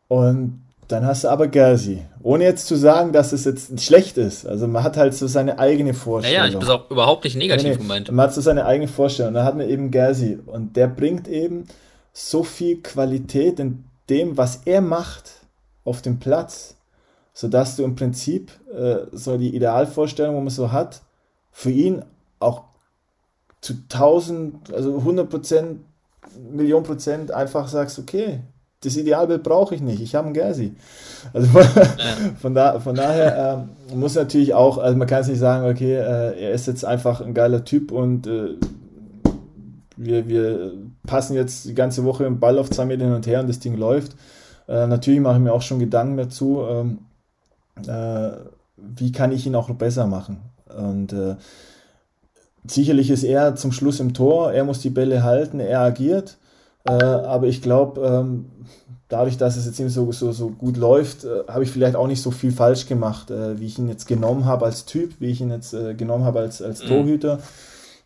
und dann hast du aber Gersi. Ohne jetzt zu sagen, dass es jetzt schlecht ist. Also man hat halt so seine eigene Vorstellung. Ja, ja, ich bin auch überhaupt nicht negativ nee, gemeint. Man hat so seine eigene Vorstellung. Und dann hat man eben Gersi. Und der bringt eben so viel Qualität in dem, was er macht, auf dem Platz sodass du im Prinzip äh, so die Idealvorstellung, wo man so hat, für ihn auch zu 1000, also 100 Prozent, Million Prozent einfach sagst, okay, das Idealbild brauche ich nicht, ich habe einen Gersi. Also von, von, da, von daher äh, muss natürlich auch, also man kann es nicht sagen, okay, äh, er ist jetzt einfach ein geiler Typ und äh, wir, wir passen jetzt die ganze Woche im Ball auf zwei Meter hin und her und das Ding läuft. Äh, natürlich mache ich mir auch schon Gedanken dazu, ähm, äh, wie kann ich ihn auch besser machen. Und äh, sicherlich ist er zum Schluss im Tor, er muss die Bälle halten, er agiert. Äh, aber ich glaube, ähm, dadurch, dass es jetzt eben so, so, so gut läuft, äh, habe ich vielleicht auch nicht so viel falsch gemacht, äh, wie ich ihn jetzt genommen habe als Typ, wie ich ihn jetzt äh, genommen habe als, als mhm. Torhüter,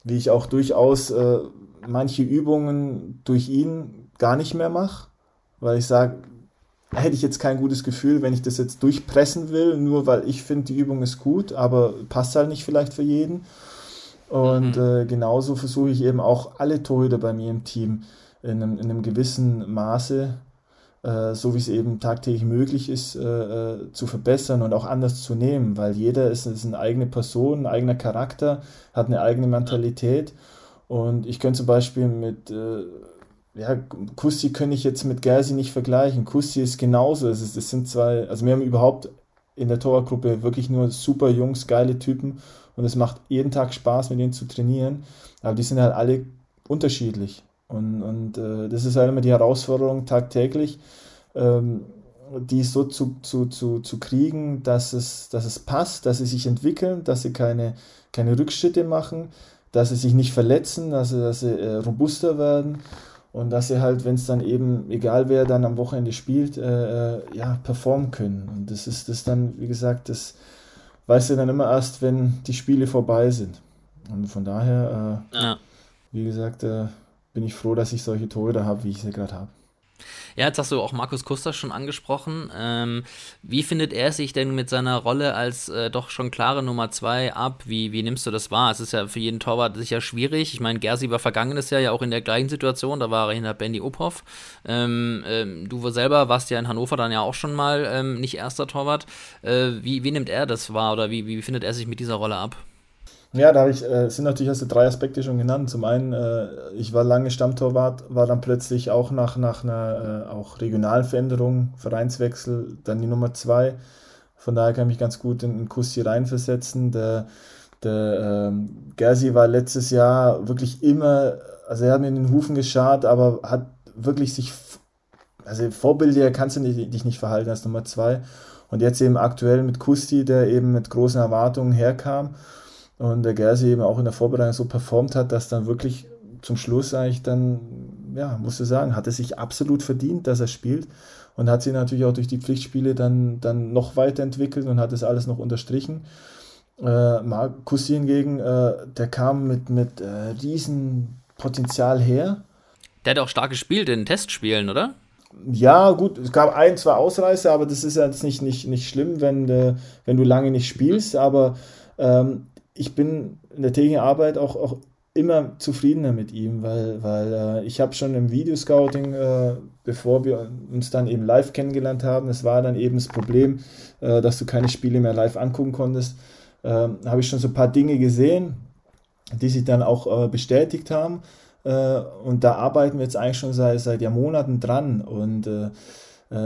wie ich auch durchaus manche Übungen durch ihn gar nicht mehr mache, weil ich sage, hätte ich jetzt kein gutes Gefühl, wenn ich das jetzt durchpressen will, nur weil ich finde, die Übung ist gut, aber passt halt nicht vielleicht für jeden. Und mhm. äh, genauso versuche ich eben auch alle Torhüter bei mir im Team in einem, in einem gewissen Maße, äh, so wie es eben tagtäglich möglich ist, äh, äh, zu verbessern und auch anders zu nehmen, weil jeder ist, ist eine eigene Person, ein eigener Charakter, hat eine eigene Mentalität. Und ich könnte zum Beispiel mit äh, ja, Kussi könnte ich jetzt mit Gersi nicht vergleichen. Kussi ist genauso. Es, ist, es sind zwei, also wir haben überhaupt in der Torwartgruppe wirklich nur super Jungs, geile Typen und es macht jeden Tag Spaß, mit denen zu trainieren. Aber die sind halt alle unterschiedlich. Und, und äh, das ist halt immer die Herausforderung tagtäglich, ähm, die so zu, zu, zu, zu kriegen, dass es, dass es passt, dass sie sich entwickeln, dass sie keine, keine Rückschritte machen, dass sie sich nicht verletzen, dass sie, dass sie äh, robuster werden und dass sie halt, wenn es dann eben, egal wer dann am Wochenende spielt, äh, äh, ja, performen können. Und das ist das dann, wie gesagt, das weißt du dann immer erst, wenn die Spiele vorbei sind. Und von daher, äh, ja. wie gesagt, äh, bin ich froh, dass ich solche Tore da habe, wie ich sie gerade habe. Ja, jetzt hast du auch Markus Kuster schon angesprochen. Ähm, wie findet er sich denn mit seiner Rolle als äh, doch schon klare Nummer zwei ab? Wie, wie nimmst du das wahr? Es ist ja für jeden Torwart sicher schwierig. Ich meine, Gersi war vergangenes Jahr ja auch in der gleichen Situation. Da war er hinter Benny Uphoff. Ähm, ähm, du selber warst ja in Hannover dann ja auch schon mal ähm, nicht erster Torwart. Äh, wie, wie nimmt er das wahr oder wie, wie findet er sich mit dieser Rolle ab? Ja, da ich, äh, sind natürlich hast du drei Aspekte schon genannt. Zum einen, äh, ich war lange Stammtorwart, war dann plötzlich auch nach, nach einer äh, auch regionalen Veränderung, Vereinswechsel, dann die Nummer zwei. Von daher kann ich mich ganz gut in den Kussi reinversetzen. Der, der ähm, Gersi war letztes Jahr wirklich immer, also er hat mir in den Hufen geschart, aber hat wirklich sich, also Vorbilder kannst du nicht, dich nicht verhalten als Nummer zwei. Und jetzt eben aktuell mit Kusti, der eben mit großen Erwartungen herkam und der Gersi eben auch in der Vorbereitung so performt hat, dass dann wirklich zum Schluss eigentlich dann, ja, musst du sagen, hat er sich absolut verdient, dass er spielt und hat sich natürlich auch durch die Pflichtspiele dann, dann noch weiterentwickelt und hat das alles noch unterstrichen. Äh, Markus hingegen, äh, der kam mit, mit äh, riesen Potenzial her. Der hat auch stark gespielt in Testspielen, oder? Ja, gut, es gab ein, zwei Ausreißer, aber das ist ja jetzt nicht, nicht, nicht schlimm, wenn, äh, wenn du lange nicht spielst. Aber ähm, ich bin in der täglichen Arbeit auch, auch immer zufriedener mit ihm, weil, weil äh, ich habe schon im Videoscouting, äh, bevor wir uns dann eben live kennengelernt haben, es war dann eben das Problem, äh, dass du keine Spiele mehr live angucken konntest, ähm, habe ich schon so ein paar Dinge gesehen, die sich dann auch äh, bestätigt haben. Äh, und da arbeiten wir jetzt eigentlich schon seit, seit ja Monaten dran. Und äh,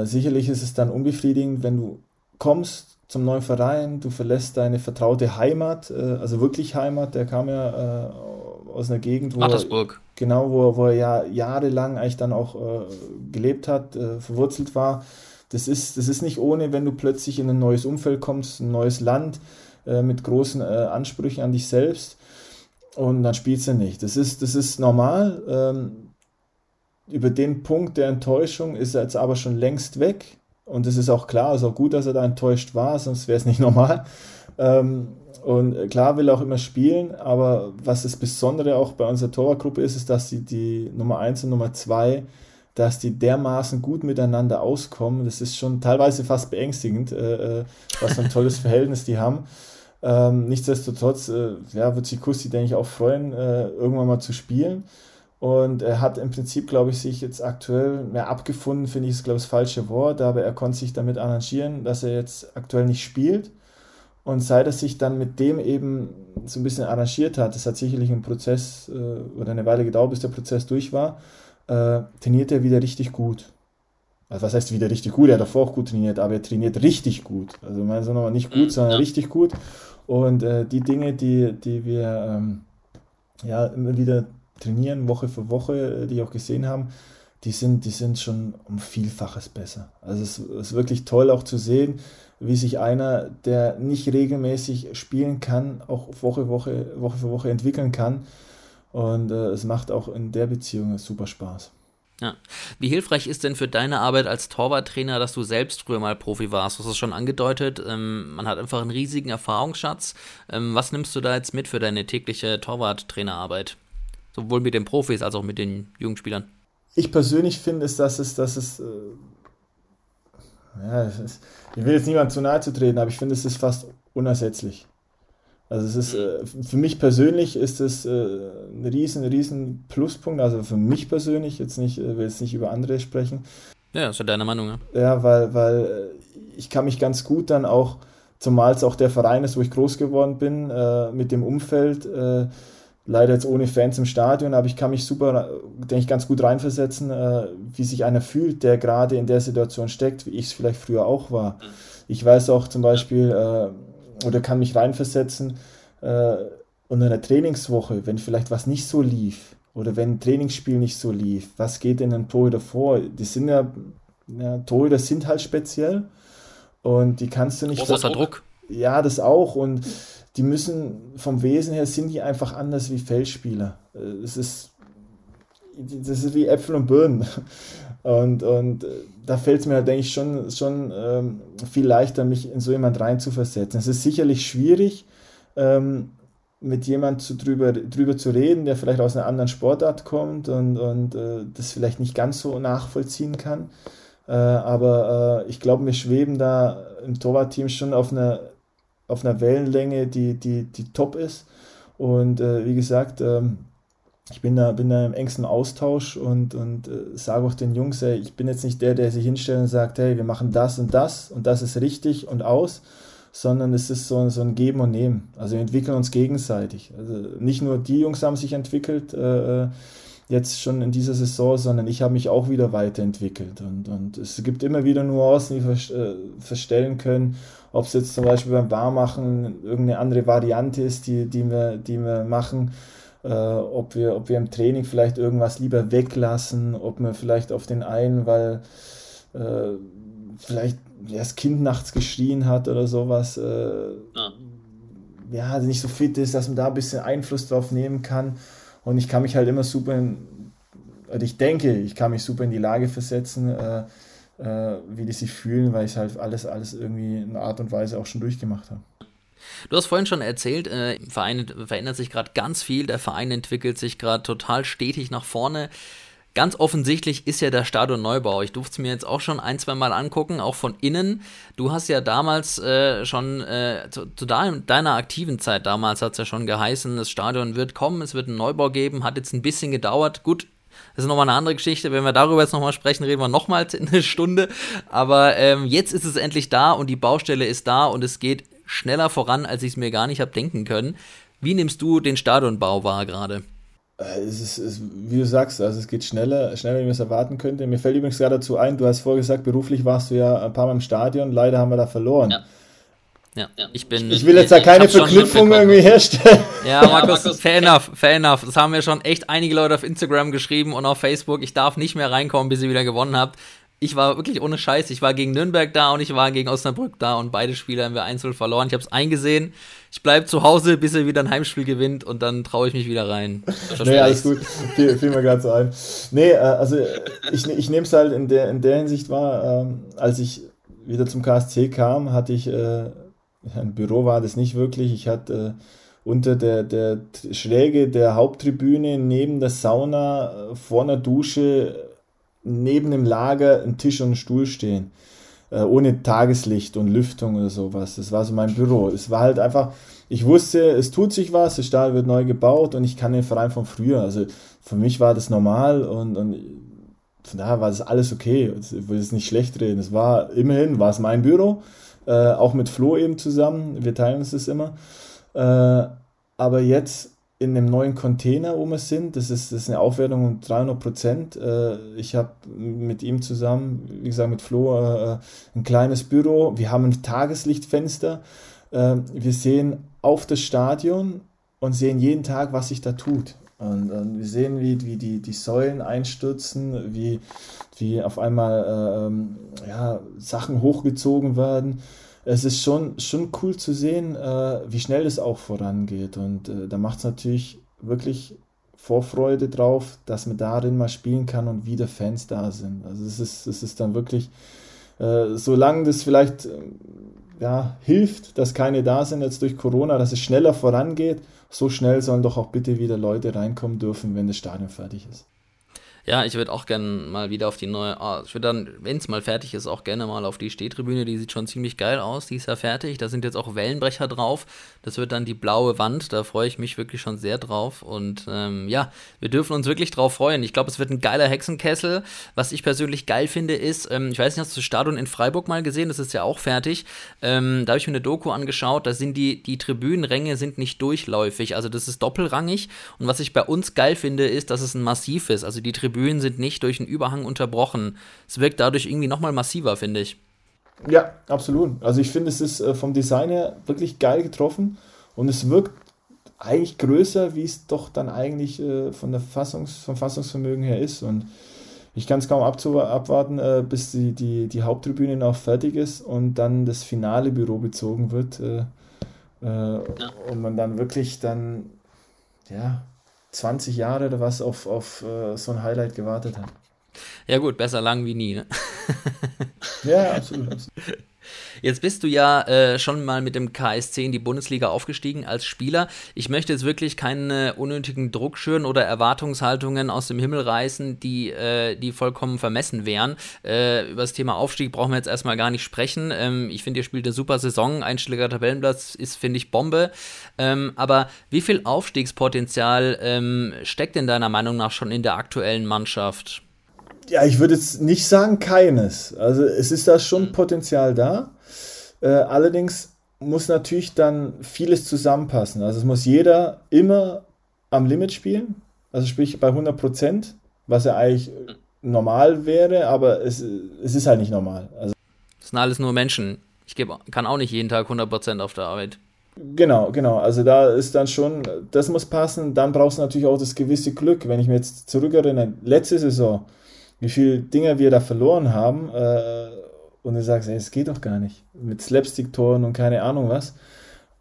sicherlich ist es dann unbefriedigend, wenn du kommst zum neuen Verein, du verlässt deine vertraute Heimat, äh, also wirklich Heimat, der kam ja äh, aus einer Gegend, wo Mattersburg. Er, genau, wo, wo er ja jahrelang eigentlich dann auch äh, gelebt hat, äh, verwurzelt war. Das ist, das ist nicht ohne, wenn du plötzlich in ein neues Umfeld kommst, ein neues Land äh, mit großen äh, Ansprüchen an dich selbst und dann spielst du nicht. Das ist, das ist normal. Ähm, über den Punkt der Enttäuschung ist er jetzt aber schon längst weg und es ist auch klar, es ist auch gut, dass er da enttäuscht war, sonst wäre es nicht normal. Ähm, und klar will er auch immer spielen, aber was das Besondere auch bei unserer Torwartgruppe ist, ist, dass die, die Nummer 1 und Nummer 2, dass die dermaßen gut miteinander auskommen. Das ist schon teilweise fast beängstigend, äh, äh was für ein tolles Verhältnis die haben. Ähm, nichtsdestotrotz äh, ja, wird sich Kusti, denke ich, auch freuen, äh, irgendwann mal zu spielen. Und er hat im Prinzip, glaube ich, sich jetzt aktuell mehr abgefunden, finde ich, ist, glaube ich, das falsche Wort, aber er konnte sich damit arrangieren, dass er jetzt aktuell nicht spielt. Und seit er sich dann mit dem eben so ein bisschen arrangiert hat, das hat sicherlich ein Prozess äh, oder eine Weile gedauert, bis der Prozess durch war, äh, trainiert er wieder richtig gut. Also was heißt wieder richtig gut? Er hat davor auch gut trainiert, aber er trainiert richtig gut. Also meine so nochmal nicht gut, mhm, sondern richtig gut. Und äh, die Dinge, die, die wir ähm, ja immer wieder trainieren, Woche für Woche, äh, die auch gesehen haben, die sind, die sind schon um Vielfaches besser. Also es ist wirklich toll auch zu sehen, wie sich einer, der nicht regelmäßig spielen kann, auch Woche, Woche, Woche für Woche entwickeln kann. Und äh, es macht auch in der Beziehung super Spaß. Ja. Wie hilfreich ist denn für deine Arbeit als Torwarttrainer, dass du selbst früher mal Profi warst? Du hast es schon angedeutet. Ähm, man hat einfach einen riesigen Erfahrungsschatz. Ähm, was nimmst du da jetzt mit für deine tägliche Torwarttrainerarbeit? Sowohl mit den Profis als auch mit den Jugendspielern. Ich persönlich finde es, dass es, dass es äh, ja, ist, ich will jetzt niemand zu nahe zu treten, aber ich finde, es ist fast unersetzlich. Also es ist äh, für mich persönlich ist es äh, ein riesen, riesen Pluspunkt. Also für mich persönlich, jetzt nicht, äh, will jetzt nicht über andere sprechen. Ja, ist ja deine Meinung, ja. Ja, weil, weil äh, ich kann mich ganz gut dann auch, zumal es auch der Verein ist, wo ich groß geworden bin, äh, mit dem Umfeld, äh, leider jetzt ohne Fans im Stadion, aber ich kann mich super, denke ich, ganz gut reinversetzen, wie sich einer fühlt, der gerade in der Situation steckt, wie ich es vielleicht früher auch war. Ich weiß auch zum Beispiel, oder kann mich reinversetzen äh, unter einer Trainingswoche, wenn vielleicht was nicht so lief oder wenn ein Trainingsspiel nicht so lief, was geht in einem Torhüter vor? Die sind ja, ja Torhüter sind halt speziell und die kannst du nicht... Großer Druck. Ja, das auch und die müssen vom Wesen her sind die einfach anders wie Feldspieler. Äh, es ist das ist wie Äpfel und Birnen. Und, und äh, da fällt es mir, denke ich, schon, schon ähm, viel leichter, mich in so jemand reinzuversetzen. Es ist sicherlich schwierig, ähm, mit jemand zu, drüber, drüber zu reden, der vielleicht aus einer anderen Sportart kommt und, und äh, das vielleicht nicht ganz so nachvollziehen kann. Äh, aber äh, ich glaube, wir schweben da im Torwartteam schon auf einer, auf einer Wellenlänge, die, die, die top ist. Und äh, wie gesagt, ähm, ich bin da, bin da im engsten Austausch und, und äh, sage auch den Jungs, ey, ich bin jetzt nicht der, der sich hinstellt und sagt, hey, wir machen das und das und das ist richtig und aus, sondern es ist so, so ein Geben und Nehmen. Also wir entwickeln uns gegenseitig. Also nicht nur die Jungs haben sich entwickelt, äh, äh jetzt schon in dieser Saison, sondern ich habe mich auch wieder weiterentwickelt. Und, und es gibt immer wieder Nuancen, die wir äh, verstellen können, ob es jetzt zum Beispiel beim Barmachen irgendeine andere Variante ist, die, die, wir, die wir machen äh, ob, wir, ob wir im Training vielleicht irgendwas lieber weglassen, ob wir vielleicht auf den einen, weil äh, vielleicht das Kind nachts geschrien hat oder sowas, äh, ah. ja, also nicht so fit ist, dass man da ein bisschen Einfluss drauf nehmen kann. Und ich kann mich halt immer super, in, also ich denke, ich kann mich super in die Lage versetzen, äh, wie die sich fühlen, weil ich halt alles, alles irgendwie in Art und Weise auch schon durchgemacht habe. Du hast vorhin schon erzählt, äh, im Verein verändert sich gerade ganz viel, der Verein entwickelt sich gerade total stetig nach vorne. Ganz offensichtlich ist ja der Stadionneubau. Ich durfte es mir jetzt auch schon ein, zwei Mal angucken, auch von innen. Du hast ja damals äh, schon, äh, zu, zu dein, deiner aktiven Zeit damals hat es ja schon geheißen, das Stadion wird kommen, es wird einen Neubau geben, hat jetzt ein bisschen gedauert. Gut, das ist nochmal eine andere Geschichte. Wenn wir darüber jetzt nochmal sprechen, reden wir nochmal eine Stunde. Aber ähm, jetzt ist es endlich da und die Baustelle ist da und es geht schneller voran, als ich es mir gar nicht habe denken können. Wie nimmst du den Stadionbau wahr gerade? Äh, es ist, es, wie du sagst, also es geht schneller, schneller, wie man es erwarten könnte. Mir fällt übrigens gerade dazu ein, du hast vorher gesagt, beruflich warst du ja ein paar Mal im Stadion, leider haben wir da verloren. Ja. Ja, ich bin. Ich will jetzt da keine Verknüpfung irgendwie herstellen. Ja, Markus, ja, fair enough, fair enough. Das haben mir schon echt einige Leute auf Instagram geschrieben und auf Facebook. Ich darf nicht mehr reinkommen, bis ihr wieder gewonnen habt ich war wirklich ohne Scheiß. Ich war gegen Nürnberg da und ich war gegen Osnabrück da und beide Spiele haben wir einzeln verloren. Ich habe es eingesehen. Ich bleibe zu Hause, bis er wieder ein Heimspiel gewinnt und dann traue ich mich wieder rein. Nee, alles gut. Fiel, fiel mir gerade so ein. Nee, äh, also ich, ich nehme es halt in der, in der Hinsicht wahr, ähm, als ich wieder zum KSC kam, hatte ich, äh, ein Büro war das nicht wirklich. Ich hatte äh, unter der, der Schräge der Haupttribüne neben der Sauna vor einer Dusche neben dem Lager ein Tisch und ein Stuhl stehen. Äh, ohne Tageslicht und Lüftung oder sowas. Das war so mein Büro. Es war halt einfach, ich wusste, es tut sich was, der Stadion wird neu gebaut und ich kann den Verein von früher. Also für mich war das normal und, und von daher war das alles okay. Ich will es nicht schlecht reden. Es war immerhin, war es mein Büro, äh, auch mit Flo eben zusammen. Wir teilen uns das immer. Äh, aber jetzt in einem neuen Container, wo wir sind. Das ist, das ist eine Aufwertung um 300 Prozent. Äh, ich habe mit ihm zusammen, wie gesagt, mit Flo, äh, ein kleines Büro. Wir haben ein Tageslichtfenster. Äh, wir sehen auf das Stadion und sehen jeden Tag, was sich da tut. Und, und wir sehen, wie, wie die, die Säulen einstürzen, wie, wie auf einmal ähm, ja, Sachen hochgezogen werden es ist schon, schon cool zu sehen, äh, wie schnell es auch vorangeht. Und äh, da macht es natürlich wirklich Vorfreude drauf, dass man darin mal spielen kann und wieder Fans da sind. Also es ist, es ist dann wirklich, äh, solange das vielleicht äh, ja, hilft, dass keine da sind jetzt durch Corona, dass es schneller vorangeht, so schnell sollen doch auch bitte wieder Leute reinkommen dürfen, wenn das Stadion fertig ist. Ja, ich würde auch gerne mal wieder auf die neue, ah, ich würde dann, wenn es mal fertig ist, auch gerne mal auf die Stehtribüne, die sieht schon ziemlich geil aus, die ist ja fertig, da sind jetzt auch Wellenbrecher drauf, das wird dann die blaue Wand, da freue ich mich wirklich schon sehr drauf. Und ähm, ja, wir dürfen uns wirklich drauf freuen. Ich glaube, es wird ein geiler Hexenkessel. Was ich persönlich geil finde, ist, ähm, ich weiß nicht, hast du das Stadion in Freiburg mal gesehen, das ist ja auch fertig, ähm, da habe ich mir eine Doku angeschaut, da sind die, die Tribünenränge sind nicht durchläufig, also das ist doppelrangig. Und was ich bei uns geil finde, ist, dass es ein Massiv ist, also die Tribünen Tribünen sind nicht durch einen Überhang unterbrochen. Es wirkt dadurch irgendwie nochmal massiver, finde ich. Ja, absolut. Also ich finde, es ist äh, vom Design her wirklich geil getroffen und es wirkt eigentlich größer, wie es doch dann eigentlich äh, von der Fassungs-, vom Fassungsvermögen her ist. Und ich kann es kaum abwarten, äh, bis die, die, die Haupttribüne noch fertig ist und dann das finale Büro bezogen wird. Ja. Und man dann wirklich dann, ja, 20 Jahre oder was auf, auf uh, so ein Highlight gewartet hat. Ja gut, besser lang wie nie. Ne? ja, absolut, absolut. Jetzt bist du ja äh, schon mal mit dem KSC in die Bundesliga aufgestiegen als Spieler. Ich möchte jetzt wirklich keine unnötigen Druck schüren oder Erwartungshaltungen aus dem Himmel reißen, die, äh, die vollkommen vermessen wären. Äh, über das Thema Aufstieg brauchen wir jetzt erstmal gar nicht sprechen. Ähm, ich finde, ihr spielt eine super Saison. Einstelliger Tabellenplatz ist, finde ich, Bombe. Ähm, aber wie viel Aufstiegspotenzial ähm, steckt in deiner Meinung nach schon in der aktuellen Mannschaft? Ja, ich würde jetzt nicht sagen keines. Also es ist da schon mhm. Potenzial da. Äh, allerdings muss natürlich dann vieles zusammenpassen. Also es muss jeder immer am Limit spielen, also sprich bei 100 Prozent, was ja eigentlich normal wäre, aber es, es ist halt nicht normal. Also das sind alles nur Menschen. Ich geb, kann auch nicht jeden Tag 100 Prozent auf der Arbeit. Genau, genau. Also da ist dann schon, das muss passen. Dann brauchst du natürlich auch das gewisse Glück. Wenn ich mir jetzt zurückerinnere, letzte Saison, wie viele Dinge wir da verloren haben, äh, und du sagst, ey, es geht doch gar nicht. Mit Slapstick-Toren und keine Ahnung was.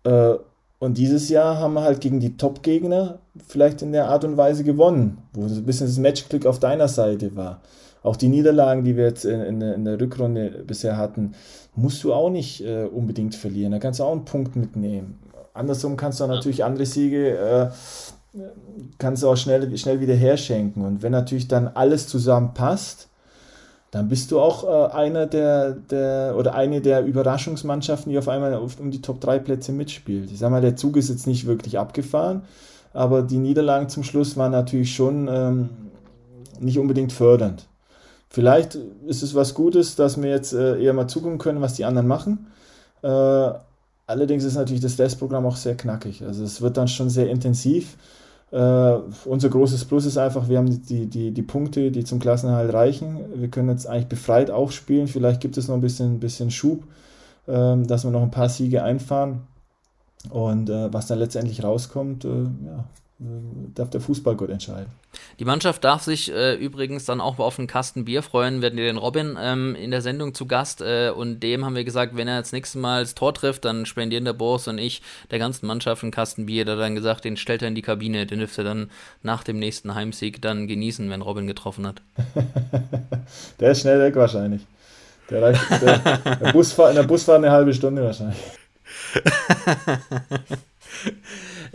Äh, und dieses Jahr haben wir halt gegen die Top-Gegner vielleicht in der Art und Weise gewonnen, wo so ein bisschen das Matchglück auf deiner Seite war. Auch die Niederlagen, die wir jetzt in, in, der Rückrunde bisher hatten, musst du auch nicht äh, unbedingt verlieren. Da kannst du auch einen Punkt mitnehmen. Andersrum kannst du auch natürlich andere Siege, äh, kannst du auch schnell, schnell wieder herschenken. Und wenn natürlich dann alles zusammen passt, dann bist du auch äh, einer der, der oder eine der Überraschungsmannschaften, die auf einmal auf, um die Top 3 Plätze mitspielt. Ich sag mal, der Zug ist jetzt nicht wirklich abgefahren, aber die Niederlagen zum Schluss waren natürlich schon ähm, nicht unbedingt fördernd. Vielleicht ist es was Gutes, dass wir jetzt äh, eher mal zugucken können, was die anderen machen. Äh, allerdings ist natürlich das Testprogramm auch sehr knackig. Also es wird dann schon sehr intensiv. Uh, unser großes Plus ist einfach, wir haben die, die, die Punkte, die zum Klassenhalt reichen. Wir können jetzt eigentlich befreit aufspielen. Vielleicht gibt es noch ein bisschen, bisschen Schub, uh, dass wir noch ein paar Siege einfahren. Und uh, was dann letztendlich rauskommt, äh, ja, darf der Fußballgott entscheiden. Die Mannschaft darf sich äh, übrigens dann auch auf einen Kasten Bier freuen. Wir hatten den Robin ähm, in der Sendung zu Gast äh, und dem haben wir gesagt, wenn er das nächste Mal das Tor trifft, dann spendieren der Boris und ich der ganzen Mannschaft einen Kasten Bier. Der hat dann gesagt, den stellt er in die Kabine, den dürfte er dann nach dem nächsten Heimsieg dann genießen, wenn Robin getroffen hat. der ist schnell weg wahrscheinlich. Der reicht, der, der Busfahr, in der Busfahrt eine halbe Stunde wahrscheinlich.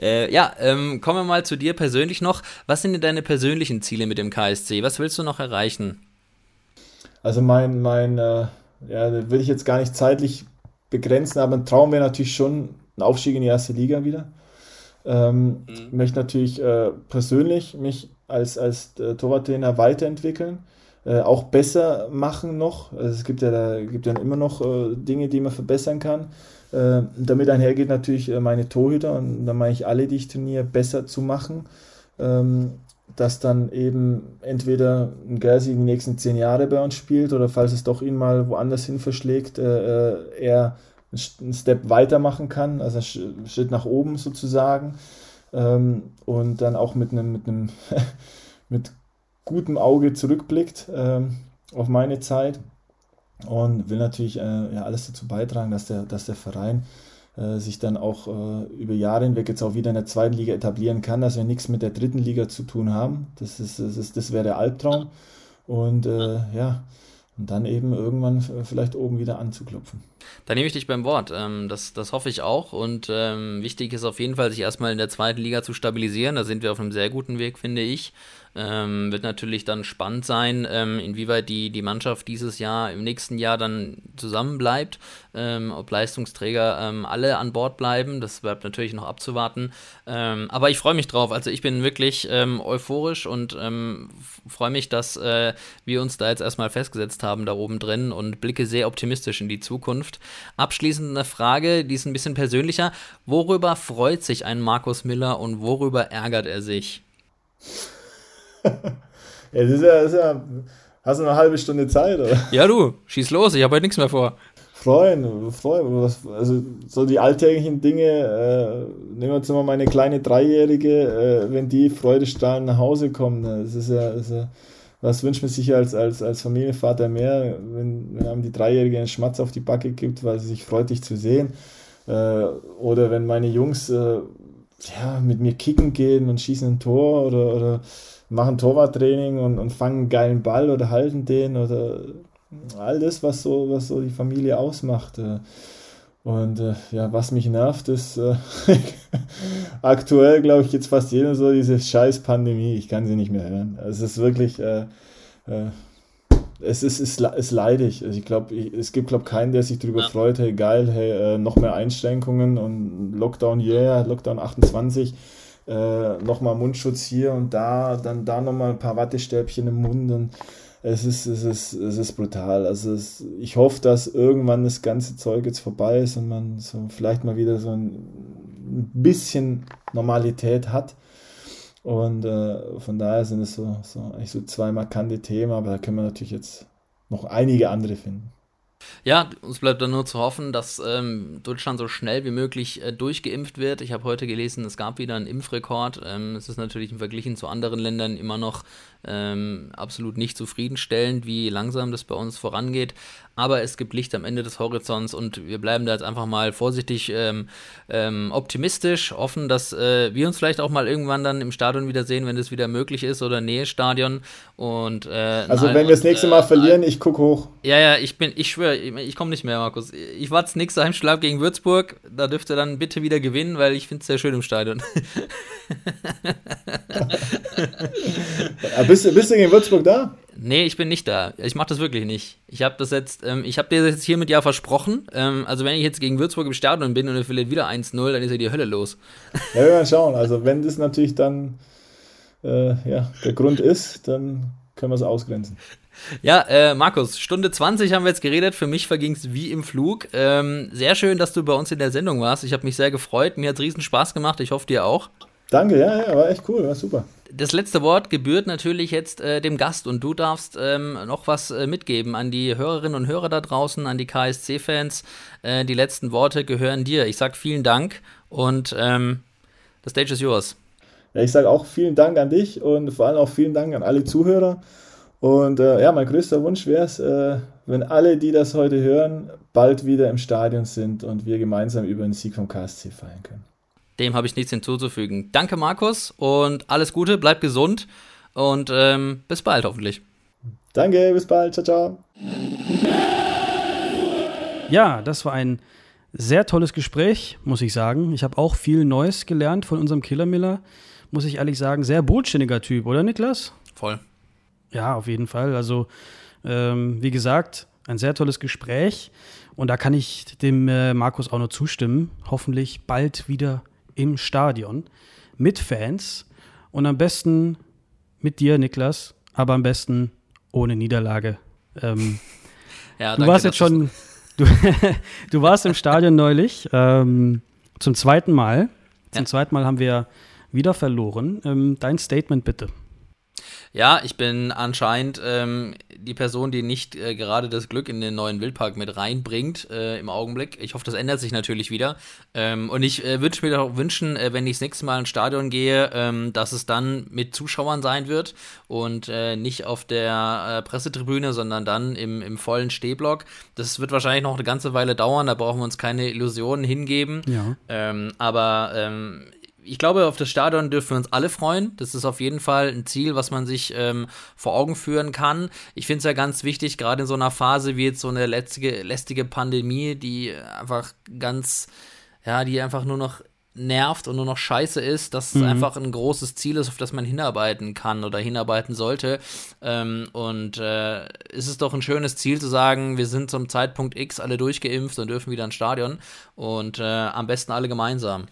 Äh, ja, ähm, kommen wir mal zu dir persönlich noch. Was sind denn deine persönlichen Ziele mit dem KSC? Was willst du noch erreichen? Also mein, mein äh, ja, will ich jetzt gar nicht zeitlich begrenzen, aber ein Traum wäre natürlich schon ein Aufstieg in die erste Liga wieder. Ähm, mhm. Ich möchte natürlich äh, persönlich mich als, als äh, Torwarttrainer weiterentwickeln, äh, auch besser machen noch. Also es gibt ja, da, gibt ja immer noch äh, Dinge, die man verbessern kann. Äh, damit einhergeht natürlich äh, meine Torhüter und dann meine ich alle, die ich trainiere, besser zu machen. Ähm, dass dann eben entweder ein Gersi die nächsten zehn Jahre bei uns spielt oder falls es doch ihn mal woanders hin verschlägt, äh, äh er einen Step weitermachen kann, also einen Schritt nach oben sozusagen. Ähm, und dann auch mit einem, mit einem mit gutem Auge zurückblickt ähm, auf meine Zeit und will natürlich äh, ja, alles dazu beitragen, dass der, dass der Verein äh, sich dann auch äh, über Jahre hinweg jetzt auch wieder in der zweiten Liga etablieren kann, dass wir nichts mit der dritten Liga zu tun haben. Das, ist, das, ist, das wäre der Albtraum. Und äh, ja, und dann eben irgendwann vielleicht oben wieder anzuklopfen. Da nehme ich dich beim Wort. Ähm, das, das hoffe ich auch. Und ähm, wichtig ist auf jeden Fall, sich erstmal in der zweiten Liga zu stabilisieren. Da sind wir auf einem sehr guten Weg, finde ich. Ähm, wird natürlich dann spannend sein, ähm, inwieweit die, die Mannschaft dieses Jahr, im nächsten Jahr dann zusammenbleibt, ähm, ob Leistungsträger ähm, alle an Bord bleiben. Das bleibt natürlich noch abzuwarten. Ähm, aber ich freue mich drauf. Also ich bin wirklich euphorisch und freue mich, dass äh, wir uns da jetzt erstmal festgesetzt haben da oben drin und blicke sehr optimistisch in die Zukunft. Abschließend eine Frage, die ist ein bisschen persönlicher. Worüber freut sich ein Markus Miller und worüber ärgert er sich? ja, das ist ja, das ist ja, hast du eine halbe Stunde Zeit, oder? Ja, du, schieß los, ich habe heute nichts mehr vor. Freuen, freuen, also so die alltäglichen Dinge, äh, nehmen wir jetzt mal meine kleine Dreijährige, äh, wenn die freudestrahlend nach Hause kommen, ne, das ist ja, das ist ja was wünscht man sich als, als, als Familienvater mehr, wenn, wenn einem die Dreijährige einen Schmatz auf die Backe gibt, weil sie sich freut, dich zu sehen. Äh, oder wenn meine Jungs äh, ja, mit mir kicken gehen und schießen ein Tor oder, oder machen Torwarttraining und, und fangen einen geilen Ball oder halten den oder all das, was so, was so die Familie ausmacht. Äh. Und äh, ja, was mich nervt, ist äh, aktuell, glaube ich, jetzt fast jeder so diese scheiß Pandemie. Ich kann sie nicht mehr hören. Es ist wirklich, äh, äh, es ist, ist, ist leidig. Also ich glaube, es gibt, glaube keinen, der sich darüber ja. freut, hey geil, hey, äh, noch mehr Einschränkungen und Lockdown yeah, Lockdown 28 äh, nochmal Mundschutz hier und da, dann da nochmal ein paar Wattestäbchen im Mund und es ist, es ist, es ist brutal. Also es, ich hoffe, dass irgendwann das ganze Zeug jetzt vorbei ist und man so vielleicht mal wieder so ein bisschen Normalität hat. Und äh, von daher sind es so, so, eigentlich so zwei markante Themen, aber da können wir natürlich jetzt noch einige andere finden. Ja, uns bleibt dann nur zu hoffen, dass ähm, Deutschland so schnell wie möglich äh, durchgeimpft wird. Ich habe heute gelesen, es gab wieder einen Impfrekord. Ähm, es ist natürlich im Vergleich zu anderen Ländern immer noch ähm, absolut nicht zufriedenstellend, wie langsam das bei uns vorangeht. Aber es gibt Licht am Ende des Horizonts und wir bleiben da jetzt einfach mal vorsichtig ähm, ähm, optimistisch, hoffen, dass äh, wir uns vielleicht auch mal irgendwann dann im Stadion wiedersehen, wenn das wieder möglich ist oder Nähe-Stadion. Und, äh, also nein, wenn wir das nächste Mal äh, verlieren, ich gucke hoch. Ja, ja, ich bin, ich schwöre, ich, ich komme nicht mehr, Markus. Ich warte das nächste Heimschlag gegen Würzburg. Da dürft ihr dann bitte wieder gewinnen, weil ich finde es sehr schön im Stadion. bist, bist du gegen Würzburg da? Nee, ich bin nicht da. Ich mache das wirklich nicht. Ich habe das jetzt, ähm, ich habe dir das jetzt hiermit ja versprochen. Ähm, also wenn ich jetzt gegen Würzburg im Stadion bin und er verliert wieder 1-0, dann ist ja die Hölle los. Ja, wir werden schauen. Also wenn das natürlich dann äh, ja, der Grund ist, dann können wir es ausgrenzen. Ja, äh, Markus, Stunde 20 haben wir jetzt geredet. Für mich verging es wie im Flug. Ähm, sehr schön, dass du bei uns in der Sendung warst. Ich habe mich sehr gefreut. Mir hat es riesen Spaß gemacht. Ich hoffe, dir auch. Danke, ja, ja, war echt cool, war super. Das letzte Wort gebührt natürlich jetzt äh, dem Gast und du darfst ähm, noch was äh, mitgeben an die Hörerinnen und Hörer da draußen, an die KSC-Fans. Äh, die letzten Worte gehören dir. Ich sag vielen Dank und ähm, the stage is yours. Ja, ich sage auch vielen Dank an dich und vor allem auch vielen Dank an alle Zuhörer. Und äh, ja, mein größter Wunsch wäre es, äh, wenn alle, die das heute hören, bald wieder im Stadion sind und wir gemeinsam über den Sieg vom KSC feiern können. Dem habe ich nichts hinzuzufügen. Danke, Markus, und alles Gute, bleib gesund und ähm, bis bald hoffentlich. Danke, bis bald, ciao, ciao. Ja, das war ein sehr tolles Gespräch, muss ich sagen. Ich habe auch viel Neues gelernt von unserem Killer Miller, muss ich ehrlich sagen. Sehr bodenständiger Typ, oder Niklas? Voll. Ja, auf jeden Fall. Also, ähm, wie gesagt, ein sehr tolles Gespräch. Und da kann ich dem äh, Markus auch nur zustimmen. Hoffentlich bald wieder im Stadion mit Fans und am besten mit dir, Niklas, aber am besten ohne Niederlage. Ähm, ja, danke, du warst jetzt schon, du, du, warst im Stadion neulich ähm, zum zweiten Mal. Zum ja. zweiten Mal haben wir wieder verloren. Ähm, dein Statement bitte. Ja, ich bin anscheinend ähm, die Person, die nicht äh, gerade das Glück in den neuen Wildpark mit reinbringt äh, im Augenblick. Ich hoffe, das ändert sich natürlich wieder. Ähm, und ich äh, würde mir auch wünschen, äh, wenn ich das nächste Mal ins Stadion gehe, ähm, dass es dann mit Zuschauern sein wird und äh, nicht auf der äh, Pressetribüne, sondern dann im, im vollen Stehblock. Das wird wahrscheinlich noch eine ganze Weile dauern, da brauchen wir uns keine Illusionen hingeben. Ja. Ähm, aber ähm, ich glaube, auf das Stadion dürfen wir uns alle freuen. Das ist auf jeden Fall ein Ziel, was man sich ähm, vor Augen führen kann. Ich finde es ja ganz wichtig, gerade in so einer Phase wie jetzt so eine lästige, lästige Pandemie, die einfach ganz, ja, die einfach nur noch nervt und nur noch scheiße ist, dass mhm. es einfach ein großes Ziel ist, auf das man hinarbeiten kann oder hinarbeiten sollte. Ähm, und äh, ist es doch ein schönes Ziel zu sagen, wir sind zum Zeitpunkt X alle durchgeimpft und dürfen wieder ins Stadion und äh, am besten alle gemeinsam.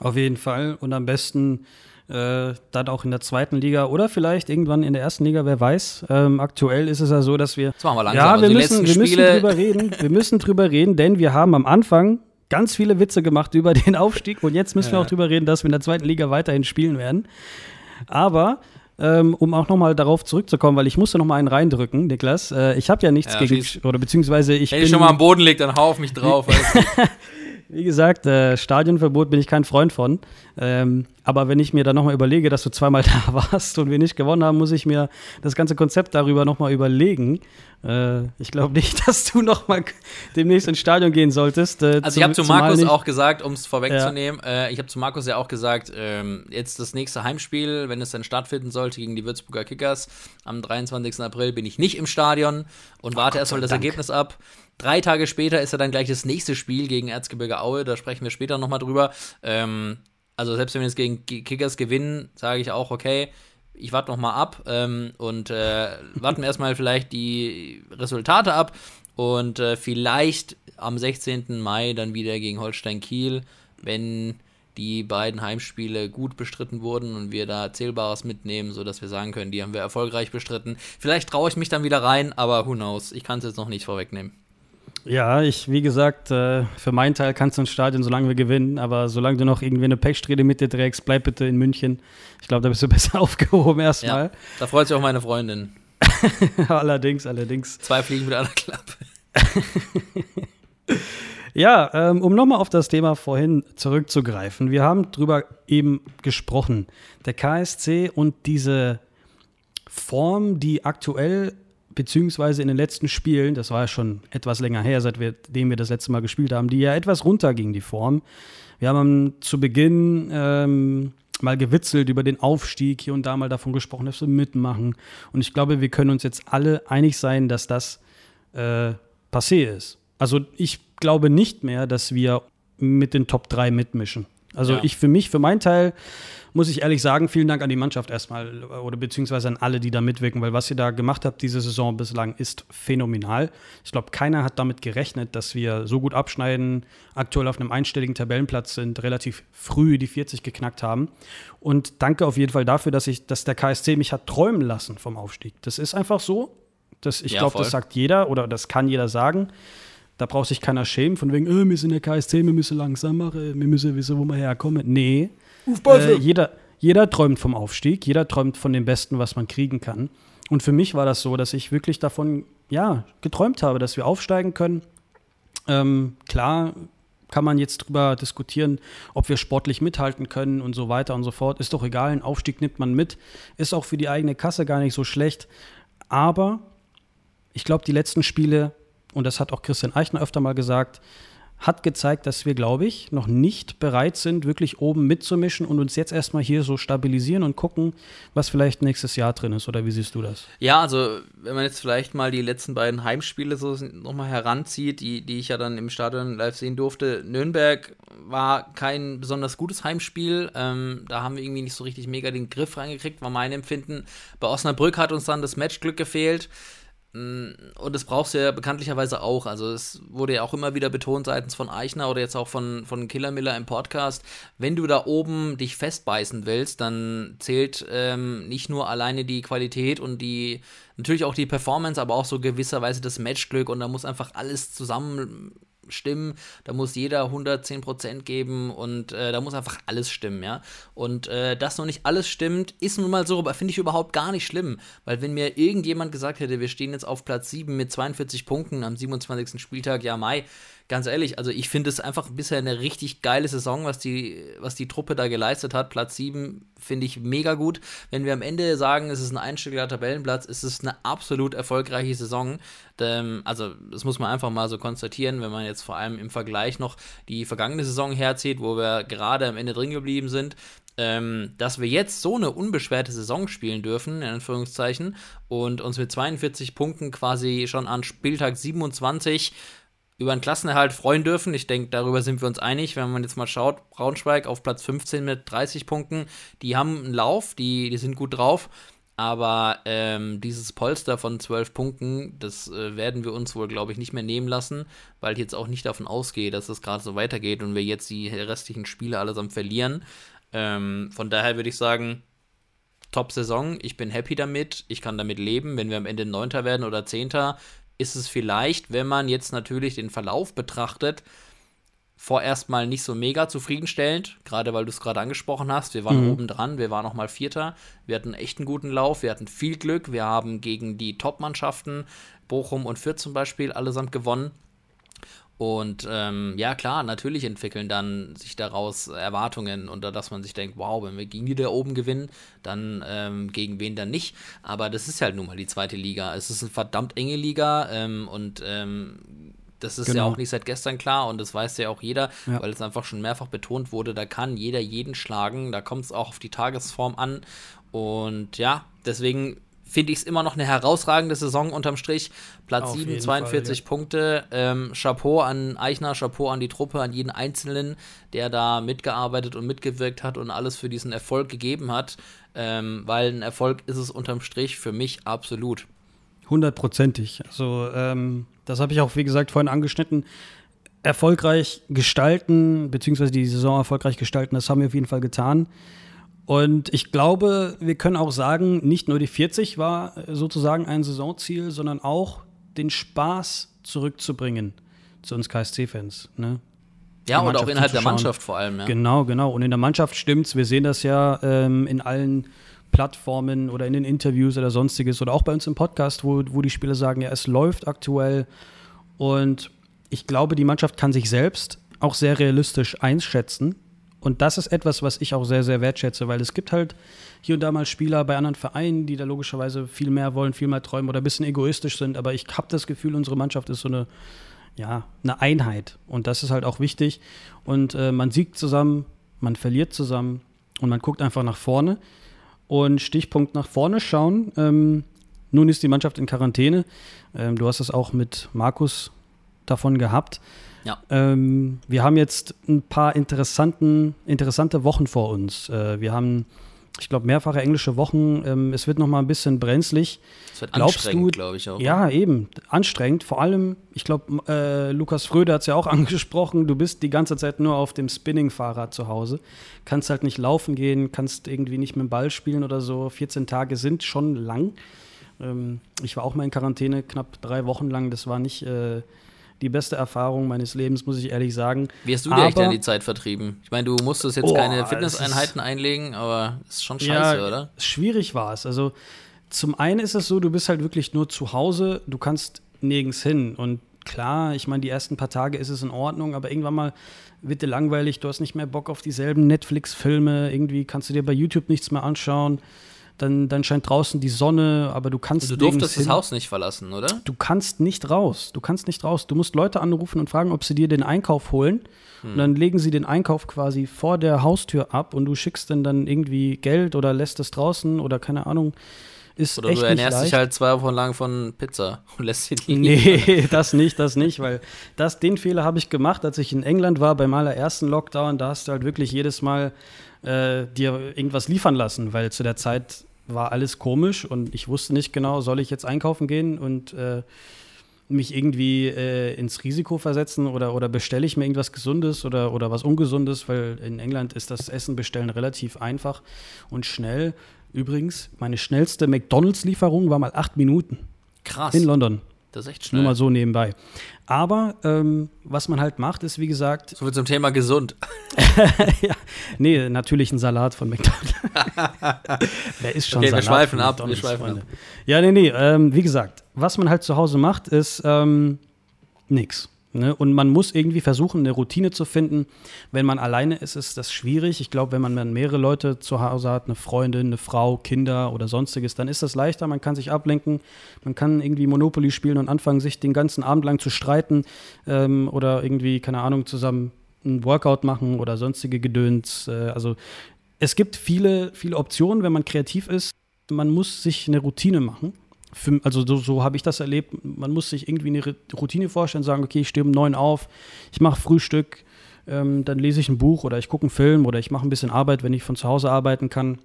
Auf jeden Fall und am besten äh, dann auch in der zweiten Liga oder vielleicht irgendwann in der ersten Liga, wer weiß. Ähm, aktuell ist es ja so, dass wir. Das machen wir langsam. Ja, wir, also müssen, wir müssen drüber reden. Wir müssen drüber reden, denn wir haben am Anfang ganz viele Witze gemacht über den Aufstieg und jetzt müssen ja. wir auch drüber reden, dass wir in der zweiten Liga weiterhin spielen werden. Aber ähm, um auch nochmal darauf zurückzukommen, weil ich musste nochmal einen reindrücken, Niklas. Äh, ich habe ja nichts ja, gegen, oder beziehungsweise ich. Wenn ich schon mal am Boden liegt, dann hau auf mich drauf. Wie gesagt, äh, Stadionverbot bin ich kein Freund von. Ähm, aber wenn ich mir dann nochmal überlege, dass du zweimal da warst und wir nicht gewonnen haben, muss ich mir das ganze Konzept darüber nochmal überlegen. Äh, ich glaube nicht, dass du nochmal demnächst ins Stadion gehen solltest. Äh, also ich habe zu Markus auch gesagt, um es vorwegzunehmen, ja. äh, ich habe zu Markus ja auch gesagt, ähm, jetzt das nächste Heimspiel, wenn es dann stattfinden sollte gegen die Würzburger Kickers, am 23. April bin ich nicht im Stadion und warte erstmal das Dank. Ergebnis ab. Drei Tage später ist ja dann gleich das nächste Spiel gegen Erzgebirge Aue, da sprechen wir später nochmal drüber. Ähm, also selbst wenn wir jetzt gegen Kickers gewinnen, sage ich auch, okay, ich warte nochmal ab ähm, und äh, warten erstmal vielleicht die Resultate ab und äh, vielleicht am 16. Mai dann wieder gegen Holstein Kiel, wenn die beiden Heimspiele gut bestritten wurden und wir da Zählbares mitnehmen, sodass wir sagen können, die haben wir erfolgreich bestritten. Vielleicht traue ich mich dann wieder rein, aber who knows, ich kann es jetzt noch nicht vorwegnehmen. Ja, ich, wie gesagt, äh, für meinen Teil kannst du ins Stadion, solange wir gewinnen, aber solange du noch irgendwie eine Pechsträhne mit dir trägst, bleib bitte in München. Ich glaube, da bist du besser aufgehoben erstmal. Ja, da freut sich auch meine Freundin. allerdings, allerdings. Zwei Fliegen mit einer Klappe. ja, ähm, um nochmal auf das Thema vorhin zurückzugreifen. Wir haben drüber eben gesprochen. Der KSC und diese Form, die aktuell beziehungsweise in den letzten Spielen, das war ja schon etwas länger her, seitdem wir das letzte Mal gespielt haben, die ja etwas runterging, die Form. Wir haben zu Beginn ähm, mal gewitzelt über den Aufstieg, hier und da mal davon gesprochen, dass wir mitmachen. Und ich glaube, wir können uns jetzt alle einig sein, dass das äh, passé ist. Also ich glaube nicht mehr, dass wir mit den Top 3 mitmischen. Also ja. ich für mich, für meinen Teil, muss ich ehrlich sagen, vielen Dank an die Mannschaft erstmal oder beziehungsweise an alle, die da mitwirken, weil was ihr da gemacht habt diese Saison bislang ist phänomenal. Ich glaube, keiner hat damit gerechnet, dass wir so gut abschneiden, aktuell auf einem einstelligen Tabellenplatz sind, relativ früh die 40 geknackt haben. Und danke auf jeden Fall dafür, dass ich, dass der KSC mich hat träumen lassen vom Aufstieg. Das ist einfach so. Das, ich ja, glaube, das sagt jeder oder das kann jeder sagen. Da braucht sich keiner schämen, von wegen, äh, wir sind der KSC, wir müssen langsam machen, wir müssen wissen, wo wir herkommen. Nee. Äh, jeder, jeder träumt vom Aufstieg, jeder träumt von dem Besten, was man kriegen kann. Und für mich war das so, dass ich wirklich davon, ja, geträumt habe, dass wir aufsteigen können. Ähm, klar kann man jetzt drüber diskutieren, ob wir sportlich mithalten können und so weiter und so fort. Ist doch egal, ein Aufstieg nimmt man mit. Ist auch für die eigene Kasse gar nicht so schlecht. Aber ich glaube, die letzten Spiele und das hat auch Christian Eichner öfter mal gesagt, hat gezeigt, dass wir, glaube ich, noch nicht bereit sind, wirklich oben mitzumischen und uns jetzt erstmal hier so stabilisieren und gucken, was vielleicht nächstes Jahr drin ist. Oder wie siehst du das? Ja, also wenn man jetzt vielleicht mal die letzten beiden Heimspiele so nochmal heranzieht, die, die ich ja dann im Stadion live sehen durfte. Nürnberg war kein besonders gutes Heimspiel. Ähm, da haben wir irgendwie nicht so richtig mega den Griff reingekriegt, war mein Empfinden. Bei Osnabrück hat uns dann das Matchglück gefehlt. Mm, und das brauchst du ja bekanntlicherweise auch. Also es wurde ja auch immer wieder betont seitens von Eichner oder jetzt auch von, von Killer Miller im Podcast, wenn du da oben dich festbeißen willst, dann zählt ähm, nicht nur alleine die Qualität und die, natürlich auch die Performance, aber auch so gewisserweise das Matchglück und da muss einfach alles zusammen stimmen, da muss jeder 110% geben und äh, da muss einfach alles stimmen, ja. Und äh, dass noch nicht alles stimmt, ist nun mal so, aber finde ich überhaupt gar nicht schlimm, weil wenn mir irgendjemand gesagt hätte, wir stehen jetzt auf Platz 7 mit 42 Punkten am 27. Spieltag, ja, Mai, ganz ehrlich, also ich finde es einfach bisher eine richtig geile Saison, was die, was die Truppe da geleistet hat. Platz 7 finde ich mega gut. Wenn wir am Ende sagen, es ist ein einstelliger Tabellenplatz, ist es eine absolut erfolgreiche Saison. Ähm, also, das muss man einfach mal so konstatieren, wenn man jetzt vor allem im Vergleich noch die vergangene Saison herzieht, wo wir gerade am Ende drin geblieben sind ähm, dass wir jetzt so eine unbeschwerte Saison spielen dürfen, in Anführungszeichen, und uns mit 42 Punkten quasi schon an Spieltag 27 über einen Klassenerhalt freuen dürfen. Ich denke, darüber sind wir uns einig, wenn man jetzt mal schaut. Braunschweig auf Platz 15 mit 30 Punkten. Die haben einen Lauf, die, die sind gut drauf. Aber ähm, dieses Polster von 12 Punkten, das äh, werden wir uns wohl, glaube ich, nicht mehr nehmen lassen, weil ich jetzt auch nicht davon ausgehe, dass es gerade so weitergeht und wir jetzt die restlichen Spiele allesamt verlieren. Ähm, von daher würde ich sagen, Top-Saison. Ich bin happy damit. Ich kann damit leben. Wenn wir am Ende Neunter werden oder Zehnter, ist es vielleicht, wenn man jetzt natürlich den Verlauf betrachtet, vorerst mal nicht so mega zufriedenstellend, gerade weil du es gerade angesprochen hast. Wir waren mhm. oben dran, wir waren noch mal Vierter. Wir hatten echt einen guten Lauf, wir hatten viel Glück. Wir haben gegen die Top-Mannschaften, Bochum und Fürth zum Beispiel, allesamt gewonnen. Und ähm, ja, klar, natürlich entwickeln dann sich daraus Erwartungen und dass man sich denkt, wow, wenn wir gegen die da oben gewinnen, dann ähm, gegen wen dann nicht. Aber das ist halt nun mal die zweite Liga. Es ist eine verdammt enge Liga ähm, und ähm, das ist genau. ja auch nicht seit gestern klar und das weiß ja auch jeder, ja. weil es einfach schon mehrfach betont wurde, da kann jeder jeden schlagen, da kommt es auch auf die Tagesform an. Und ja, deswegen finde ich es immer noch eine herausragende Saison unterm Strich. Platz Auf 7, 42 Fall, ja. Punkte. Ähm, Chapeau an Eichner, Chapeau an die Truppe, an jeden Einzelnen, der da mitgearbeitet und mitgewirkt hat und alles für diesen Erfolg gegeben hat. Ähm, weil ein Erfolg ist es unterm Strich für mich absolut. Hundertprozentig. Also, ähm, das habe ich auch, wie gesagt, vorhin angeschnitten. Erfolgreich gestalten, beziehungsweise die Saison erfolgreich gestalten, das haben wir auf jeden Fall getan. Und ich glaube, wir können auch sagen, nicht nur die 40 war sozusagen ein Saisonziel, sondern auch den Spaß zurückzubringen zu uns KSC-Fans. Ne? Ja, und auch innerhalb der Mannschaft vor allem. Ja. Genau, genau. Und in der Mannschaft stimmt's. Wir sehen das ja ähm, in allen Plattformen oder in den Interviews oder sonstiges oder auch bei uns im Podcast, wo, wo die Spieler sagen, ja, es läuft aktuell. Und ich glaube, die Mannschaft kann sich selbst auch sehr realistisch einschätzen und das ist etwas, was ich auch sehr, sehr wertschätze, weil es gibt halt hier und da mal Spieler bei anderen Vereinen, die da logischerweise viel mehr wollen, viel mehr träumen oder ein bisschen egoistisch sind. Aber ich habe das Gefühl, unsere Mannschaft ist so eine, ja, eine Einheit. Und das ist halt auch wichtig. Und äh, man siegt zusammen, man verliert zusammen und man guckt einfach nach vorne. Und Stichpunkt nach vorne schauen. Ähm, nun ist die Mannschaft in Quarantäne. Ähm, du hast es auch mit Markus davon gehabt. Ja. Ähm, wir haben jetzt ein paar interessanten, interessante Wochen vor uns. Äh, wir haben, ich glaube, mehrfache englische Wochen. Ähm, es wird noch mal ein bisschen brenzlig. Es wird Glaubst anstrengend, glaube ich auch. Ja, eben. Anstrengend. Vor allem, ich glaube, äh, Lukas Fröde hat es ja auch angesprochen, du bist die ganze Zeit nur auf dem Spinning-Fahrrad zu Hause. Kannst halt nicht laufen gehen, kannst irgendwie nicht mit dem Ball spielen oder so. 14 Tage sind schon lang. Ähm, ich war auch mal in Quarantäne, knapp drei Wochen lang. Das war nicht... Äh, die beste Erfahrung meines Lebens, muss ich ehrlich sagen. Wie hast du dir denn die Zeit vertrieben? Ich meine, du musstest jetzt oh, keine Fitnesseinheiten einlegen, aber ist schon scheiße, ja, oder? Schwierig war es. Also zum einen ist es so, du bist halt wirklich nur zu Hause, du kannst nirgends hin. Und klar, ich meine, die ersten paar Tage ist es in Ordnung, aber irgendwann mal wird dir langweilig, du hast nicht mehr Bock auf dieselben Netflix-Filme, irgendwie kannst du dir bei YouTube nichts mehr anschauen dann, dann scheint draußen die Sonne, aber du kannst. Du durftest das Haus nicht verlassen, oder? Du kannst nicht raus. Du kannst nicht raus. Du musst Leute anrufen und fragen, ob sie dir den Einkauf holen. Hm. Und dann legen sie den Einkauf quasi vor der Haustür ab und du schickst dann, dann irgendwie Geld oder lässt es draußen oder keine Ahnung. Ist oder du ernährst dich halt zwei Wochen lang von Pizza und lässt sie liegen. Nee, das nicht, das nicht, weil das, den Fehler habe ich gemacht, als ich in England war beim allerersten Lockdown. Da hast du halt wirklich jedes Mal äh, dir irgendwas liefern lassen, weil zu der Zeit war alles komisch und ich wusste nicht genau, soll ich jetzt einkaufen gehen und äh, mich irgendwie äh, ins Risiko versetzen oder, oder bestelle ich mir irgendwas Gesundes oder, oder was Ungesundes, weil in England ist das Essen bestellen relativ einfach und schnell. Übrigens, meine schnellste McDonalds-Lieferung war mal acht Minuten. Krass. In London. Das ist echt schnell. Nur mal so nebenbei. Aber ähm, was man halt macht, ist wie gesagt. So viel zum Thema gesund. ja, nee, natürlich ein Salat von McDonald's. Wer ist schon okay, Salat wir schweifen ab, wir schweifen Freunde. ab. Ja, nee, nee, ähm, wie gesagt, was man halt zu Hause macht, ist ähm, nix. Ne? Und man muss irgendwie versuchen, eine Routine zu finden. Wenn man alleine ist, ist das schwierig. Ich glaube, wenn man mehrere Leute zu Hause hat, eine Freundin, eine Frau, Kinder oder sonstiges, dann ist das leichter. Man kann sich ablenken. Man kann irgendwie Monopoly spielen und anfangen, sich den ganzen Abend lang zu streiten ähm, oder irgendwie, keine Ahnung, zusammen ein Workout machen oder sonstige Gedöns. Äh, also es gibt viele, viele Optionen, wenn man kreativ ist. Man muss sich eine Routine machen für, also so, so habe ich das erlebt. Man muss sich irgendwie eine Routine vorstellen, sagen, okay, ich stehe um neun auf, ich mache Frühstück, ähm, dann lese ich ein Buch oder ich gucke einen Film oder ich mache ein bisschen Arbeit, wenn ich von zu Hause arbeiten kann.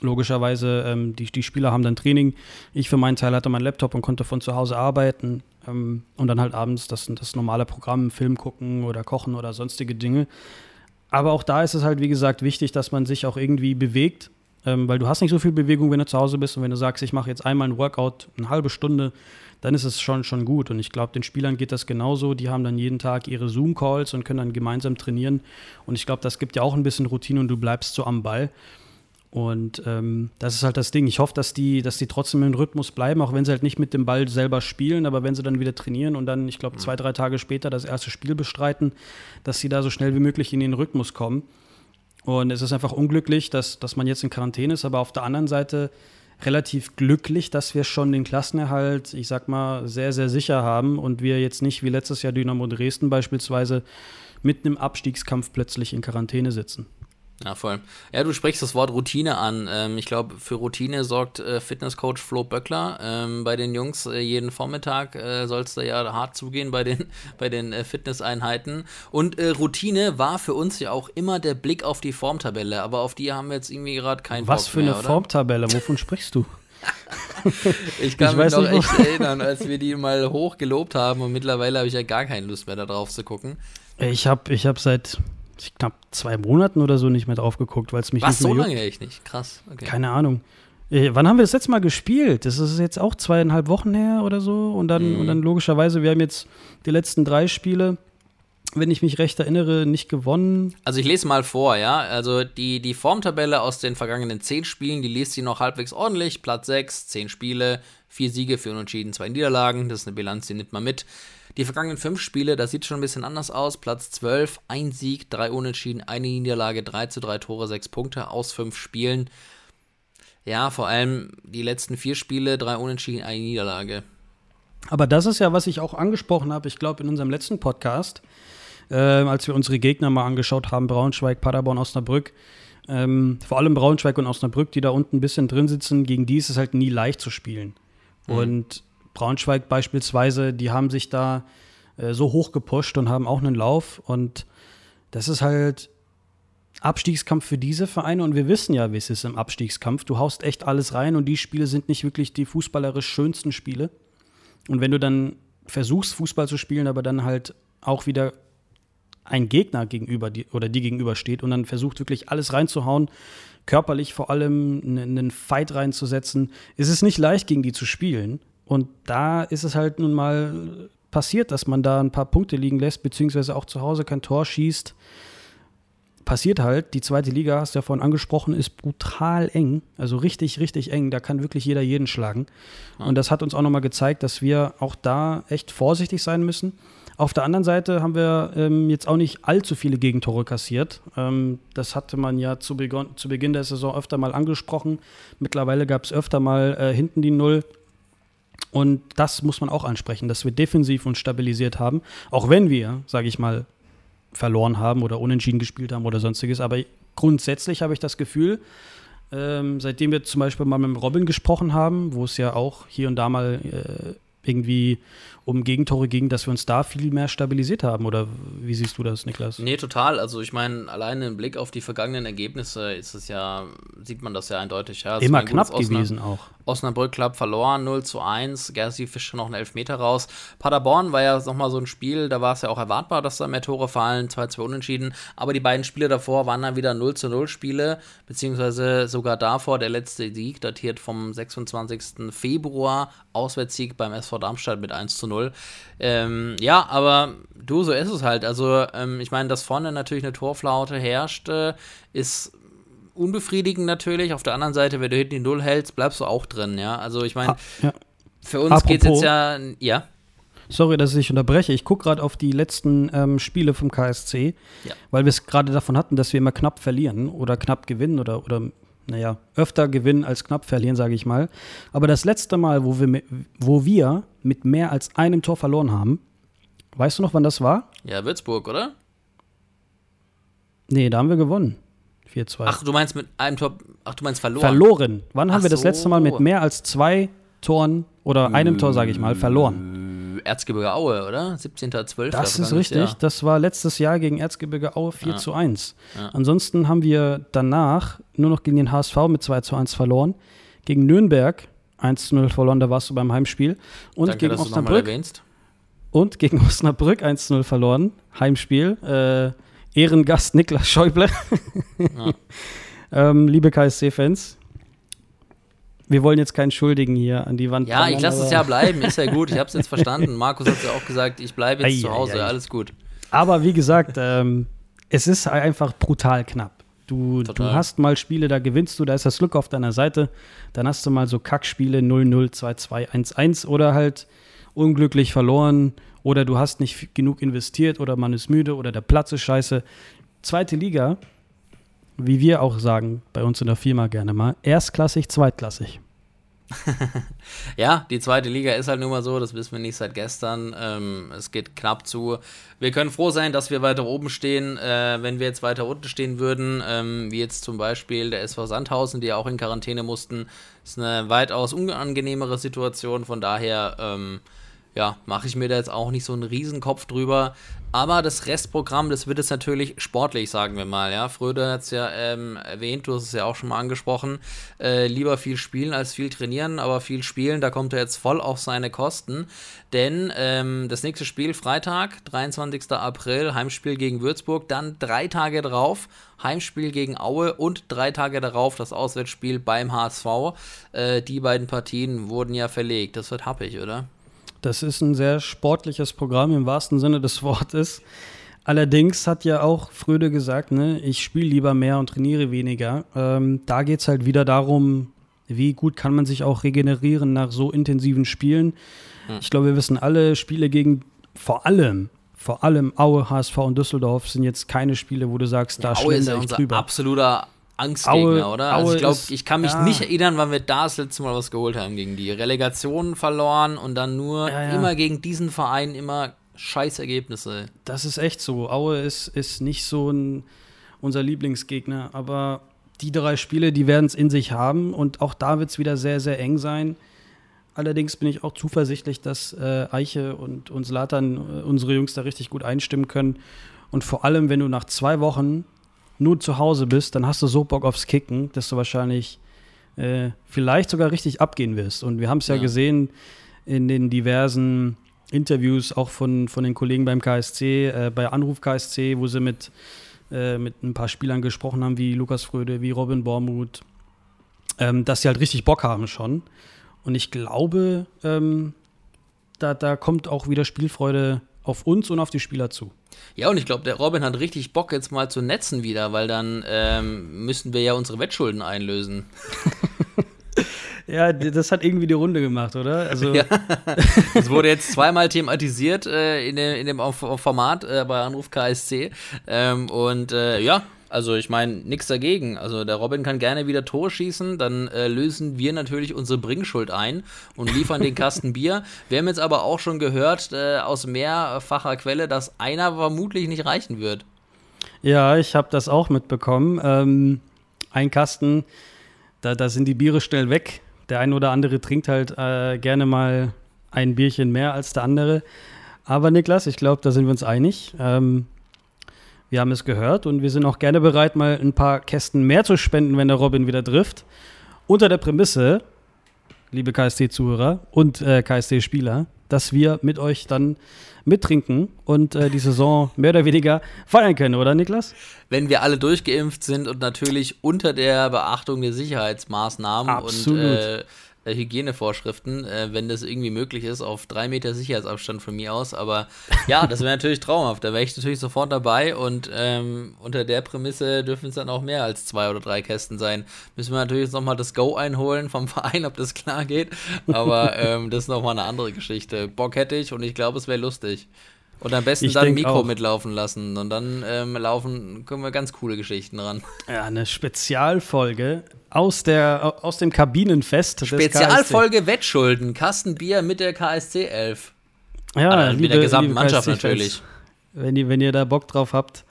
Logischerweise, ähm, die, die Spieler haben dann Training. Ich für meinen Teil hatte meinen Laptop und konnte von zu Hause arbeiten ähm, und dann halt abends das, das normale Programm, Film gucken oder kochen oder sonstige Dinge. Aber auch da ist es halt, wie gesagt, wichtig, dass man sich auch irgendwie bewegt ähm, weil du hast nicht so viel Bewegung, wenn du zu Hause bist. Und wenn du sagst, ich mache jetzt einmal ein Workout, eine halbe Stunde, dann ist es schon, schon gut. Und ich glaube, den Spielern geht das genauso. Die haben dann jeden Tag ihre Zoom-Calls und können dann gemeinsam trainieren. Und ich glaube, das gibt ja auch ein bisschen Routine und du bleibst so am Ball. Und ähm, das ist halt das Ding. Ich hoffe, dass die, dass die trotzdem im Rhythmus bleiben, auch wenn sie halt nicht mit dem Ball selber spielen, aber wenn sie dann wieder trainieren und dann, ich glaube, mhm. zwei, drei Tage später das erste Spiel bestreiten, dass sie da so schnell wie möglich in den Rhythmus kommen. Und es ist einfach unglücklich, dass, dass man jetzt in Quarantäne ist, aber auf der anderen Seite relativ glücklich, dass wir schon den Klassenerhalt, ich sag mal, sehr, sehr sicher haben und wir jetzt nicht wie letztes Jahr Dynamo Dresden beispielsweise mitten im Abstiegskampf plötzlich in Quarantäne sitzen. Ja, voll. Ja, du sprichst das Wort Routine an. Ähm, ich glaube, für Routine sorgt äh, Fitnesscoach Flo Böckler. Ähm, bei den Jungs äh, jeden Vormittag äh, soll es da ja hart zugehen bei den, bei den äh, Fitnesseinheiten. Und äh, Routine war für uns ja auch immer der Blick auf die Formtabelle, aber auf die haben wir jetzt irgendwie gerade keinen Was Bock für eine mehr, Formtabelle? Wovon sprichst du? ich kann ich mich noch nicht, echt erinnern, als wir die mal hoch gelobt haben und mittlerweile habe ich ja gar keine Lust mehr darauf zu gucken. Ich habe ich hab seit knapp zwei Monaten oder so nicht mehr drauf geguckt, weil es mich Was, nicht mehr so lange ich nicht? Krass. Okay. Keine Ahnung. Äh, wann haben wir das letzte Mal gespielt? Das ist jetzt auch zweieinhalb Wochen her oder so. Und dann, mhm. und dann logischerweise, wir haben jetzt die letzten drei Spiele, wenn ich mich recht erinnere, nicht gewonnen. Also ich lese mal vor, ja. Also die, die Formtabelle aus den vergangenen zehn Spielen, die liest sie noch halbwegs ordentlich. Platz sechs, zehn Spiele, vier Siege, vier Unentschieden, zwei Niederlagen. Das ist eine Bilanz, die nimmt man mit. Die vergangenen fünf Spiele, das sieht schon ein bisschen anders aus. Platz 12, ein Sieg, drei Unentschieden, eine Niederlage, 3 zu 3 Tore, sechs Punkte aus fünf Spielen. Ja, vor allem die letzten vier Spiele, drei Unentschieden, eine Niederlage. Aber das ist ja, was ich auch angesprochen habe, ich glaube, in unserem letzten Podcast, äh, als wir unsere Gegner mal angeschaut haben, Braunschweig, Paderborn, Osnabrück. Ähm, vor allem Braunschweig und Osnabrück, die da unten ein bisschen drin sitzen, gegen die ist es halt nie leicht zu spielen. Mhm. Und Braunschweig beispielsweise, die haben sich da äh, so hoch gepusht und haben auch einen Lauf. Und das ist halt Abstiegskampf für diese Vereine. Und wir wissen ja, wie es ist im Abstiegskampf. Du haust echt alles rein und die Spiele sind nicht wirklich die fußballerisch schönsten Spiele. Und wenn du dann versuchst, Fußball zu spielen, aber dann halt auch wieder ein Gegner gegenüber die, oder die gegenüber steht und dann versucht wirklich alles reinzuhauen, körperlich vor allem einen Fight reinzusetzen, ist es nicht leicht, gegen die zu spielen. Und da ist es halt nun mal passiert, dass man da ein paar Punkte liegen lässt, beziehungsweise auch zu Hause kein Tor schießt. Passiert halt, die zweite Liga, hast du ja vorhin angesprochen, ist brutal eng. Also richtig, richtig eng. Da kann wirklich jeder jeden schlagen. Und das hat uns auch nochmal gezeigt, dass wir auch da echt vorsichtig sein müssen. Auf der anderen Seite haben wir ähm, jetzt auch nicht allzu viele Gegentore kassiert. Ähm, das hatte man ja zu, zu, Beginn der Saison öfter mal angesprochen. Mittlerweile gab es öfter mal äh, hinten die Null. Und das muss man auch ansprechen, dass wir defensiv uns stabilisiert haben, auch wenn wir, sage ich mal, verloren haben oder unentschieden gespielt haben oder sonstiges. Aber grundsätzlich habe ich das Gefühl, ähm, seitdem wir zum Beispiel mal mit Robin gesprochen haben, wo es ja auch hier und da mal äh, irgendwie um Gegentore ging, dass wir uns da viel mehr stabilisiert haben. Oder wie siehst du das, Niklas? Nee, total. Also ich meine, alleine im Blick auf die vergangenen Ergebnisse ist es ja, sieht man das ja eindeutig. Ja. Also Immer knapp gewesen auch. Osnabrück Club verloren, 0 zu 1. Gersi fischt noch einen Elfmeter raus. Paderborn war ja nochmal so ein Spiel, da war es ja auch erwartbar, dass da mehr Tore fallen, 2-2 unentschieden. Aber die beiden Spiele davor waren dann wieder 0 zu 0 Spiele, beziehungsweise sogar davor der letzte Sieg, datiert vom 26. Februar, Auswärtssieg beim SV Darmstadt mit 1 zu 0. Ähm, ja, aber du, so ist es halt. Also, ähm, ich meine, dass vorne natürlich eine Torflaute herrscht, äh, ist unbefriedigend natürlich. Auf der anderen Seite, wenn du hinten die Null hältst, bleibst du auch drin, ja. Also ich meine, ja. für uns geht es jetzt ja, ja. sorry, dass ich unterbreche. Ich gucke gerade auf die letzten ähm, Spiele vom KSC, ja. weil wir es gerade davon hatten, dass wir immer knapp verlieren oder knapp gewinnen oder, oder naja, öfter gewinnen als knapp verlieren, sage ich mal. Aber das letzte Mal, wo wir, wo wir mit mehr als einem Tor verloren haben, weißt du noch, wann das war? Ja, Würzburg, oder? Nee, da haben wir gewonnen. 4-2. Ach, du meinst mit einem Tor, ach, du meinst verloren? Verloren. Wann haben wir das letzte Mal mit mehr als zwei Toren oder einem Tor, sage ich mal, verloren? Erzgebirge Aue, oder? 17.12. Das ist richtig. Jahr. Das war letztes Jahr gegen Erzgebirge Aue 4 ja. zu 1. Ja. Ansonsten haben wir danach nur noch gegen den HSV mit 2 zu 1 verloren. Gegen Nürnberg 1 zu 0 verloren, da warst du beim Heimspiel. Und Danke, gegen Osnabrück. Und gegen Osnabrück 1 zu 0 verloren. Heimspiel. Äh, Ehrengast Niklas Schäuble. Ja. ähm, liebe KSC-Fans, wir wollen jetzt keinen Schuldigen hier an die Wand Ja, ich lasse es ja bleiben, ist ja gut. Ich habe es jetzt verstanden. Markus hat ja auch gesagt, ich bleibe jetzt ei, zu Hause, ei, ei. alles gut. Aber wie gesagt, ähm, es ist einfach brutal knapp. Du, du, hast mal Spiele, da gewinnst du, da ist das Glück auf deiner Seite. Dann hast du mal so Kackspiele 0-0, 2-2, 1-1 oder halt unglücklich verloren oder du hast nicht genug investiert oder man ist müde oder der Platz ist scheiße. Zweite Liga wie wir auch sagen, bei uns in der Firma gerne mal, erstklassig, zweitklassig. ja, die zweite Liga ist halt nun mal so, das wissen wir nicht seit gestern. Ähm, es geht knapp zu. Wir können froh sein, dass wir weiter oben stehen. Äh, wenn wir jetzt weiter unten stehen würden, ähm, wie jetzt zum Beispiel der SV Sandhausen, die ja auch in Quarantäne mussten, ist eine weitaus unangenehmere Situation. Von daher, ähm, ja, mache ich mir da jetzt auch nicht so einen Riesenkopf drüber. Aber das Restprogramm, das wird es natürlich sportlich, sagen wir mal. Ja, Fröde hat es ja ähm, erwähnt, du hast es ja auch schon mal angesprochen. Äh, lieber viel spielen als viel trainieren, aber viel spielen, da kommt er jetzt voll auf seine Kosten. Denn ähm, das nächste Spiel, Freitag, 23. April, Heimspiel gegen Würzburg, dann drei Tage drauf, Heimspiel gegen Aue und drei Tage darauf das Auswärtsspiel beim HSV. Äh, die beiden Partien wurden ja verlegt. Das wird happig, oder? Das ist ein sehr sportliches Programm im wahrsten Sinne des Wortes. Allerdings hat ja auch Fröde gesagt, ne, ich spiele lieber mehr und trainiere weniger. Ähm, da geht es halt wieder darum, wie gut kann man sich auch regenerieren nach so intensiven Spielen. Hm. Ich glaube, wir wissen alle, Spiele gegen vor allem, vor allem Aue, HSV und Düsseldorf sind jetzt keine Spiele, wo du sagst, da ja, Aue ist ja unser drüber. absoluter Angstgegner, Aue, oder? Also ich glaube, ich kann mich ja. nicht erinnern, wann wir da das letzte Mal was geholt haben gegen die. Relegation verloren und dann nur ja, ja. immer gegen diesen Verein immer scheiß Ergebnisse. Das ist echt so. Aue ist, ist nicht so ein, unser Lieblingsgegner, aber die drei Spiele, die werden es in sich haben und auch da wird es wieder sehr, sehr eng sein. Allerdings bin ich auch zuversichtlich, dass äh, Eiche und uns Latan, äh, unsere Jungs, da richtig gut einstimmen können. Und vor allem, wenn du nach zwei Wochen nur zu Hause bist, dann hast du so Bock aufs Kicken, dass du wahrscheinlich äh, vielleicht sogar richtig abgehen wirst. Und wir haben es ja, ja, gesehen in den diversen Interviews auch von, von den Kollegen beim KSC, äh, bei Anruf KSC, wo sie mit, äh, mit ein paar Spielern gesprochen haben, wie Lukas Fröde, wie Robin Bormuth, ähm, dass sie halt richtig Bock haben schon. Und ich glaube, ähm, da, da kommt auch wieder Spielfreude auf uns und auf die Spieler zu. Ja, und ich glaube, der Robin hat richtig Bock, jetzt mal zu netzen wieder, weil dann ähm, müssen wir ja unsere Wettschulden einlösen. ja, das hat irgendwie die Runde gemacht, oder? Also ja. Das wurde jetzt zweimal thematisiert äh, in, dem, in dem Format äh, bei Anruf KSC. Ähm, und äh, ja, also ich meine, nichts dagegen. Also der Robin kann gerne wieder Tor schießen, dann äh, lösen wir natürlich unsere Bringschuld ein und liefern den Kasten Bier. Wir haben jetzt aber auch schon gehört äh, aus mehrfacher Quelle, dass einer vermutlich nicht reichen wird. Ja, ich habe das auch mitbekommen. Ähm, ein Kasten, da, da sind die Biere schnell weg. Der eine oder andere trinkt halt äh, gerne mal ein Bierchen mehr als der andere. Aber Niklas, ich glaube, da sind wir uns einig. Ähm, wir haben es gehört und wir sind auch gerne bereit, mal ein paar Kästen mehr zu spenden, wenn der Robin wieder trifft. Unter der Prämisse, liebe KST-Zuhörer und äh, KST-Spieler, dass wir mit euch dann mittrinken und äh, die Saison mehr oder weniger feiern können, oder Niklas? Wenn wir alle durchgeimpft sind und natürlich unter der Beachtung der Sicherheitsmaßnahmen Absolut. und äh, Hygienevorschriften, äh, wenn das irgendwie möglich ist, auf drei Meter Sicherheitsabstand von mir aus. Aber ja, das wäre natürlich traumhaft. Da wäre ich natürlich sofort dabei und ähm, unter der Prämisse dürfen es dann auch mehr als zwei oder drei Kästen sein. Müssen wir natürlich jetzt nochmal das Go einholen vom Verein, ob das klar geht. Aber ähm, das ist nochmal eine andere Geschichte. Bock hätte ich und ich glaube, es wäre lustig. Und am besten ich dann Mikro auch. mitlaufen lassen. Und dann ähm, laufen, können wir ganz coole Geschichten ran. Ja, eine Spezialfolge aus, der, aus dem Kabinenfest. Spezialfolge Wettschulden. Kastenbier mit der KSC 11. Ja, also liebe, mit der gesamten Mannschaft natürlich. Wenn ihr, wenn ihr da Bock drauf habt.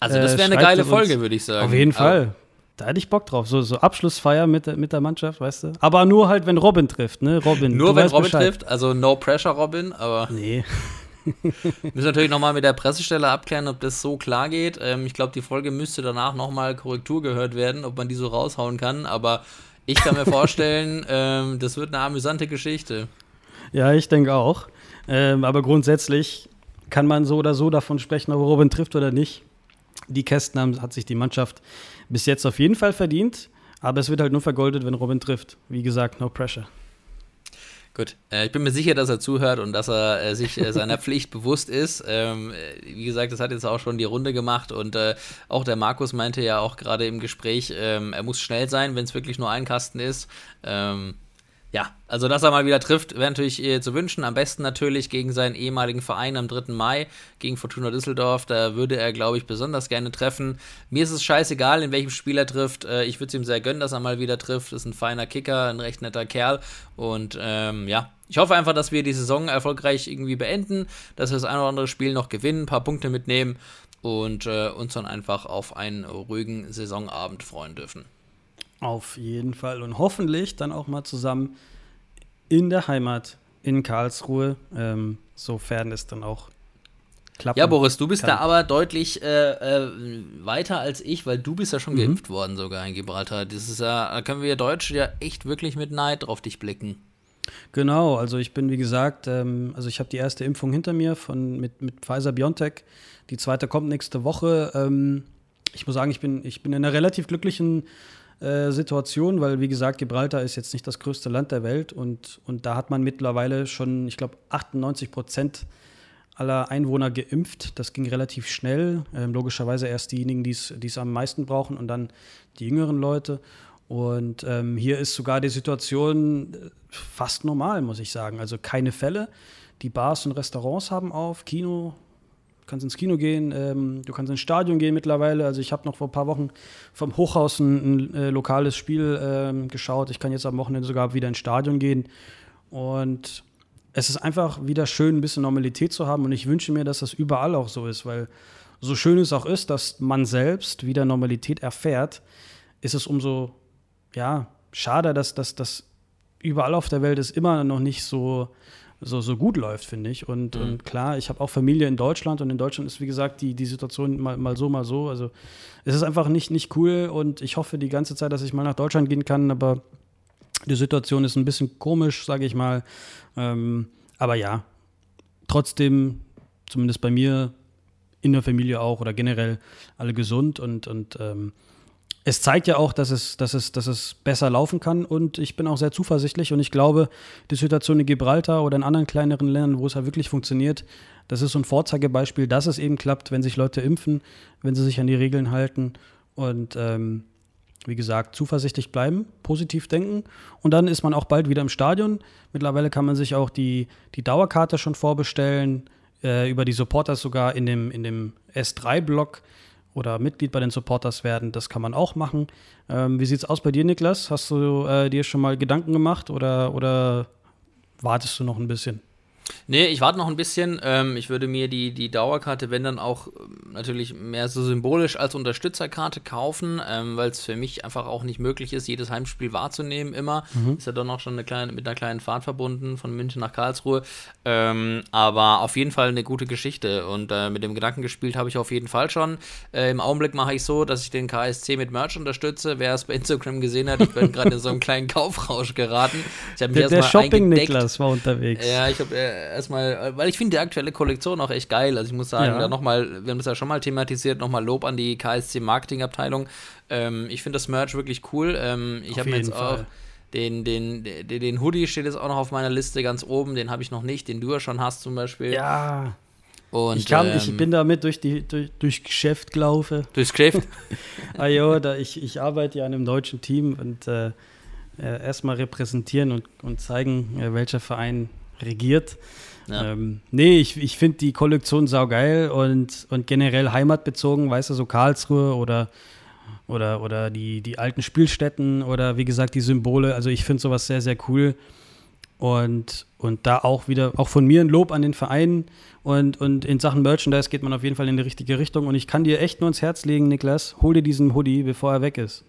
Also, das wäre äh, eine geile Folge, würde ich sagen. Auf jeden Fall. Da hätte ich Bock drauf. So, so Abschlussfeier mit, mit der Mannschaft, weißt du? Aber nur halt, wenn Robin trifft, ne? Robin. Nur wenn Robin Bescheid. trifft, also no pressure Robin, aber. Nee. Müssen natürlich nochmal mit der Pressestelle abklären, ob das so klar geht. Ähm, ich glaube, die Folge müsste danach nochmal Korrektur gehört werden, ob man die so raushauen kann. Aber ich kann mir vorstellen, ähm, das wird eine amüsante Geschichte. Ja, ich denke auch. Ähm, aber grundsätzlich kann man so oder so davon sprechen, ob Robin trifft oder nicht. Die Kästen haben, hat sich die Mannschaft bis jetzt auf jeden Fall verdient. Aber es wird halt nur vergoldet, wenn Robin trifft. Wie gesagt, no pressure. Gut, äh, ich bin mir sicher, dass er zuhört und dass er äh, sich äh, seiner Pflicht bewusst ist. Ähm, äh, wie gesagt, das hat jetzt auch schon die Runde gemacht und auch der Markus meinte ja auch gerade im Gespräch, ähm, er muss schnell sein, wenn es wirklich nur ein Kasten ist. Ähm, ja, also dass er mal wieder trifft, wäre natürlich äh, zu wünschen. Am besten natürlich gegen seinen ehemaligen Verein am 3. Mai, gegen Fortuna Düsseldorf. Da würde er, glaube ich, besonders gerne treffen. Mir ist es scheißegal, in welchem Spiel er trifft. Äh, ich würde es ihm sehr gönnen, dass er mal wieder trifft. Ist ein feiner Kicker, ein recht netter Kerl. Und ähm, ja, ich hoffe einfach, dass wir die Saison erfolgreich irgendwie beenden, dass wir das ein oder andere Spiel noch gewinnen, ein paar Punkte mitnehmen und äh, uns dann einfach auf einen ruhigen Saisonabend freuen dürfen. Auf jeden Fall. Und hoffentlich dann auch mal zusammen in der Heimat in Karlsruhe, ähm, sofern es dann auch klappt. Ja, Boris, du bist kann. da aber deutlich äh, äh, weiter als ich, weil du bist ja schon mhm. geimpft worden sogar in Gibraltar. Das ist ja, da können wir Deutsche ja echt wirklich mit Neid auf dich blicken. Genau, also ich bin wie gesagt, ähm, also ich habe die erste Impfung hinter mir von mit, mit Pfizer BioNTech. Die zweite kommt nächste Woche. Ähm, ich muss sagen, ich bin, ich bin in einer relativ glücklichen äh, Situation, weil wie gesagt, Gibraltar ist jetzt nicht das größte Land der Welt und, und da hat man mittlerweile schon, ich glaube, 98 Prozent aller Einwohner geimpft. Das ging relativ schnell. Ähm, logischerweise erst diejenigen, die es am meisten brauchen und dann die jüngeren Leute. Und ähm, hier ist sogar die Situation äh, fast normal, muss ich sagen. Also keine Fälle. Die Bars und Restaurants haben auf, Kino, kannst ins Kino gehen, ähm, du kannst ins Stadion gehen mittlerweile. Also ich habe noch vor ein paar Wochen vom Hochhaus ein, ein äh, lokales Spiel ähm, geschaut. Ich kann jetzt am Wochenende sogar wieder ins Stadion gehen. Und es ist einfach wieder schön, ein bisschen Normalität zu haben. Und ich wünsche mir, dass das überall auch so ist, weil so schön es auch ist, dass man selbst wieder Normalität erfährt, ist es umso ja, schade, dass das überall auf der Welt es immer noch nicht so so, so gut läuft, finde ich. Und, mhm. und klar, ich habe auch Familie in Deutschland und in Deutschland ist, wie gesagt, die, die Situation mal, mal so, mal so. Also es ist einfach nicht, nicht cool und ich hoffe die ganze Zeit, dass ich mal nach Deutschland gehen kann, aber die Situation ist ein bisschen komisch, sage ich mal. Ähm, aber ja, trotzdem, zumindest bei mir, in der Familie auch oder generell alle gesund und, und ähm, es zeigt ja auch, dass es, dass, es, dass es besser laufen kann und ich bin auch sehr zuversichtlich und ich glaube, die Situation in Gibraltar oder in anderen kleineren Ländern, wo es ja wirklich funktioniert, das ist so ein Vorzeigebeispiel, dass es eben klappt, wenn sich Leute impfen, wenn sie sich an die Regeln halten und ähm, wie gesagt, zuversichtlich bleiben, positiv denken und dann ist man auch bald wieder im Stadion. Mittlerweile kann man sich auch die, die Dauerkarte schon vorbestellen, äh, über die Supporters sogar in dem, in dem S3-Block oder Mitglied bei den Supporters werden. Das kann man auch machen. Ähm, wie sieht es aus bei dir, Niklas? Hast du äh, dir schon mal Gedanken gemacht oder, oder wartest du noch ein bisschen? Nee, ich warte noch ein bisschen. Ähm, ich würde mir die, die Dauerkarte, wenn dann auch ähm, natürlich mehr so symbolisch als Unterstützerkarte kaufen, ähm, weil es für mich einfach auch nicht möglich ist, jedes Heimspiel wahrzunehmen immer. Mhm. Ist ja dann auch schon eine kleine, mit einer kleinen Fahrt verbunden von München nach Karlsruhe. Ähm, aber auf jeden Fall eine gute Geschichte und äh, mit dem Gedanken gespielt habe ich auf jeden Fall schon. Äh, Im Augenblick mache ich so, dass ich den KSC mit Merch unterstütze. Wer es bei Instagram gesehen hat, ich bin gerade in so einen kleinen Kaufrausch geraten. Ich der der Shopping-Niklas war unterwegs. Ja, ich habe äh, erstmal, weil ich finde die aktuelle Kollektion auch echt geil. Also ich muss sagen, ja. da nochmal, wir haben das ja schon mal thematisiert, nochmal Lob an die KSC Marketingabteilung. Ähm, ich finde das Merch wirklich cool. Ähm, ich habe mir jetzt Fall. auch den, den, den, den Hoodie steht jetzt auch noch auf meiner Liste ganz oben. Den habe ich noch nicht, den du ja schon hast zum Beispiel. Ja. Und, ich, kam, ähm, ich bin damit durch die durch, durch Geschäft gelaufen. Durchs Geschäft? ah ja, da ich, ich arbeite ja in einem deutschen Team und äh, äh, erstmal repräsentieren und, und zeigen, äh, welcher Verein regiert. Ja. Ähm, nee, ich, ich finde die Kollektion saugeil und, und generell heimatbezogen, weißt du, so Karlsruhe oder, oder, oder die, die alten Spielstätten oder wie gesagt die Symbole. Also ich finde sowas sehr, sehr cool. Und, und da auch wieder, auch von mir ein Lob an den Verein und, und in Sachen Merchandise geht man auf jeden Fall in die richtige Richtung. Und ich kann dir echt nur ins Herz legen, Niklas, hol dir diesen Hoodie, bevor er weg ist.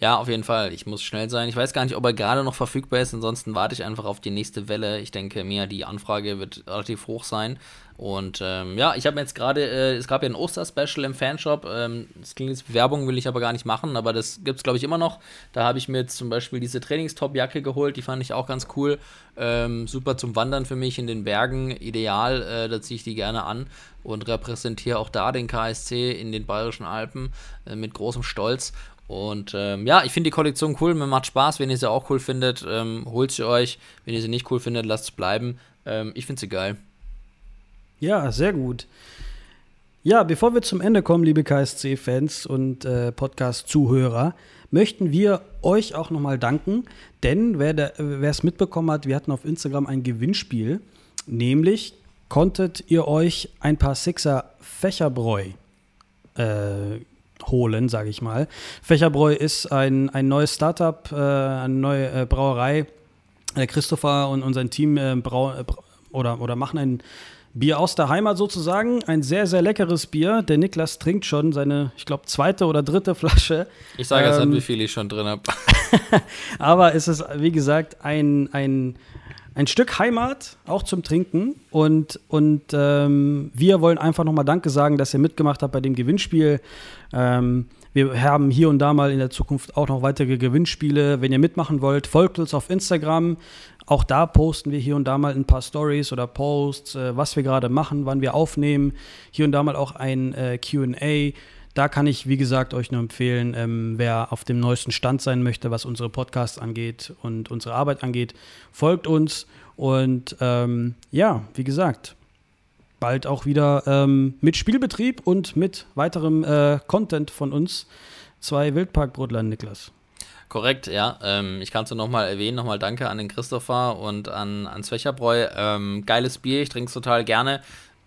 Ja, auf jeden Fall. Ich muss schnell sein. Ich weiß gar nicht, ob er gerade noch verfügbar ist. Ansonsten warte ich einfach auf die nächste Welle. Ich denke mir, die Anfrage wird relativ hoch sein. Und ähm, ja, ich habe jetzt gerade, äh, es gab ja ein Oster-Special im Fanshop. Ähm, klingt jetzt Werbung, will ich aber gar nicht machen, aber das gibt es, glaube ich, immer noch. Da habe ich mir jetzt zum Beispiel diese Trainingstop-Jacke geholt, die fand ich auch ganz cool. Ähm, super zum Wandern für mich in den Bergen, ideal, äh, da ziehe ich die gerne an und repräsentiere auch da den KSC in den Bayerischen Alpen äh, mit großem Stolz. Und ähm, ja, ich finde die Kollektion cool, mir macht Spaß. Wenn ihr sie auch cool findet, ähm, holt sie euch. Wenn ihr sie nicht cool findet, lasst es bleiben. Ähm, ich finde sie geil. Ja, sehr gut. Ja, bevor wir zum Ende kommen, liebe KSC-Fans und äh, Podcast-Zuhörer, möchten wir euch auch nochmal danken, denn wer es mitbekommen hat, wir hatten auf Instagram ein Gewinnspiel, nämlich konntet ihr euch ein paar Sixer Fächerbräu äh, holen, sage ich mal. Fächerbräu ist ein, ein neues Startup, äh, eine neue äh, Brauerei. Der Christopher und, und sein Team äh, brau, äh, oder, oder machen ein Bier aus der Heimat sozusagen. Ein sehr, sehr leckeres Bier. Der Niklas trinkt schon seine, ich glaube, zweite oder dritte Flasche. Ich sage ähm, jetzt nicht, wie viel ich schon drin habe. aber es ist, wie gesagt, ein, ein ein Stück Heimat, auch zum Trinken. Und, und ähm, wir wollen einfach nochmal Danke sagen, dass ihr mitgemacht habt bei dem Gewinnspiel. Ähm, wir haben hier und da mal in der Zukunft auch noch weitere Gewinnspiele. Wenn ihr mitmachen wollt, folgt uns auf Instagram. Auch da posten wir hier und da mal ein paar Stories oder Posts, äh, was wir gerade machen, wann wir aufnehmen. Hier und da mal auch ein äh, QA da kann ich, wie gesagt, euch nur empfehlen, ähm, wer auf dem neuesten Stand sein möchte, was unsere Podcasts angeht und unsere Arbeit angeht, folgt uns. Und ähm, ja, wie gesagt, bald auch wieder ähm, mit Spielbetrieb und mit weiterem äh, Content von uns. Zwei Wildparkbrudler, Niklas. Korrekt, ja. Ähm, ich kann es nur nochmal erwähnen. Nochmal danke an den Christopher und an, an Zwecherbräu. Ähm, geiles Bier, ich trinke es total gerne.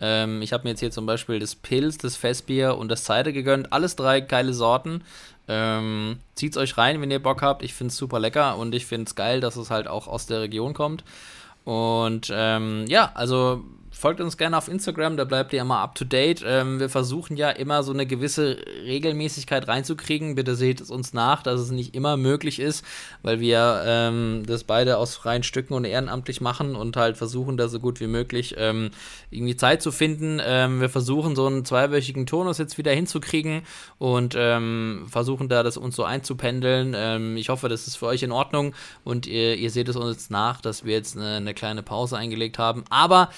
Ähm, ich habe mir jetzt hier zum Beispiel das Pilz, das Festbier und das Cider gegönnt. Alles drei geile Sorten. Ähm, zieht's euch rein, wenn ihr Bock habt. Ich finde es super lecker und ich finde es geil, dass es halt auch aus der Region kommt. Und ähm, ja, also folgt uns gerne auf Instagram, da bleibt ihr immer up to date. Ähm, wir versuchen ja immer so eine gewisse Regelmäßigkeit reinzukriegen. Bitte seht es uns nach, dass es nicht immer möglich ist, weil wir ähm, das beide aus freien Stücken und ehrenamtlich machen und halt versuchen, da so gut wie möglich ähm, irgendwie Zeit zu finden. Ähm, wir versuchen so einen zweiwöchigen Turnus jetzt wieder hinzukriegen und ähm, versuchen da das uns so einzupendeln. Ähm, ich hoffe, das ist für euch in Ordnung und ihr, ihr seht es uns nach, dass wir jetzt eine, eine kleine Pause eingelegt haben. Aber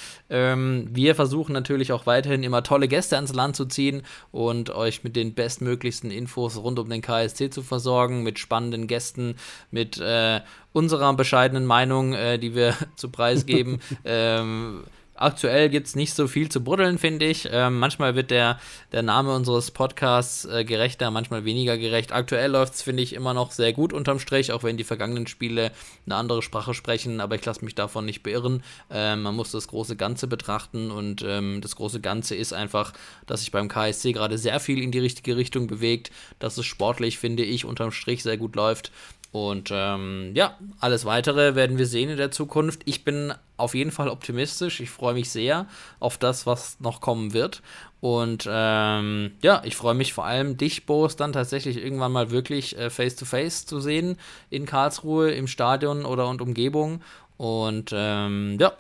ähm, wir versuchen natürlich auch weiterhin immer tolle Gäste ans Land zu ziehen und euch mit den bestmöglichsten Infos rund um den KSC zu versorgen, mit spannenden Gästen, mit äh, unserer bescheidenen Meinung, äh, die wir zu Preis geben. ähm, Aktuell gibt es nicht so viel zu buddeln, finde ich. Ähm, manchmal wird der, der Name unseres Podcasts äh, gerechter, manchmal weniger gerecht. Aktuell läuft es, finde ich, immer noch sehr gut unterm Strich, auch wenn die vergangenen Spiele eine andere Sprache sprechen. Aber ich lasse mich davon nicht beirren. Ähm, man muss das große Ganze betrachten und ähm, das große Ganze ist einfach, dass sich beim KSC gerade sehr viel in die richtige Richtung bewegt, dass es sportlich, finde ich, unterm Strich sehr gut läuft. Und ähm, ja, alles weitere werden wir sehen in der Zukunft. Ich bin auf jeden Fall optimistisch. Ich freue mich sehr auf das, was noch kommen wird. Und ähm, ja, ich freue mich vor allem, dich, Boris, dann tatsächlich irgendwann mal wirklich äh, face-to-face zu sehen in Karlsruhe, im Stadion oder und Umgebung. Und ähm, ja,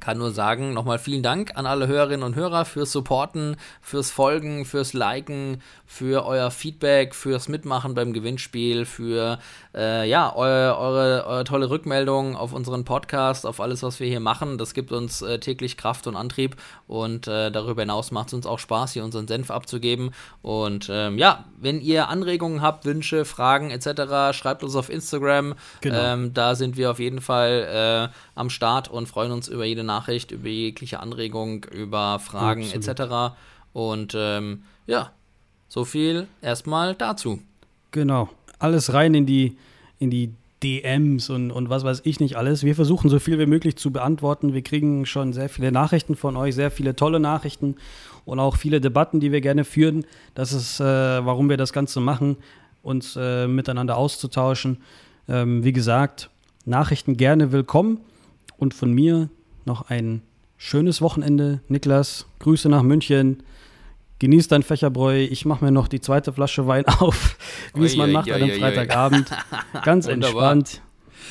kann nur sagen, nochmal vielen Dank an alle Hörerinnen und Hörer fürs Supporten, fürs Folgen, fürs Liken, für euer Feedback, fürs Mitmachen beim Gewinnspiel, für äh, ja, eure, eure, eure, tolle Rückmeldung auf unseren Podcast, auf alles, was wir hier machen. Das gibt uns äh, täglich Kraft und Antrieb und äh, darüber hinaus macht es uns auch Spaß, hier unseren Senf abzugeben. Und ähm, ja, wenn ihr Anregungen habt, Wünsche, Fragen etc., schreibt uns auf Instagram. Genau. Ähm, da sind wir auf jeden Fall äh, am Start und freuen uns über jede Nachricht, über jegliche Anregung, über Fragen etc. Und ähm, ja, so viel erstmal dazu. Genau. Alles rein in die, in die DMs und, und was weiß ich nicht alles. Wir versuchen so viel wie möglich zu beantworten. Wir kriegen schon sehr viele Nachrichten von euch, sehr viele tolle Nachrichten und auch viele Debatten, die wir gerne führen. Das ist, äh, warum wir das Ganze machen, uns äh, miteinander auszutauschen. Ähm, wie gesagt, Nachrichten gerne willkommen und von mir noch ein schönes Wochenende. Niklas, Grüße nach München genieß dein Fächerbräu, ich mache mir noch die zweite Flasche Wein auf, wie es man macht an einem Freitagabend. Ganz entspannt.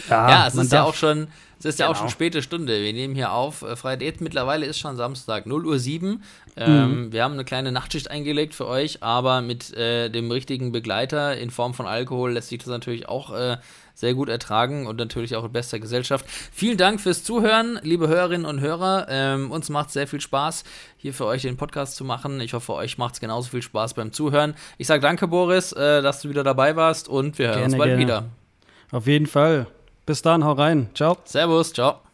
Ja, ja es ist ja auch schon, es ist genau. ja auch schon späte Stunde. Wir nehmen hier auf. Äh, Freitag, mittlerweile ist schon Samstag, 0 Uhr 7. Ähm, mhm. Wir haben eine kleine Nachtschicht eingelegt für euch, aber mit äh, dem richtigen Begleiter in Form von Alkohol lässt sich das natürlich auch äh, sehr gut ertragen und natürlich auch in bester Gesellschaft. Vielen Dank fürs Zuhören, liebe Hörerinnen und Hörer. Ähm, uns macht sehr viel Spaß, hier für euch den Podcast zu machen. Ich hoffe, euch macht es genauso viel Spaß beim Zuhören. Ich sage danke, Boris, äh, dass du wieder dabei warst und wir hören gerne, uns bald gerne. wieder. Auf jeden Fall. Bis dann, hau rein. Ciao. Servus, ciao.